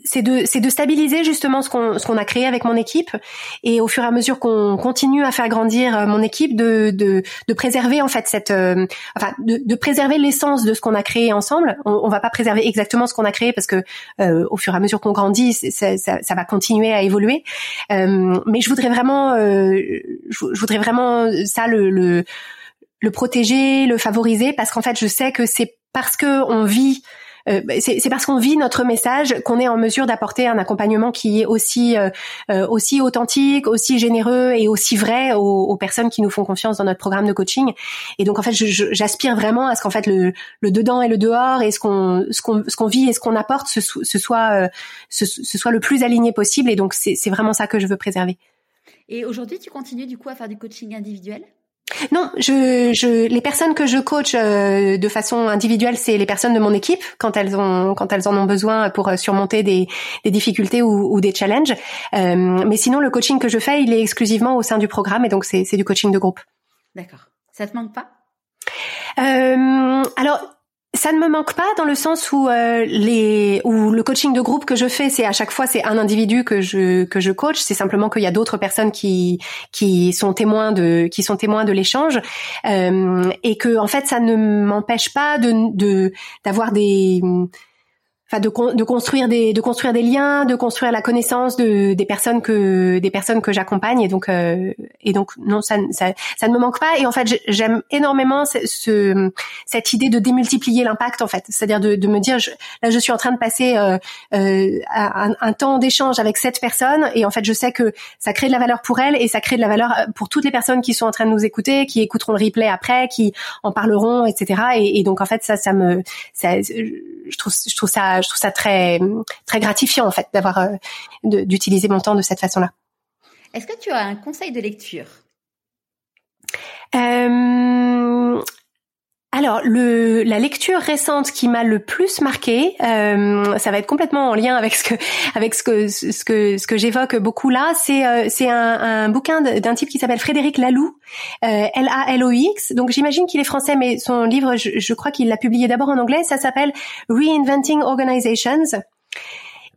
c'est de c'est de stabiliser justement ce qu'on ce qu'on a créé avec mon équipe et au fur et à mesure qu'on continue à faire grandir euh, mon équipe, de de, de préserver en fait cette euh, enfin de, de préserver l'essence de ce qu'on a créé ensemble. On, on va pas préserver exactement ce qu'on a créé parce que euh, au fur et à mesure qu'on grandit, ça, ça, ça, va continuer à évoluer. mais je voudrais vraiment je, je, voudrais vraiment ça le, le le protéger, le favoriser, parce qu'en fait, je sais que c'est parce que on vit euh, c'est parce qu'on vit notre message qu'on est en mesure d'apporter un accompagnement qui est aussi euh, euh, aussi authentique, aussi généreux et aussi vrai aux, personnes qui nous font confiance dans notre programme de coaching. Et donc en fait, j'aspire vraiment à ce qu'en fait le, le, dedans et le dehors et ce qu'on ce qu'on ce qu'on vit et ce qu'on apporte ce, ce soit ce, ce, soit le plus aligné possible. Et donc c'est vraiment ça que je veux préserver. Et aujourd'hui, tu continues du coup à faire du coaching individuel? Non, je, je, les personnes que je coach euh, de façon individuelle, c'est les personnes de mon équipe quand elles ont, quand elles en ont besoin pour euh, surmonter des, des difficultés ou, ou, des challenges. Euh, mais sinon, le coaching que je fais, il est exclusivement au sein du programme et donc c'est, c'est du coaching de groupe. D'accord. Ça te manque pas? Alors, ça ne me manque pas dans le sens où euh, les où le coaching de groupe que je fais, c'est à chaque fois c'est un individu que je que je coach. C'est simplement qu'il y a d'autres personnes qui qui sont témoins de qui sont témoins de l'échange euh, et que en fait ça ne m'empêche pas de de d'avoir des de, de construire des de construire des liens, de construire la connaissance de des personnes que des personnes que j'accompagne. Et donc euh, et donc non ça, ça ça ne me manque pas. Et en fait j'aime énormément ce, ce, cette idée de démultiplier l'impact en fait, c'est-à-dire de, de me dire je, là je suis en train de passer euh, euh, un, un, temps d'échange avec cette personne. Et en fait je sais que ça crée de la valeur pour elle et ça crée de la valeur euh, pour toutes les personnes qui sont en train de nous écouter, qui écouteront le replay après, qui en parleront etc et, et donc en fait ça ça me ça, je trouve je trouve ça je trouve ça très très gratifiant en fait d'avoir euh, d'utiliser mon temps de cette façon-là. Est-ce que tu as un conseil de lecture? Euh, alors le, la lecture récente qui m'a le plus marqué, euh, ça va être complètement en lien avec ce que avec ce que ce que ce que j'évoque beaucoup là, c'est euh, c'est un, un, bouquin d'un type qui s'appelle Frédéric Laloux, euh, L A L O X. Donc j'imagine qu'il est français, mais son livre, je, je crois qu'il l'a publié d'abord en anglais. Ça s'appelle Reinventing Organizations.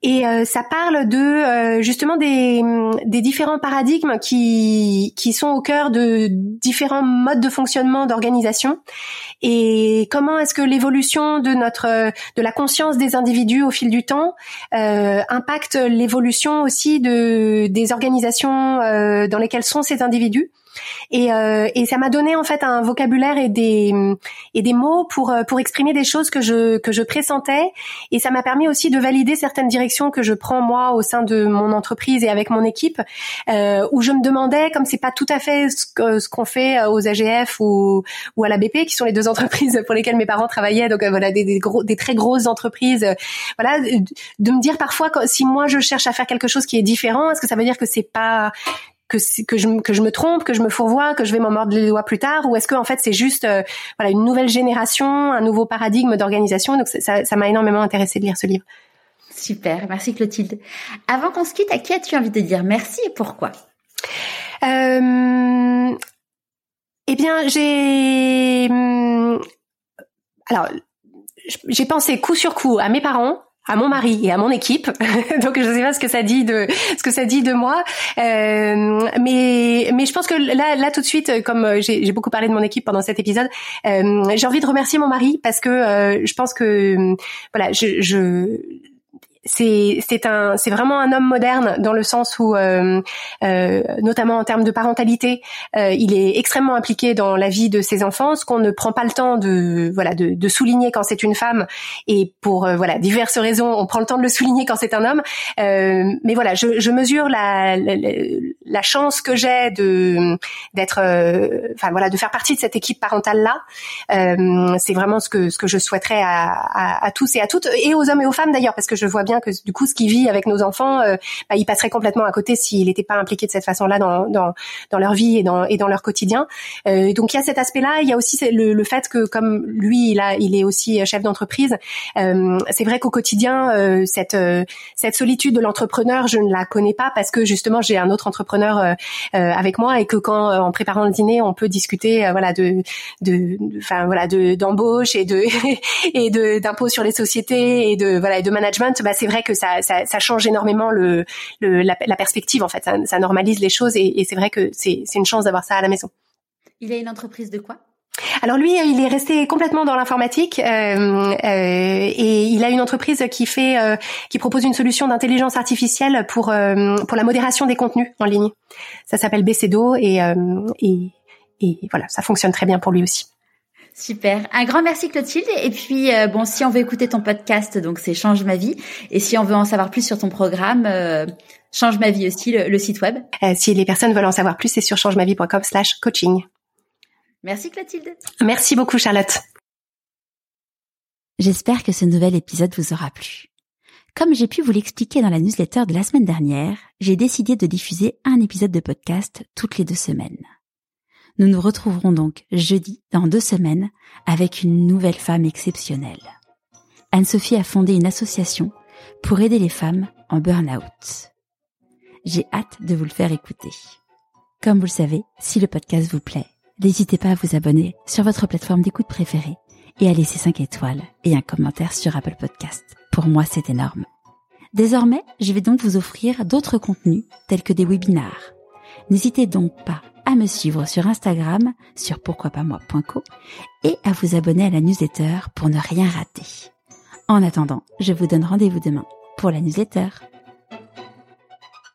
Et euh, ça parle de euh, justement des, des différents paradigmes qui, qui sont au cœur de différents modes de fonctionnement d'organisation. Et comment est-ce que l'évolution de notre de la conscience des individus au fil du temps euh, impacte l'évolution aussi de des organisations euh, dans lesquelles sont ces individus et, euh, et ça m'a donné en fait un vocabulaire et des et des mots pour euh, pour exprimer des choses que je que je pressentais. Et ça m'a permis aussi de valider certaines directions que je prends moi au sein de mon entreprise et avec mon équipe euh, où je me demandais comme c'est pas tout à fait ce, qu'on fait euh, aux AGF ou ou à la BP qui sont les deux entreprises pour lesquelles mes parents travaillaient donc voilà des, des gros des très grosses entreprises voilà de me dire parfois si moi je cherche à faire quelque chose qui est différent est-ce que ça veut dire que c'est pas que que je que je me trompe, que je me fourvoie, que je vais m'en mordre les doigts plus tard, ou est-ce que en fait c'est juste euh, voilà une nouvelle génération, un nouveau paradigme d'organisation? Donc ça ça m'a énormément intéressé de lire ce livre. Super, merci Clotilde. Avant qu'on se quitte, à qui as-tu envie de dire merci et pourquoi? Euh, Eh bien, j'ai hum, alors j'ai pensé coup sur coup à mes parents à mon mari et à mon équipe. Donc je sais pas ce que ça dit de ce que ça dit de moi, euh, mais mais je pense que là là tout de suite, comme j'ai beaucoup parlé de mon équipe pendant cet épisode, euh, j'ai envie de remercier mon mari parce que euh, je pense que voilà je, je c'est c'est un c'est vraiment un homme moderne dans le sens où euh, euh, notamment en termes de parentalité euh, il est extrêmement impliqué dans la vie de ses enfants ce qu'on ne prend pas le temps de voilà de, de souligner quand c'est une femme. Et pour euh, voilà diverses raisons on prend le temps de le souligner quand c'est un homme. Euh, mais voilà je, je mesure la, la, la chance que j'ai de d'être euh, enfin voilà de faire partie de cette équipe parentale là c'est vraiment ce que ce que je souhaiterais à, à, à tous et à toutes et aux hommes et aux femmes d'ailleurs parce que je vois bien que du coup ce qu'il vit avec nos enfants, euh, bah, il passerait complètement à côté s'il n'était pas impliqué de cette façon-là dans, dans, dans leur vie et dans, et dans leur quotidien. Euh, donc il y a cet aspect-là. Il y a aussi le, le, fait que comme lui, il a, il est aussi chef d'entreprise. Euh, c'est vrai qu'au quotidien, euh, cette cette solitude de l'entrepreneur, je ne la connais pas parce que justement j'ai un autre entrepreneur avec moi et que quand en préparant le dîner, on peut discuter voilà de de enfin voilà de d'embauche et de et de d'impôts sur les sociétés et de voilà et de management. Bah c'est vrai que ça, ça, ça change énormément le, le la, la, perspective en fait. Ça, ça normalise les choses et, et c'est vrai que c'est une chance d'avoir ça à la maison. Il a une entreprise de quoi? Alors lui, il est resté complètement dans l'informatique euh, euh, et il a une entreprise qui fait, euh, qui propose une solution d'intelligence artificielle pour euh, pour la modération des contenus en ligne. Ça s'appelle BCDO et, euh, et et voilà, ça fonctionne très bien pour lui aussi. Super. Un grand merci Clotilde. Et puis euh, bon, si on veut écouter ton podcast, donc c'est Change ma vie. Et si on veut en savoir plus sur ton programme, euh, Change ma vie aussi, le, site web. Euh, si les personnes veulent en savoir plus, c'est sur changemavie.com/coaching. Merci Clotilde. Merci beaucoup Charlotte. J'espère que ce nouvel épisode vous aura plu. Comme j'ai pu vous l'expliquer dans la newsletter de la semaine dernière, j'ai décidé de diffuser un épisode de podcast toutes les deux semaines. Nous nous retrouverons donc jeudi dans deux semaines avec une nouvelle femme exceptionnelle. Anne-Sophie a fondé une association pour aider les femmes en burn-out. J'ai hâte de vous le faire écouter. Comme vous le savez, si le podcast vous plaît, n'hésitez pas à vous abonner sur votre plateforme d'écoute préférée et à laisser 5 étoiles et un commentaire sur Apple Podcast. Pour moi, c'est énorme. Désormais, je vais donc vous offrir d'autres contenus tels que des webinars. N'hésitez donc pas à me suivre sur Instagram sur pourquoipasmoi.co et à vous abonner à la newsletter pour ne rien rater. En attendant, je vous donne rendez-vous demain pour la newsletter.